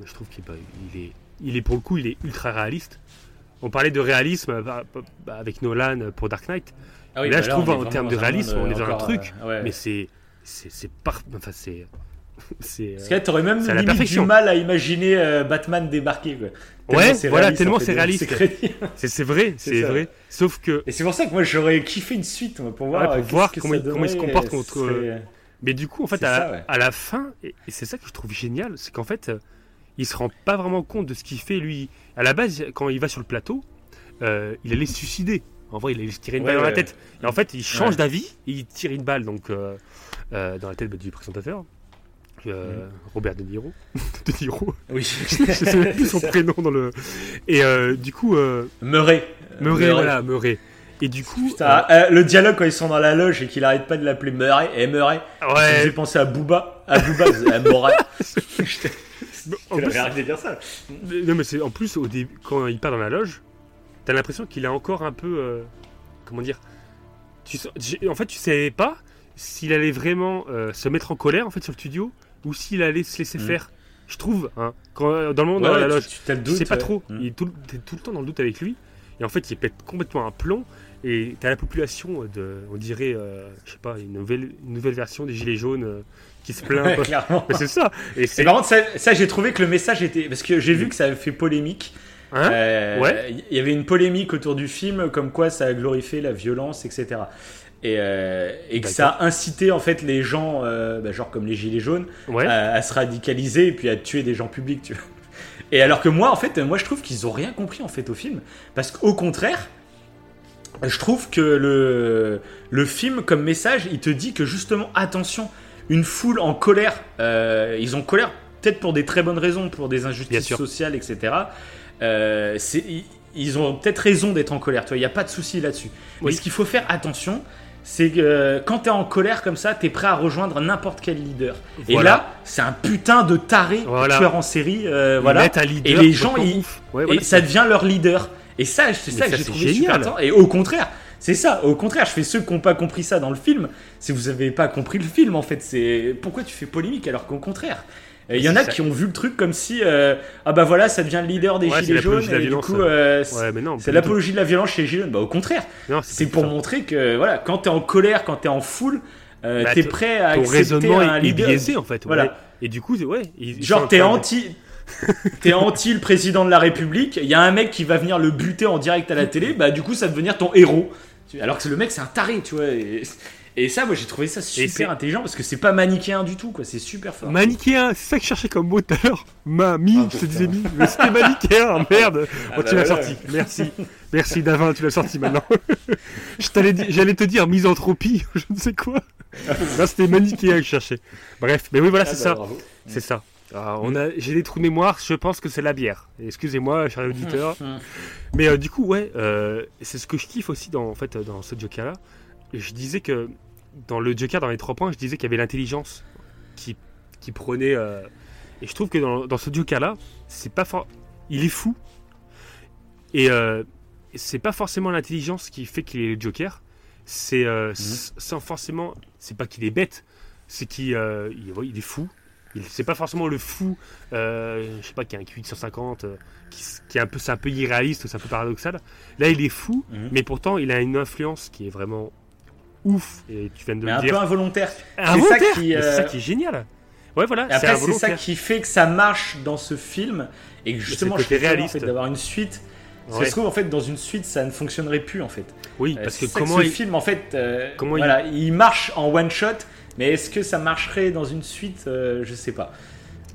je trouve qu'il bah, il est, il est pour le coup il est ultra réaliste. On parlait de réalisme bah, bah, avec Nolan pour Dark Knight, Ah oui, là, bah je là, trouve, en termes de réalisme, on est dans un truc, euh, ouais. mais c'est c'est c'est par... enfin c'est c'est Parce que là, t'aurais même la du mal à imaginer euh, Batman débarquer. Quoi. Ouais, voilà, tellement c'est réaliste. c'est vrai, C'est vrai. Sauf que Et c'est pour ça que moi j'aurais kiffé une suite moi, pour voir, Ouais, pour euh, voir que comment il- comment il se comporte euh, contre- Mais du coup, en fait, à, ça, ouais. à la fin, et c'est ça que je trouve génial, c'est qu'en fait, euh, il se rend pas vraiment compte de ce qu'il fait, lui. À la base, quand il va sur le plateau, euh, il allait se suicider. En vrai, il se tirer une Ouais, balle dans la tête. Et en fait, il change Ouais. d'avis, et il tire une balle donc, euh, euh, dans la tête bah, du présentateur, euh, Robert De Niro. de Niro. Oui. je sais même plus son prénom dans le. Et euh, du coup, euh, Murray. Murray, voilà, Murray. Et du coup. Putain, euh, le dialogue quand ils sont dans la loge et qu'il arrête pas de l'appeler Murray et Murray, ouais, fait penser à Booba. À Booba, à Murray. en plus, arrêté de dire ça. Non, mais c'est en plus, au début, quand il part dans la loge, t'as l'impression qu'il est encore un peu. euh, comment dire tu, En fait, tu savais pas s'il allait vraiment euh, se mettre en colère en fait sur le studio ou s'il allait se laisser Mm. faire. Je trouve, hein, quand, euh, dans le monde, Ouais, dans la loge, tu tu doute. sais pas ouais. trop. Mm. Il est tout, le- t'es tout le temps dans le doute avec lui. Et en fait, il pète complètement un plomb. Et t'as la population de, on dirait, euh, je sais pas, une nouvelle, une nouvelle version des Gilets jaunes euh, qui se plaint. C'est ça. Et c'est. contre, ça, ça, j'ai trouvé que le message était. Parce que j'ai vu que ça avait fait polémique. Hein Euh, Ouais. Il y avait une polémique autour du film, comme quoi ça a glorifié la violence, etc. Et, euh, et que ça a incité en fait les gens, euh, bah, genre comme les gilets jaunes, ouais. à, à se radicaliser et puis à tuer des gens publics, tu vois. Et alors que moi, en fait, moi je trouve qu'ils ont rien compris en fait au film, parce qu'au contraire, je trouve que le, le film, comme message, il te dit que justement, attention, une foule en colère, ils ont colère peut-être pour des très bonnes raisons, pour des injustices sociales, etc. Euh, ils, ont peut-être raison d'être en colère, tu vois, il n'y a pas de souci là-dessus. Mais ce qu'il faut faire attention, c'est que euh, quand tu es en colère comme ça, tu es prêt à rejoindre n'importe quel leader. Et là, c'est un putain de taré Voilà. tueur en série. euh, voilà. mettent un leader Et les gens, ils- et ça devient leur leader. Et ça, c'est ça que j'ai trouvé génial. Et au contraire, c'est ça. Au contraire, je fais ceux qui n'ont pas compris ça dans le film. C'est vous avez pas compris le film en fait. C'est pourquoi tu fais polémique alors qu'au contraire. Il y en a ça. qui ont vu le truc comme si euh, ah bah voilà ça devient le leader des Ouais, gilets jaunes de et du coup euh, Ouais, c'est l'apologie de la violence chez les gilets jaunes bah au contraire c'est pour ça. montrer que voilà quand t'es en colère quand t'es en foule euh, Bah, t'es prêt à Ton accepter raisonnement un est leader biaisé en fait. Voilà. ouais. Et du coup, ouais. ils- Genre t'es anti t'es anti le président de la République, il y a un mec qui va venir le buter en direct à la télé, bah du coup ça va devenir ton héros. Alors que le mec c'est un taré, tu vois. Et, et ça moi j'ai trouvé ça c'est- super intelligent parce que c'est pas manichéen du tout quoi, c'est super fort. Manichéen, c'est ça que je cherchais comme mot tout à l'heure. Mamie, Ah, je te disais mi, mais c'était manichéen, merde. Ah, Oh, bah tu l'as sorti, merci. Merci Davin, tu l'as sorti maintenant. Je t'allais di- J'allais te dire misanthropie, je ne sais quoi. Là, c'était manichéen que je cherchais. Bref, mais oui, voilà, Ah, c'est bah, ça. C'est ça. Alors, on a, j'ai des trous de mémoire, je pense que c'est la bière. Excusez-moi, cher auditeur. Hum. Mais euh, du coup, ouais, euh, c'est ce que je kiffe aussi dans, en fait, dans ce Joker-là. Je disais que dans le Joker, dans les trois points, je disais qu'il y avait l'intelligence qui, qui prenait. euh, et je trouve que dans, dans ce Joker-là, c'est pas for- il est fou. Et euh, c'est pas forcément l'intelligence qui fait qu'il est le Joker. C'est euh, s- sans forcément. C'est pas qu'il est bête, c'est qu'il euh, il, est fou. C'est pas forcément le fou, euh, je sais pas, qui a un QI de 150, euh, qui, qui est un peu, c'est un peu irréaliste, c'est un peu paradoxal. Là, il est fou, Mhm. mais pourtant, il a une influence qui est vraiment ouf. Et tu viens de Mais le un dire. peu involontaire. Involontaire, c'est ça qui, c'est ça euh, qui est génial. Ouais, voilà. Et après, c'est ça qui fait que ça marche dans ce film et que justement, je suis réaliste réaliste. d'avoir une suite. Parce que Ouais. je trouve en fait dans une suite ça ne fonctionnerait plus en fait. Oui, Euh, parce que comment ce il... film en fait, euh, comment il- voilà, il... marche en one shot, mais est-ce que ça marcherait dans une suite Euh, Je sais pas.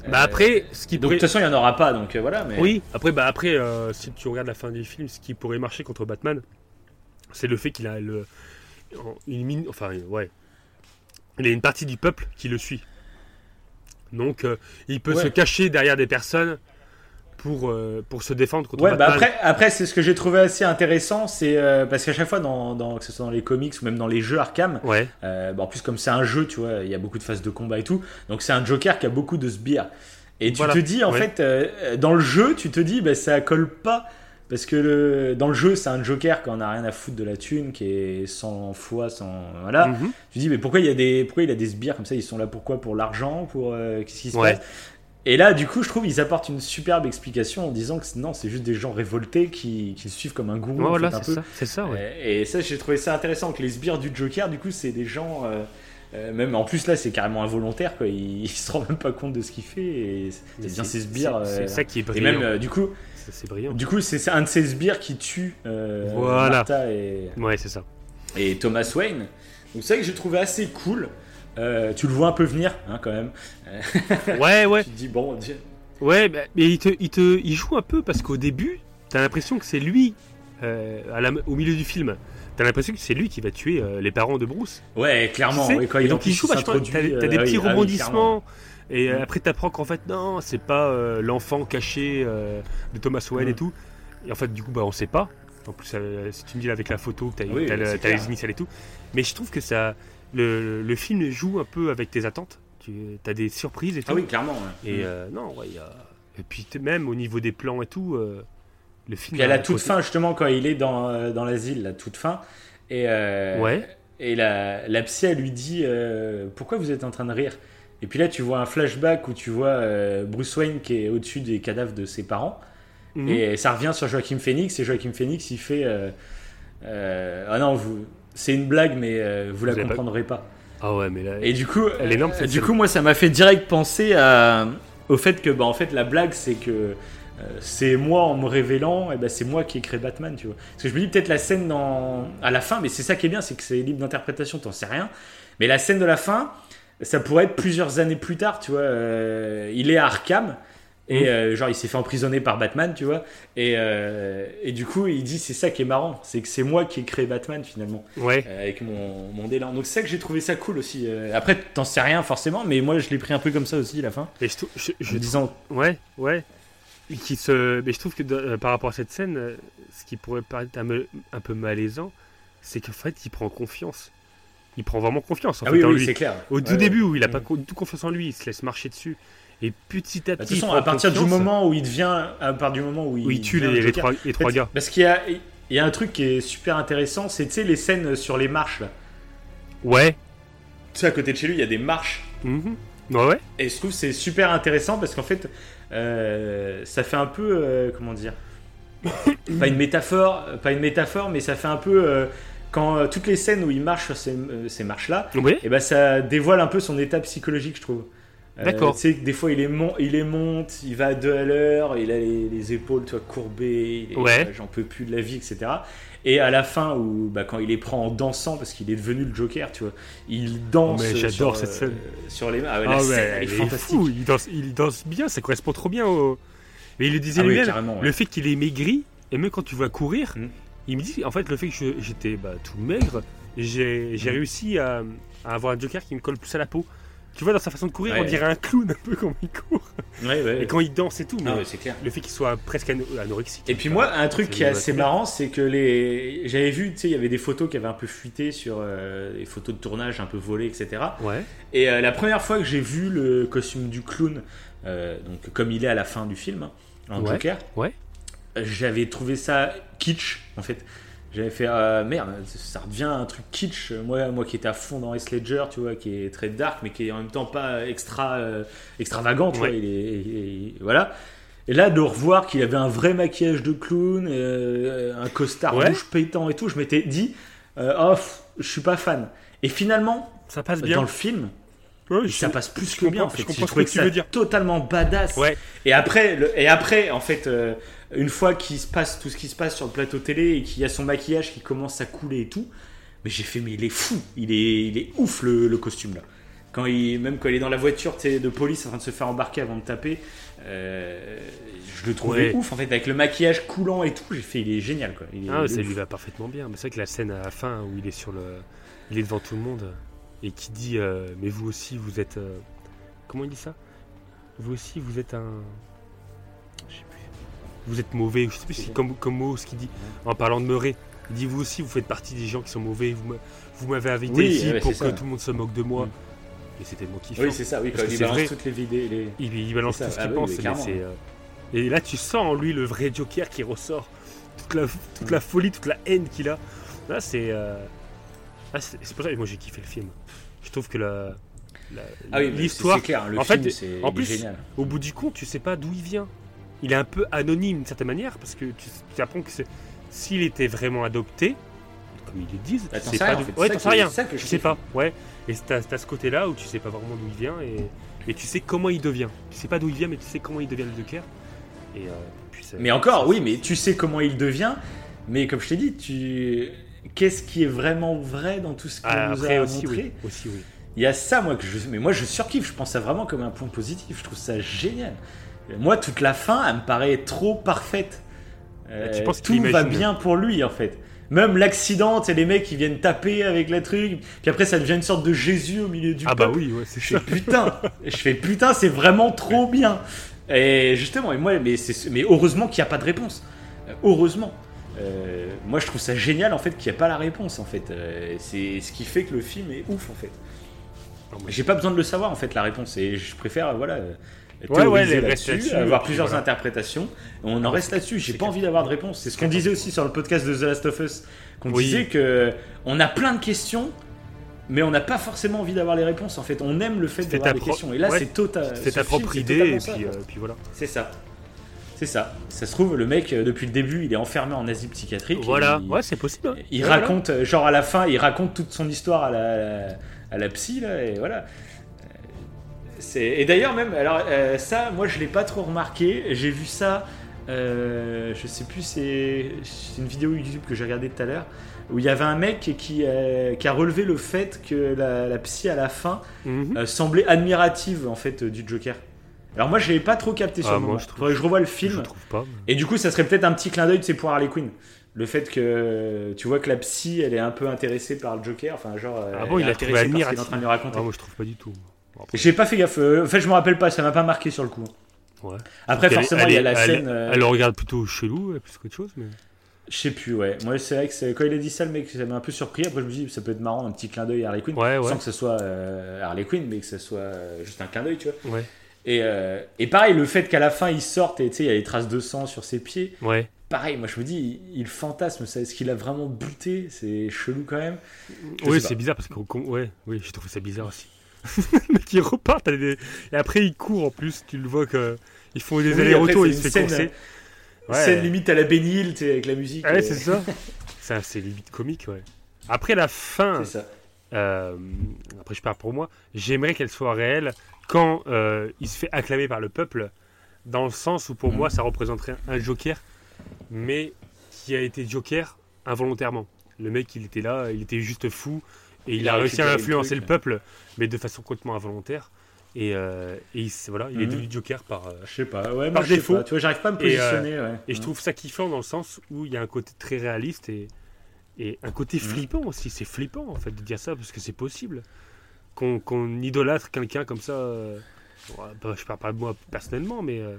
Bah Euh, après, ce qui donc de toute façon il y en aura pas, donc euh, voilà. Mais... Oui, après, bah après euh, si tu regardes la fin du film, ce qui pourrait marcher contre Batman, c'est le fait qu'il a le, une mine, enfin ouais, il y a une partie du peuple qui le suit. Donc euh, il peut Ouais. se cacher derrière des personnes pour, euh, pour se défendre contre Ouais, bah après, après c'est ce que j'ai trouvé assez intéressant, c'est euh, parce qu'à chaque fois, dans, dans- que ce soit dans les comics ou même dans les jeux Arkham, Ouais, Euh, bah, en plus, comme c'est un jeu, tu vois, il y a beaucoup de phases de combat et tout. Donc, c'est un Joker qui a beaucoup de sbires. Et tu Voilà, te dis, en ouais. fait, euh, dans le jeu, tu te dis, bah, ça colle pas. Parce que le, dans le jeu, c'est un Joker qui en a rien à foutre de la thune, qui est sans foi, sans. Voilà. Mhm. Tu te dis, mais pourquoi il y a des, pourquoi il a des sbires comme ça? Ils sont là pourquoi Pour l'argent? Pour. euh, Qu'est-ce qui se Ouais. passe? Et là, du coup, je trouve ils apportent une superbe explication en disant que non, c'est juste des gens révoltés qui, qui le suivent comme un gourou. en voilà, c'est ça, c'est ça, ouais. Euh, Et ça, j'ai trouvé ça intéressant que les sbires du Joker, du coup, c'est des gens. euh, euh, même en plus, là, c'est carrément involontaire, quoi. Il, il se rend même pas compte de ce qu'il fait. Et c'est Mais bien ses sbires. C'est euh, ça qui est et brillant. même, euh, du coup, C'est- brillant. du coup, c'est un de ces sbires qui tue euh, Voilà. Martha et, Ouais, c'est ça. et Thomas Wayne. Donc, c'est ça que j'ai trouvé assez cool. Euh, tu le vois un peu venir, hein, quand même. Ouais, ouais. Tu te dis, bon, Dieu. Ouais, bah, mais il, te, il, te, il joue un peu parce qu'au début, t'as l'impression que c'est lui, euh, à la- au milieu du film, t'as l'impression que c'est lui qui va tuer euh, les parents de Bruce. Ouais, clairement. Tu sais ouais, quand et il en donc il joue T'as, euh, des ah oui, petits ah oui, rebondissements. Et euh, Mm. après, t'apprends qu'en fait, non, c'est pas euh, l'enfant caché euh, de Thomas Wayne Mm. et tout. Et en fait, du coup, bah, on sait pas. En plus, euh, si tu me dis là avec la photo, que t'as, Oui, c'est t'as les initiales et tout. Mais je trouve que ça. Le, le film joue un peu avec tes attentes. Tu as des surprises et tout. Ah oui, clairement. ouais. Et Mm. non, ouais, il y a. Et puis même au niveau des plans et tout, le film. Puis à a la toute fin, justement, quand il est dans, dans l'asile, la toute fin, et, Ouais. et la, la psy, elle lui dit Pourquoi vous êtes en train de rire? Et puis là, tu vois un flashback où tu vois euh, Bruce Wayne qui est au-dessus des cadavres de ses parents, Mhm. et ça revient sur Joachim Phoenix, et Joachim Phoenix, il fait euh, euh, Ah non, vous. C'est une blague, mais euh, vous la pas- comprendrez pas. Ah ouais, mais là. Et du coup, Elle est énorme, cette du coup, moi, ça m'a fait direct penser à, au fait que, bah, en fait, la blague, c'est que c'est moi en me révélant, et ben c'est moi qui ai créé Batman, tu vois. Parce que je me dis peut-être la scène dans, à la fin, mais c'est ça qui est bien, c'est que c'est libre d'interprétation, t'en sais rien. Mais la scène de la fin, ça pourrait être plusieurs années plus tard, tu vois. euh, il est à Arkham. Et Mhm. euh, genre, il s'est fait emprisonner par Batman, tu vois. Et, euh, et du coup, il dit c'est ça qui est marrant, c'est que c'est moi qui ai créé Batman finalement, Ouais. euh, avec mon, mon délire. Donc c'est ça que j'ai trouvé ça cool aussi. Après, t'en sais rien forcément, mais moi je l'ai pris un peu comme ça aussi la fin. Et je, je, En disant, Ouais, ouais. Et Qui se... Mais je trouve que par rapport à cette scène, ce qui pourrait paraître un, un peu malaisant, c'est qu'en fait, il prend confiance. Il prend vraiment confiance en ah fait, oui, oui, lui. c'est clair. Au tout Ouais, début, où il a Mm. pas co- tout confiance en lui, il se laisse marcher dessus. Et petit à Bah, petit, De toute il façon, à partir du moment où il devient, à partir du moment où il, où il tue les, trois, les gars. Parce qu'il y a, il y a un truc qui est super intéressant, c'est tu sais les scènes sur les marches là. Ouais. Tu sais à côté de chez lui, il y a des marches. Mhm. Ouais, ouais. Et je trouve que c'est super intéressant parce qu'en fait, euh, ça fait un peu, euh, comment dire, pas une métaphore, pas une métaphore, mais ça fait un peu euh, quand euh, toutes les scènes où il marche sur ces, euh, ces marches là, Ouais. et ben ça dévoile un peu son état psychologique, je trouve. Euh, D'accord. Tu sais des fois il est, mon- il est monte, il va à deux à l'heure, il a les, les épaules courbées, Ouais. j'en peux plus de la vie, etc. Et à la fin, où, bah, quand il les prend en dansant, parce qu'il est devenu le Joker, tu vois, il danse. Oh, j'adore cette scène. Sur les mains. Ah ouais, Ah la ouais, scène, elle est fantastique. fou, il danse, il danse bien, ça correspond trop bien au. Mais il le disait Ah oui, lui-même, ouais. le fait qu'il est maigri, et même quand tu vois courir, Mm. Il me dit en fait le fait que j'étais bah, tout maigre, j'ai Mm. réussi à, à avoir un Joker qui me colle plus à la peau. Tu vois, dans sa façon de courir, Ouais. on dirait un clown un peu quand il court. Ouais. Et quand il danse et tout, mais Ah clair. le fait qu'il soit presque ano- anorexique. Et puis moi, un truc qui est assez marrant, c'est que les, j'avais vu, tu sais, il y avait des photos qui avaient un peu fuité sur euh, les photos de tournage un peu volées, etc. Et euh, la première fois que j'ai vu le costume du clown, euh, donc comme il est à la fin du film, hein, en Joker, ouais. J'avais trouvé ça kitsch, en fait. J'avais fait euh, merde, ça redevient un truc kitsch. Moi, moi qui étais à fond dans Heath Ledger, tu vois, qui est très dark, mais qui est en même temps pas extra euh, extravagant, tu Ouais. vois. Il est, il est- voilà. Et là, de revoir qu'il avait un vrai maquillage de clown, euh, un costard Ouais. rouge pétant et tout, je m'étais dit, euh, oh, je suis pas fan. Et finalement, Ça passe dans bien. le film, Ouais, je- ça passe plus je que bien. En fait. je ce trouvé que que tu ça veux dire. totalement badass. Ouais. Et après, le- et après, en fait, euh, une fois qu'il se passe tout ce qui se passe sur le plateau télé et qu'il y a son maquillage qui commence à couler et tout, mais j'ai fait, mais il est fou, il est, il est ouf le, le costume là. Quand il, même quand il est dans la voiture de police en train de se faire embarquer avant de taper, euh, je le trouvais Ouais. ouf en fait, avec le maquillage coulant et tout, j'ai fait, il est génial quoi. Il est- Ah, il est ça ouf. lui va parfaitement bien. Mais c'est vrai que la scène à la fin où il est sur le, il est devant tout le monde et qui dit, euh, mais vous aussi vous êtes, euh, comment il dit ça? Vous aussi vous êtes un, je sais plus, vous êtes mauvais. Je sais plus si comme comme mot ce qu'il dit en parlant de Murray. Il dit vous aussi vous faites partie des gens qui sont mauvais. Vous m'a- vous m'avez invité Oui, ici ouais, pour c'est que ça. tout le monde se moque de moi. Mm. Et c'était tellement kiffant. Oui, c'est ça, oui, Parce quand que il c'est balance vrai. toutes les vidéos. Les... Il, il balance C'est tout ce Ah qu'il oui, pense. mais mais clairement. c'est, euh, Et là, tu sens en lui le vrai Joker qui ressort. Toute la, toute la folie, toute la haine qu'il a. Là, c'est. euh, c'est c'est pour ça que moi j'ai kiffé le film. Je trouve que la. Ah oui, l'histoire, le en film, fait, en plus, génial. au bout du compte, tu sais pas d'où il vient. Il est un peu anonyme d'une certaine manière parce que tu, tu apprends que s'il était vraiment adopté, comme ils le disent, Bah, tu sais pas rien. Ouais, t'en ça sais rien. que je Tu sais pas, ouais. Et t'as ce côté-là où tu sais pas vraiment d'où il vient et, et tu sais comment il devient. Tu sais pas d'où il vient, mais tu sais comment il devient le Joker. Et euh, puis Mais encore, oui, mais tu sais comment il devient. Mais comme je t'ai dit, tu... qu'est-ce qui est vraiment vrai dans tout ce qu'on Ah, nous après a aussi, montré oui. Aussi, oui. Il y a ça, moi, que je... Mais moi, je surkiffe. Je pense ça vraiment comme un point positif. Je trouve ça génial. Moi, toute la fin, elle me paraît trop parfaite. Euh, Tu penses qu'il tout va bien pour lui, en fait. Même l'accident, c'est les mecs qui viennent taper avec la truc. Puis après, ça devient une sorte de Jésus au milieu du Ah bah oui, ouais, c'est Je fais putain, je fais putain, c'est vraiment trop bien. Et justement, et moi, mais, mais heureusement qu'il n'y a pas de réponse. Euh, Heureusement. Euh, moi, je trouve ça génial en fait qu'il n'y ait pas la réponse en fait. Euh, c'est ce qui fait que le film est ouf en fait. J'ai pas besoin de le savoir en fait la réponse et je préfère voilà. euh, Ouais, ouais, les- là-dessus, là-dessus, avoir plusieurs voilà. interprétations. On en reste là-dessus. J'ai c'est pas clair. envie d'avoir de réponse. C'est ce qu'on disait aussi sur le podcast de The Last of Us, qu'on Oui. disait que on a plein de questions, mais on n'a pas forcément envie d'avoir les réponses. En fait, on aime le fait d'avoir des pro- questions. Et là, ouais, c'est total. C'est ce ta propre idée et euh, puis voilà. C'est ça. C'est ça. Ça se trouve, le mec, euh, depuis le début, il est enfermé en asile psychiatrique. Voilà, Il, ouais, c'est possible. hein. il Ouais, raconte, euh, genre à la fin, il raconte toute son histoire à la, à la psy, là, et voilà. Euh, C'est, et d'ailleurs, même, alors euh, ça, moi je l'ai pas trop remarqué. J'ai vu ça, euh, je sais plus, c'est, une vidéo YouTube que j'ai regardée tout à l'heure, où il y avait un mec qui, euh, qui a relevé le fait que la, la psy à la fin Mhm. euh, semblait admirative en fait euh, du Joker. Alors moi, je l'ai pas trop capté sur Ah, le moi, moment. je trouve- Faudrait que je revois le Je film. trouve pas. mais- Et du coup, ça serait peut-être un petit clin d'œil, c'est pour Harley Quinn. Le fait que tu vois que la psy, elle est un peu intéressée par le Joker. Enfin, genre. Ah elle bon, il a trouvé ce qu'il est en train de lui raconter. Ah, moi, je trouve pas du tout. J'ai pas fait gaffe. euh, En fait, je me rappelle pas, ça m'a pas marqué sur le coup. ouais. Après, Elle- forcément, elle il y a la elle- scène. euh, Elle le regarde plutôt chelou, plus qu'autre chose, mais. Je sais plus, ouais. Moi, c'est vrai que quand il a dit ça, le mec, ça m'a un peu surpris. Après, je me dis, ça peut être marrant, un petit clin d'œil à Harley Quinn. Ouais, ouais. Sans que ce soit euh, Harley Quinn, mais que ce soit euh, juste un clin d'œil, tu vois. Ouais. Et, euh, et pareil, le fait qu'à la fin, il sorte et il y a des traces de sang sur ses pieds. Ouais. Pareil, moi, je me dis, il, il fantasme, ça. Est-ce qu'il a vraiment buté? C'est chelou quand même. Je Oui, c'est bizarre parce que. Ouais, oui, j'ai trouvé ça bizarre aussi. mec, il repart, t'as des- et après, il court en plus. Tu le vois que. Ils font des Oui, allers-retours, il se fait scène- courser. Ouais. Scène limite à la Hill, tu sais, avec la musique. Ouais, et- c'est ça. ça, c'est limite comique, ouais. Après la fin, ça. euh, après je parle pour moi, j'aimerais qu'elle soit réelle quand euh, il se fait acclamer par le peuple, dans le sens où pour Mhm. moi ça représenterait un Joker, mais qui a été Joker involontairement. Le mec, il était là, il était juste fou, et il, Il a, a réussi à le influencer truc. le peuple, mais de façon complètement involontaire. Et, euh, et il, voilà, il est Mhm. devenu Joker par, euh, Je sais pas, ouais, Par moi, défaut. pas. Tu vois, j'arrive pas à me Et, euh, positionner, ouais. Et je trouve ça kiffant dans le sens où il y a un côté très réaliste et, et un côté flippant aussi. C'est flippant en fait de dire ça parce que c'est possible. Qu'on idolâtre quelqu'un comme ça. euh, bah, je parle pas de moi personnellement, mais euh,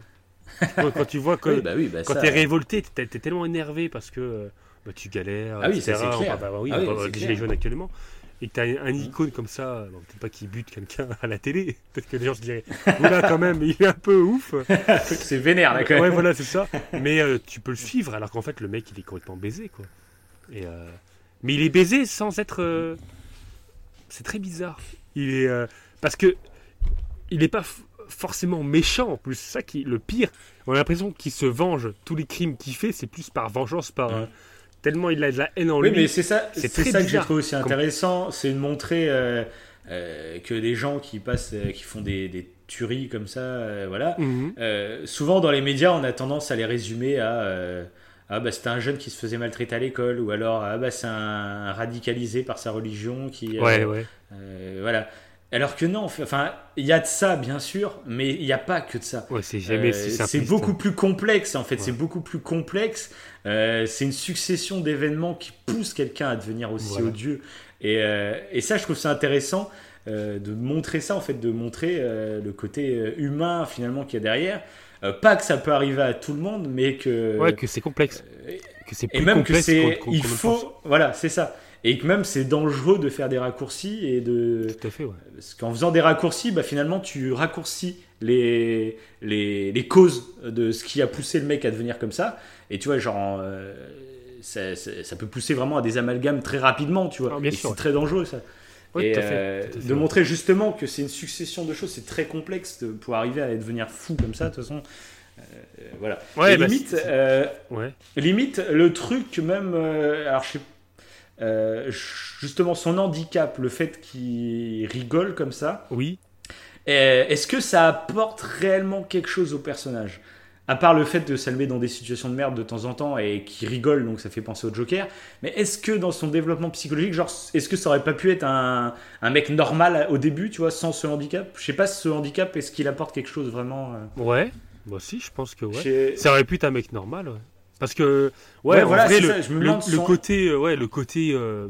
quand, quand tu vois que, Oui, bah oui, bah quand t'es révolté, t'es t'es tellement énervé parce que euh, bah, tu galères, Ah oui, etc. c'est On clair. parle- bah oui, Ah oui, clair. gilets jaunes actuellement. Et que t'as un, un icône comme ça, peut-être pas qui bute quelqu'un à la télé, peut-être que les gens se diraient, oula quand même, il est un peu ouf. c'est vénère là quand même. Ouais, voilà, c'est ça. Mais euh, tu peux le suivre alors qu'en fait, le mec, il est complètement baisé, quoi. Et, euh, Mais il est baisé sans être. euh, C'est très bizarre. Il est. euh, Parce que. Il n'est pas forcément méchant en plus. C'est ça qui est le pire. On a l'impression qu'il se venge. Tous les crimes qu'il fait, c'est plus par vengeance, par. euh, Tellement il a de la haine en Oui, lui. mais c'est ça, c'est ça que j'ai trouvé aussi Comme- intéressant, c'est de montrer euh, euh, que des gens qui passent, qui font des, des tueries comme ça, voilà. Mhm. Souvent dans les médias, on a tendance à les résumer à ah bah c'était un jeune qui se faisait maltraiter à l'école, ou alors ah bah c'est un radicalisé par sa religion qui, euh, Ouais, ouais. euh, voilà. Alors que non, enfin, il y a de ça bien sûr, mais il n'y a pas que de ça. Ouais, c'est jamais Euh, c'est beaucoup plus complexe en fait, c'est beaucoup plus complexe. C'est une succession d'événements qui poussent quelqu'un à devenir aussi Voilà. odieux. Et, et ça, je trouve ça intéressant de montrer ça en fait, de montrer le côté humain finalement qu'il y a derrière. Euh, pas que ça peut arriver à tout le monde, mais que Ouais, que c'est complexe. euh, Que c'est et plus même que complexe c'est, qu'on- qu'on- il faut, pense. voilà, c'est ça. Et que même c'est dangereux de faire des raccourcis et de Tout à fait, ouais. parce qu'en faisant des raccourcis, bah, finalement, tu raccourcis les, les, les causes de ce qui a poussé le mec à devenir comme ça. Et tu vois, genre, euh, ça, ça- ça peut pousser vraiment à des amalgames très rapidement, tu vois. Ah, bien et c'est très dangereux, ça. Ouais, et tout à fait, euh, tout à fait, de ouais. montrer justement que c'est une succession de choses, c'est très complexe de- pour arriver à devenir fou comme ça, de toute façon. Euh, voilà. Ouais, Et bah, limite, c'est- euh, Ouais. Limite, le truc même. euh, alors, je sais- euh, justement, son handicap, le fait qu'il rigole comme ça, Oui. euh, est-ce que ça apporte réellement quelque chose au personnage? À part le fait de met dans des situations de merde de temps en temps et qui rigole, donc ça fait penser au Joker. Mais est-ce que dans son développement psychologique, genre, est-ce que ça aurait pas pu être un, un mec normal au début, tu vois, sans ce handicap? Je sais pas ce handicap, est-ce qu'il apporte quelque chose vraiment euh, Ouais. Moi aussi, je pense que ouais. Ça aurait pu être un mec normal, ouais. Parce que, ouais, Ouais, en voilà, vrai, le, ça, je me le- côté, euh, ouais, le côté euh,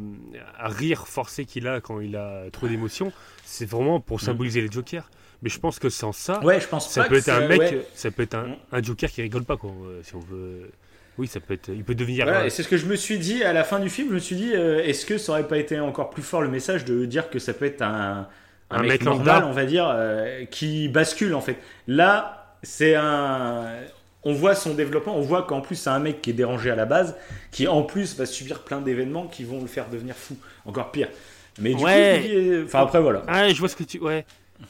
à rire forcé qu'il a quand il a trop d'émotions, c'est vraiment pour symboliser les jokers. Mais je pense que sans ça, Mm. Ouais, je pense ça pas peut que être un mec, ouais. ça peut être un, Mm. un joker qui rigole pas, quoi, euh, si on veut. Oui, ça peut être, il peut devenir. Voilà, et c'est ce que je me suis dit à la fin du film. Je me suis dit, euh, est-ce que ça aurait pas été encore plus fort le message de dire que ça peut être un, un, Un mec, mec normal, on va dire, euh, qui bascule en fait. Là, c'est un. On voit son développement, on voit qu'en plus c'est un mec qui est dérangé à la base, qui en plus va subir plein d'événements qui vont le faire devenir fou, encore pire. Mais du Ouais. coup, enfin après voilà. Ah, je vois ce que tu. Ouais.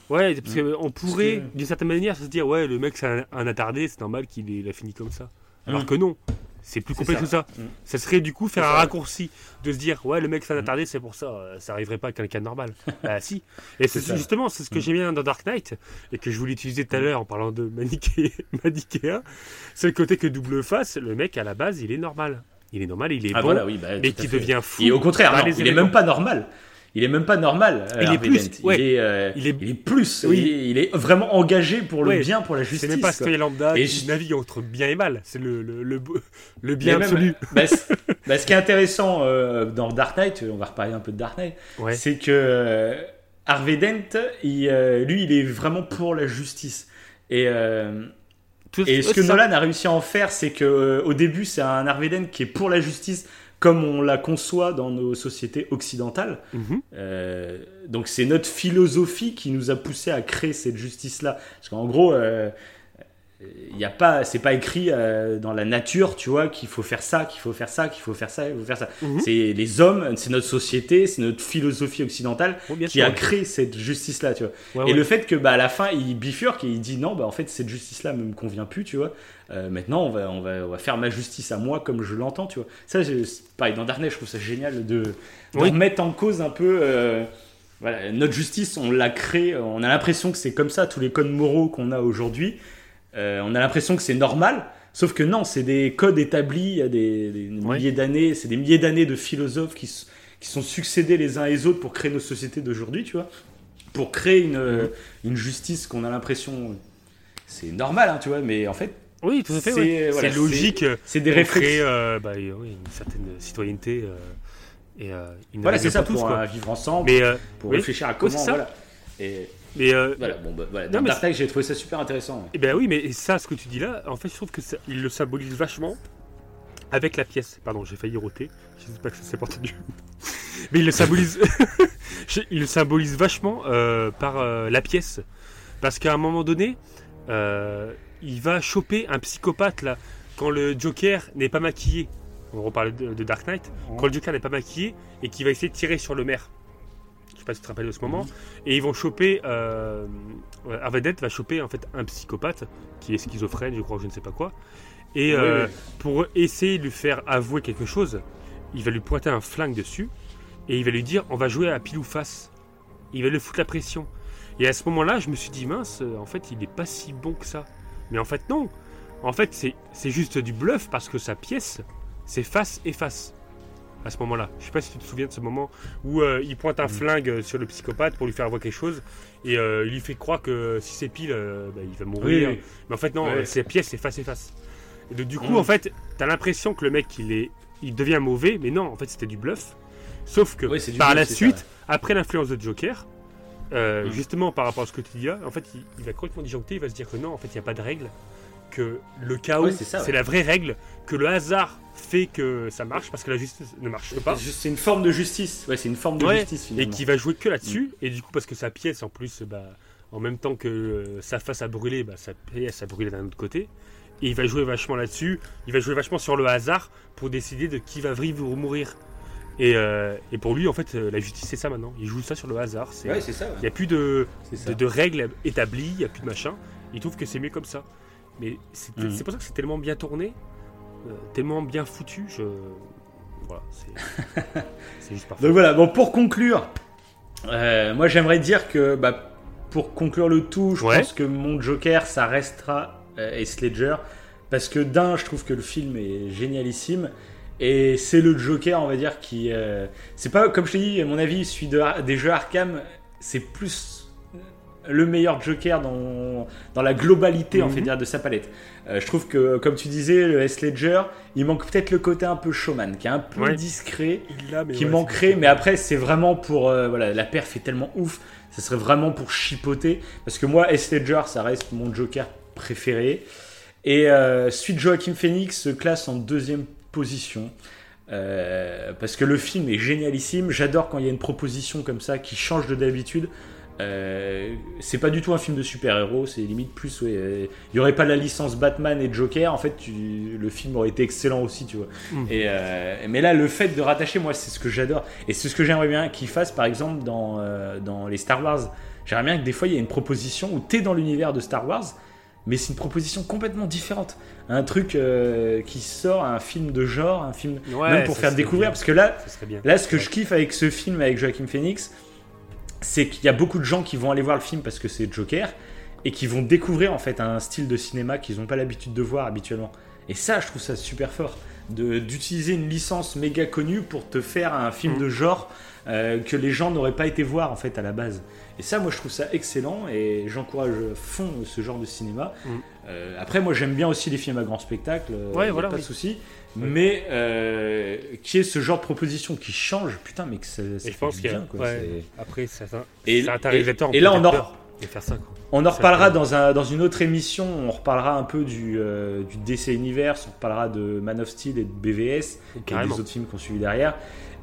Ouais, parce qu'on pourrait, que- d'une certaine manière, se dire, ouais, le mec, c'est un, un attardé, c'est normal qu'il a fini comme ça. Alors Mm. que non, c'est plus complexe que ça. Mm. Ça serait du coup faire un raccourci, de se dire, ouais, le mec, c'est un Mm. attardé, c'est pour ça, euh, ça arriverait pas à quelqu'un de normal. bah si. Et c'est justement, c'est ce que Mm. j'aime bien dans Dark Knight, et que je voulais utiliser tout à l'heure en parlant de Maniché- Manichéen, c'est le côté que double face, le mec, à la base, il est normal. Il est normal, il est Ah bon, voilà, oui, bah, mais qui devient fou. Et au contraire, non, il est même pas normal. Il est même pas normal. euh, Il est Harvey plus, Dent. ouais. Il est, euh, Il est- il est plus. Oui. Il, est, il est vraiment engagé pour le Ouais. bien, pour la C'est justice. même pas citoyen lambda Et qui je- navigue entre bien et mal. C'est le, le, le, bien même, absolu. bah, c- bah, ce qui est intéressant euh, dans Dark Knight, on va reparler un peu de Dark Knight, Ouais. c'est que euh, Harvey Dent, il, euh, lui, il est vraiment pour la justice. Et, euh, Tout- et ce que c'est ça. Nolan a réussi à en faire, c'est que euh, au début, c'est un Harvey Dent qui est pour la justice, comme on la conçoit dans nos sociétés occidentales. Mhm. Euh, donc c'est notre philosophie qui nous a poussé à créer cette justice-là. Parce qu'en gros, euh, il y a pas, c'est pas écrit euh, dans la nature, tu vois, qu'il faut faire ça, qu'il faut faire ça, qu'il faut faire ça, qu'il faut faire ça. Mhm. C'est les hommes, c'est notre société, c'est notre philosophie occidentale bien qui sûr, a ouais. créé cette justice-là, tu vois. Ouais, Et ouais. le fait que bah à la fin il bifurque et il dit non bah en fait cette justice là me convient plus tu vois Euh, maintenant on va, on va on va faire ma justice à moi comme je l'entends tu vois ça pareil dans Knight je trouve ça génial de, de Oui. remettre en cause un peu euh, voilà, notre justice on l'a créée on a l'impression que c'est comme ça tous les codes moraux qu'on a aujourd'hui euh, on a l'impression que c'est normal sauf que non c'est des codes établis il y a des, des milliers d'années c'est des milliers d'années de philosophes qui qui sont succédés les uns les autres pour créer nos sociétés d'aujourd'hui tu vois pour créer une, euh, une justice qu'on a l'impression euh, c'est normal hein, tu vois mais en fait Oui, tout à fait. c'est- ouais. voilà, c'est logique. c'est des créer, euh, bah, oui, une certaine citoyenneté euh, et une voilà c'est ça tous, pour quoi. vivre ensemble Mais, pour oui. réfléchir à comment voilà et mais euh, voilà bon bah, voilà Non, dans mais Dark Knight j'ai trouvé ça super intéressant Eh ben oui, mais ça, ce que tu dis là, en fait, je trouve que ça, il le symbolise vachement avec la pièce. Pardon, j'ai failli roter. Je sais pas que ça s'est pas entendu. mais il le symbolise, il le symbolise vachement euh, par euh, la pièce, parce qu'à un moment donné, euh, il va choper un psychopathe là quand le Joker n'est pas maquillé. On reparle de, de Dark Knight. Quand le Joker n'est pas maquillé et qu'il va essayer de tirer sur le maire. Pas si tu te rappelles de ce moment. Et ils vont choper. Euh, Dent va choper en fait un psychopathe qui est schizophrène, je crois, je ne sais pas quoi. Et Oui, euh, oui. pour essayer de lui faire avouer quelque chose, il va lui pointer un flingue dessus et il va lui dire on va jouer à pile ou face. Il va lui foutre la pression. Et à ce moment-là, je me suis dit mince, euh, en fait, il n'est pas si bon que ça. Mais en fait, non. En fait, c'est c'est juste du bluff parce que sa pièce, c'est face et face. À ce moment-là. Je sais pas si tu te souviens de ce moment où euh, il pointe un Mm. flingue sur le psychopathe pour lui faire avouer quelque chose et euh, il lui fait croire que si c'est pile, euh, bah, il va mourir. oui. Mais en fait, non, Ouais. c'est pièce, c'est face et face. Et donc, du coup, Mm. en fait, t'as l'impression que le mec, il, est, il devient mauvais, mais non, en fait, c'était du bluff. Sauf que par bluff, la ça, suite, ouais. après l'influence de Joker, Mm. justement par rapport à ce que tu dis là, en fait, il, il va complètement disjoncter, il va se dire que non, en fait, il n'y a pas de règle, que le chaos, Ouais, c'est la vraie règle, que le hasard fait que ça marche parce que la justice ne marche pas. C'est une forme de justice ouais c'est une forme de Ouais, justice et qui va jouer que là-dessus. Et du coup, parce que sa pièce, en plus, bah, en même temps que euh, sa face a brûlé, bah, sa pièce a brûlé d'un autre côté. Et il va jouer vachement là-dessus. Il va jouer vachement sur le hasard pour décider de qui va vivre ou mourir. Et, euh, et pour lui, en fait, euh, la justice, c'est ça maintenant. Il joue ça sur le hasard. Ouais Il ouais. n'y a plus de, de, de règles établies, il n'y a plus de machin. Il trouve que c'est mieux comme ça. Mais c'est c'est pour ça que c'est tellement bien tourné, tellement bien foutu. Je... Voilà, c'est juste parfait. Donc voilà, bon pour conclure, euh, moi j'aimerais dire que bah, pour conclure le tout, je Ouais. pense que mon Joker ça restera euh, Heath Ledger parce que d'un, je trouve que le film est génialissime et c'est le Joker, on va dire, qui euh, c'est pas comme je t'ai dit, à mon avis, celui de, des jeux Arkham, c'est plus le meilleur Joker dans, dans la globalité, Mhm. fait dire, de sa palette. Euh, je trouve que, comme tu disais, le Heath Ledger, il manque peut-être le côté un peu showman, qui est un peu Ouais. discret qui ouais, manquerait, mais après c'est vraiment pour euh, voilà la perf est tellement ouf, ça serait vraiment pour chipoter parce que moi S Ledger ça reste mon Joker préféré et euh, suite Joaquin Phoenix se classe en deuxième position parce que le film est génialissime, j'adore quand il y a une proposition comme ça qui change de d'habitude. Euh, c'est pas du tout un film de super-héros, c'est limite plus. ouais, euh, Il y aurait pas la licence Batman et Joker, en fait, tu- le film aurait été excellent aussi, tu vois. Mm. Et, euh, mais là, le fait de rattacher, moi, c'est ce que j'adore. Et c'est ce que j'aimerais bien qu'il fasse, par exemple, dans, dans les Star Wars. J'aimerais bien que des fois, il y ait une proposition où t'es dans l'univers de Star Wars, mais c'est une proposition complètement différente. Un truc euh, qui sort, un film de genre, un film. Ouais, même pour faire découvrir, bien. parce que là. Là, ce que je kiffe avec ce film, avec Joaquin Phoenix, c'est qu'il y a beaucoup de gens qui vont aller voir le film parce que c'est Joker. et qui vont découvrir en fait un style de cinéma qu'ils n'ont pas l'habitude de voir habituellement. Et ça, je trouve ça super fort d'utiliser une licence méga connue pour te faire un film Mm. de genre euh, que les gens n'auraient pas été voir en fait à la base. Et ça, moi, je trouve ça excellent et j'encourage fond ce genre de cinéma. Mm. Euh, après, moi, j'aime bien aussi les films à grand spectacle, euh, Ouais, voilà, pas oui. de souci. Ouais. Mais euh, qui est ce genre de proposition qui change, putain, mais que ça, ça je pense qu'il bien, quoi. ouais, après, Et- certains et- et là, on en- peur de faire ça. Quoi. On en Ça, reparlera dans, un, dans une autre émission. On reparlera un peu du, euh, du DC Universe. On reparlera de Man of Steel et de BVS et des autres films qu'on suivi derrière.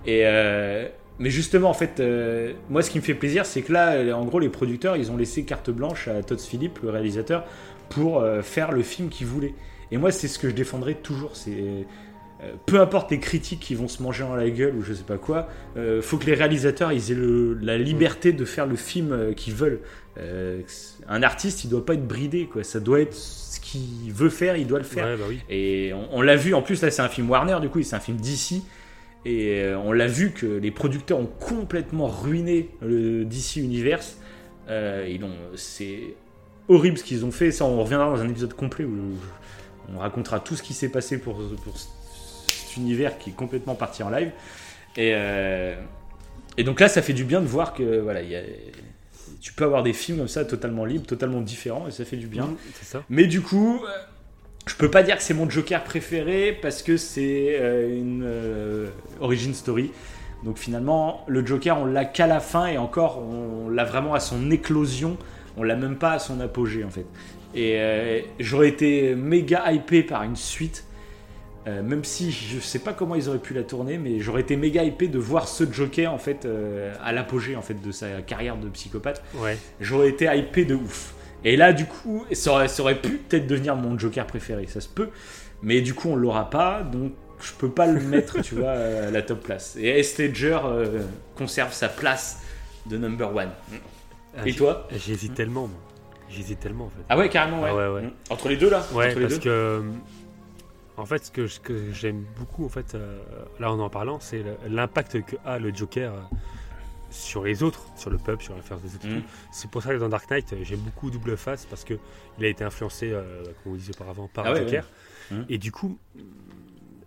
Et euh, mais justement, en fait, euh, moi, ce qui me fait plaisir, c'est que là, en gros, les producteurs, ils ont laissé carte blanche à Todd Phillips, le réalisateur, pour euh, faire le film qu'ils voulaient. Et moi, c'est ce que je défendrai toujours. C'est euh, peu importe les critiques qui vont se manger dans la gueule ou je sais pas quoi, euh, faut que les réalisateurs ils aient le- la liberté de faire le film euh, qu'ils veulent. Euh, un artiste, il doit pas être bridé, quoi. Ça doit être ce qu'il veut faire, il doit le faire. Ouais, bah oui. Et on, on l'a vu, en plus là c'est un film Warner du coup, c'est un film DC. Et euh, on l'a vu que les producteurs ont complètement ruiné le DC Universe. Ils c'est horrible ce qu'ils ont fait. Ça, on reviendra dans un épisode complet où on racontera tout ce qui s'est passé pour, pour cet univers qui est complètement parti en live. Et, euh, et donc là, ça fait du bien de voir que voilà, il y a- tu peux avoir des films comme ça totalement libres, totalement différents, et ça fait du bien. C'est ça. Mais du coup, euh, je peux pas dire que c'est mon Joker préféré parce que c'est euh, une euh, origin story. Donc finalement, le Joker, on l'a qu'à la fin et encore, on l'a vraiment à son éclosion. On l'a même pas à son apogée en fait. Et euh, j'aurais été méga hypé par une suite. euh, même si je sais pas comment ils auraient pu la tourner, mais j'aurais été méga hypé de voir ce Joker en fait euh, à l'apogée en fait de sa carrière de psychopathe Ouais. j'aurais été hypé de ouf. Et là, du coup, ça aurait, ça aurait pu peut-être devenir mon Joker préféré, ça se peut. Mais du coup, on l'aura pas, donc je peux pas le mettre, tu vois, à la top place. Et Ledger euh, conserve sa place de number one. Ah, Et j'ai- toi? J'hésite tellement, moi. J'hésite tellement, en fait. Ah ouais, carrément, ouais. Ah ouais, ouais. Mm. Entre les deux, là Ouais, Entre les parce deux que euh, en fait, ce que, que j'aime beaucoup, en fait, euh, là en en parlant, c'est le- l'impact que a le Joker euh, sur les autres, sur le peuple, sur l'affaire des autres. tout. C'est pour ça que dans Dark Knight, j'aime beaucoup Double Face parce que il a été influencé, euh, comme on disait auparavant, par Ah ouais, Joker. ouais. Mhm. Et du coup,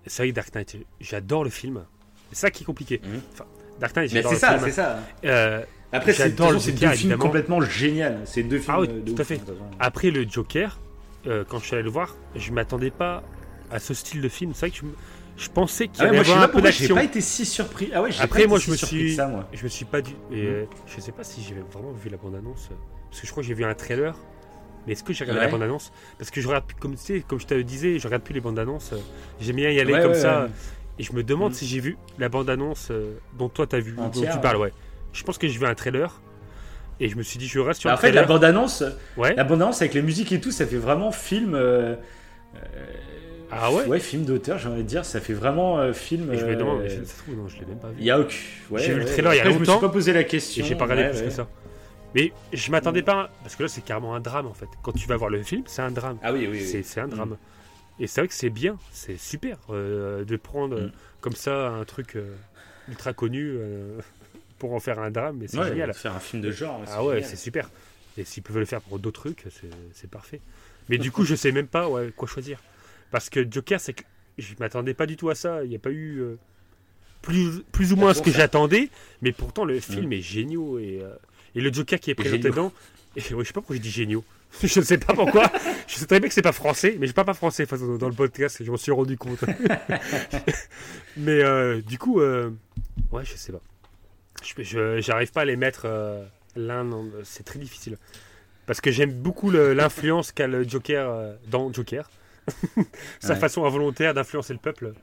c'est vrai que Dark Knight, j'adore le film. C'est ça qui est compliqué. Enfin, Dark Knight, j'adore c'est le ça, film. c'est ça. C'est façon, c'est deux films complètement géniaux. C'est deux films Ah oui, euh, de tout ouf, à fait. façon. Après le Joker, euh, quand je suis allé le voir, je m'attendais pas à ce style de film. C'est vrai que je, pensais qu'il Ah y ouais, pas un peu pourquoi j'ai d'action. pas été si surpris. Ah ouais, Après, moi, je me si suis- ça, moi. Je me suis pas du. Et euh, je sais pas si j'ai vraiment vu la bande-annonce. euh, Parce que je crois que j'ai vu un trailer. Mais est-ce que j'ai regardé Ouais. la bande-annonce? Parce que je regarde plus, comme tu sais, comme je te disais, je regarde plus les bandes-annonces. euh, J'aime bien y aller comme ça. Et je me demande Mhm. si j'ai vu la bande-annonce euh, dont toi t'as vu, dont tu parles, ouais. Je pense que j'ai vu un trailer. Et je me suis dit, je reste sur Bah, un en fait, la trailer. bande-annonce, Ouais. la bande-annonce avec les musiques et tout, ça fait vraiment film. euh, euh, Ah ouais Ouais, film d'auteur, j'ai envie de dire. Ça fait vraiment euh, film. Et je me demande, mais ça se trouve, non, je l'ai même pas vu. Il y a aucun. ouais, J'ai vu le trailer il y a Après, Je me longtemps. suis pas posé la question. Et j'ai pas regardé plus que ça. Mais je m'attendais pas, parce que là c'est carrément un drame en fait. Quand tu vas voir le film, c'est un drame. Ah oui, oui, oui. C'est un Mm. drame. Et c'est vrai que c'est bien, c'est super euh, de prendre Mm. comme ça un truc ultra connu pour en faire un drame, mais c'est Ouais, génial. Faire un film de genre. Ah ouais, génial. c'est super. Et s'ils peuvent le faire pour d'autres trucs, c'est- parfait. Mais du coup, je sais même pas ouais, quoi choisir. Parce que Joker, c'est que je m'attendais pas du tout à ça. Il n'y a pas eu euh, plus, plus ou moins ce que j'attendais. Mais pourtant, le film est génial. Et, euh, et le Joker qui est présenté Géniaux. dedans. Et, ouais, je sais pas pourquoi j'ai dit géniaux. je ne sais pas pourquoi. je sais très bien que c'est pas français. Mais je parle pas français dans le podcast. Je m'en suis rendu compte. mais euh, du coup, ouais, je sais pas. Je j'arrive pas à les mettre euh, l'un dans- c'est très difficile parce que j'aime beaucoup l'influence qu'a le Joker euh, dans Joker sa Ouais. façon involontaire d'influencer le peuple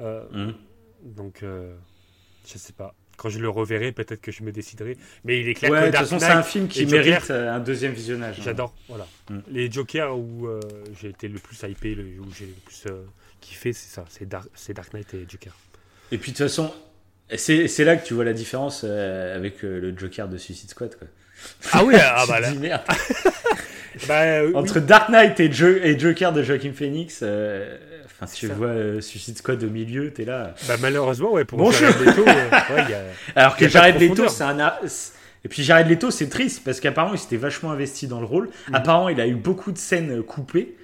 Euh, Mm. donc euh, je sais pas quand je le reverrai peut-être que je me déciderai mais il est clair Ouais, que de toute façon, c'est un film qui Joker, mérite un deuxième visionnage. hein. j'adore voilà Mm. les Jokers où j'ai été le plus hypé le- où j'ai le plus kiffé c'est ça c'est Dark, c'est Dark Knight et Joker Et puis de toute façon, c'est là que tu vois la différence euh, avec euh, le Joker de Suicide Squad. Quoi. ah oui ah Tu bah là dis, merde. bah, euh, oui. Entre Dark Knight et, Jo- et Joker de Joaquin Phoenix, euh, enfin, si tu vois euh, Suicide Squad au milieu, t'es là. Bah, malheureusement ouais pour Bon Jared Leto, euh, ouais, il y a- Alors que Jared Leto, c'est un. Et puis Jared Leto, c'est triste parce qu'apparemment il s'était vachement investi dans le rôle. Mhm. Apparemment, il a eu beaucoup de scènes coupées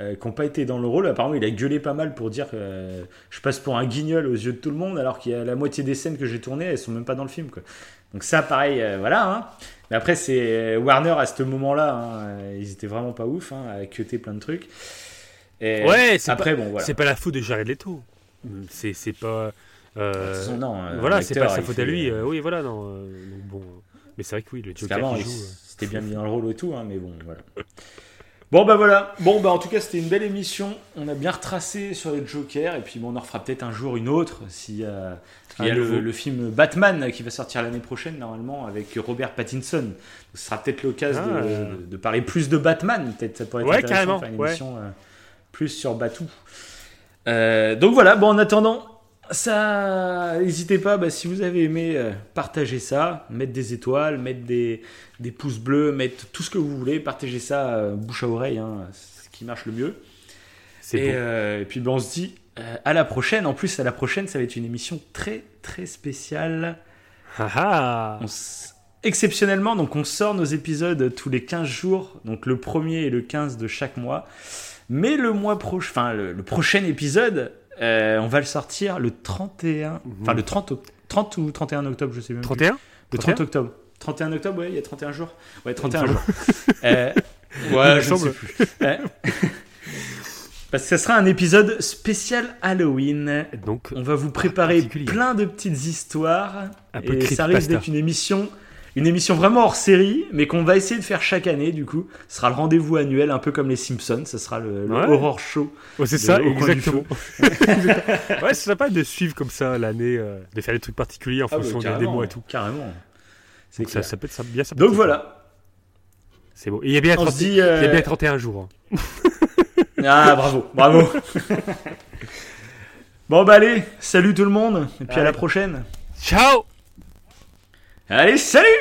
euh, qui n'ont pas été dans le rôle. Apparemment, il a gueulé pas mal pour dire que euh, je passe pour un guignol aux yeux de tout le monde, alors qu'il y a la moitié des scènes que j'ai tournées, elles sont même pas dans le film. Quoi. Donc ça, pareil, euh, voilà. hein. Mais après, c'est Warner à ce moment-là, hein, ils étaient vraiment pas ouf hein, à cuter plein de trucs. Et Ouais, c'est après, bon, voilà. C'est pas la faute de Jared Leto. C'est c'est pas. façon, non, euh, voilà, c'est pas sa faute fait, à lui. oui, voilà, non. donc bon. Mais c'est vrai que oui, le Joker qui il joue. s'était bien mis dans le rôle et tout, hein, mais bon, voilà. Bon, bah voilà. Bon, bah en tout cas, c'était une belle émission. On a bien retracé sur les Jokers, et puis bon, on en refera peut-être un jour une autre. Si, euh, y a le, film Batman qui va sortir l'année prochaine, normalement, avec Robert Pattinson. Donc, ce sera peut-être l'occasion Ah. de, de parler plus de Batman. Peut-être ça pourrait être Ouais, intéressant carrément, de faire une ouais. émission euh, plus sur Batou. Euh, donc voilà, bon, en attendant, ça, n'hésitez pas, bah, si vous avez aimé, euh, partagez ça, mettre des étoiles, mettre des, des pouces bleus, mettre tout ce que vous voulez, partagez ça euh, bouche à oreille, hein, c'est ce qui marche le mieux. C'est Et, euh, et puis ben, on se dit à la prochaine. En plus, à la prochaine, ça va être une émission très très spéciale. Ah ah Exceptionnellement, donc on sort nos épisodes tous les 15 jours, donc le premier et le 15 de chaque mois. Mais le mois prochain, enfin le, le prochain épisode, euh, on va le sortir le 31, enfin le 30, oct- 30 ou 31 octobre, je sais même plus. 31 Le 31? 30 octobre. 31 octobre, ouais, il y a 31 jours. Ouais, 31 me jours. Euh, ouais, je ne sais plus. Parce que ça sera un épisode spécial Halloween. Donc, On va vous préparer plein de petites histoires. Un peu et ça risque d'être une émission, une émission vraiment hors série, mais qu'on va essayer de faire chaque année. Du coup, ce sera le rendez-vous annuel, un peu comme les Simpsons. Ça sera le, le Ouais. horror show. ouais, c'est ça, exactement. ouais, c'est sympa de suivre comme ça l'année, euh, de faire des trucs particuliers en Ah, bah, fonction des- mois et tout. Carrément. C'est Donc ça, ça peut être ça- bien ça. Donc voilà. C'est beau. Et il y a bien, On 30 se dit. il y a euh, bien 31 jours. hein. Ah, bravo, bravo. bon, bah allez, salut tout le monde, et puis à la prochaine. Ciao Allez, salut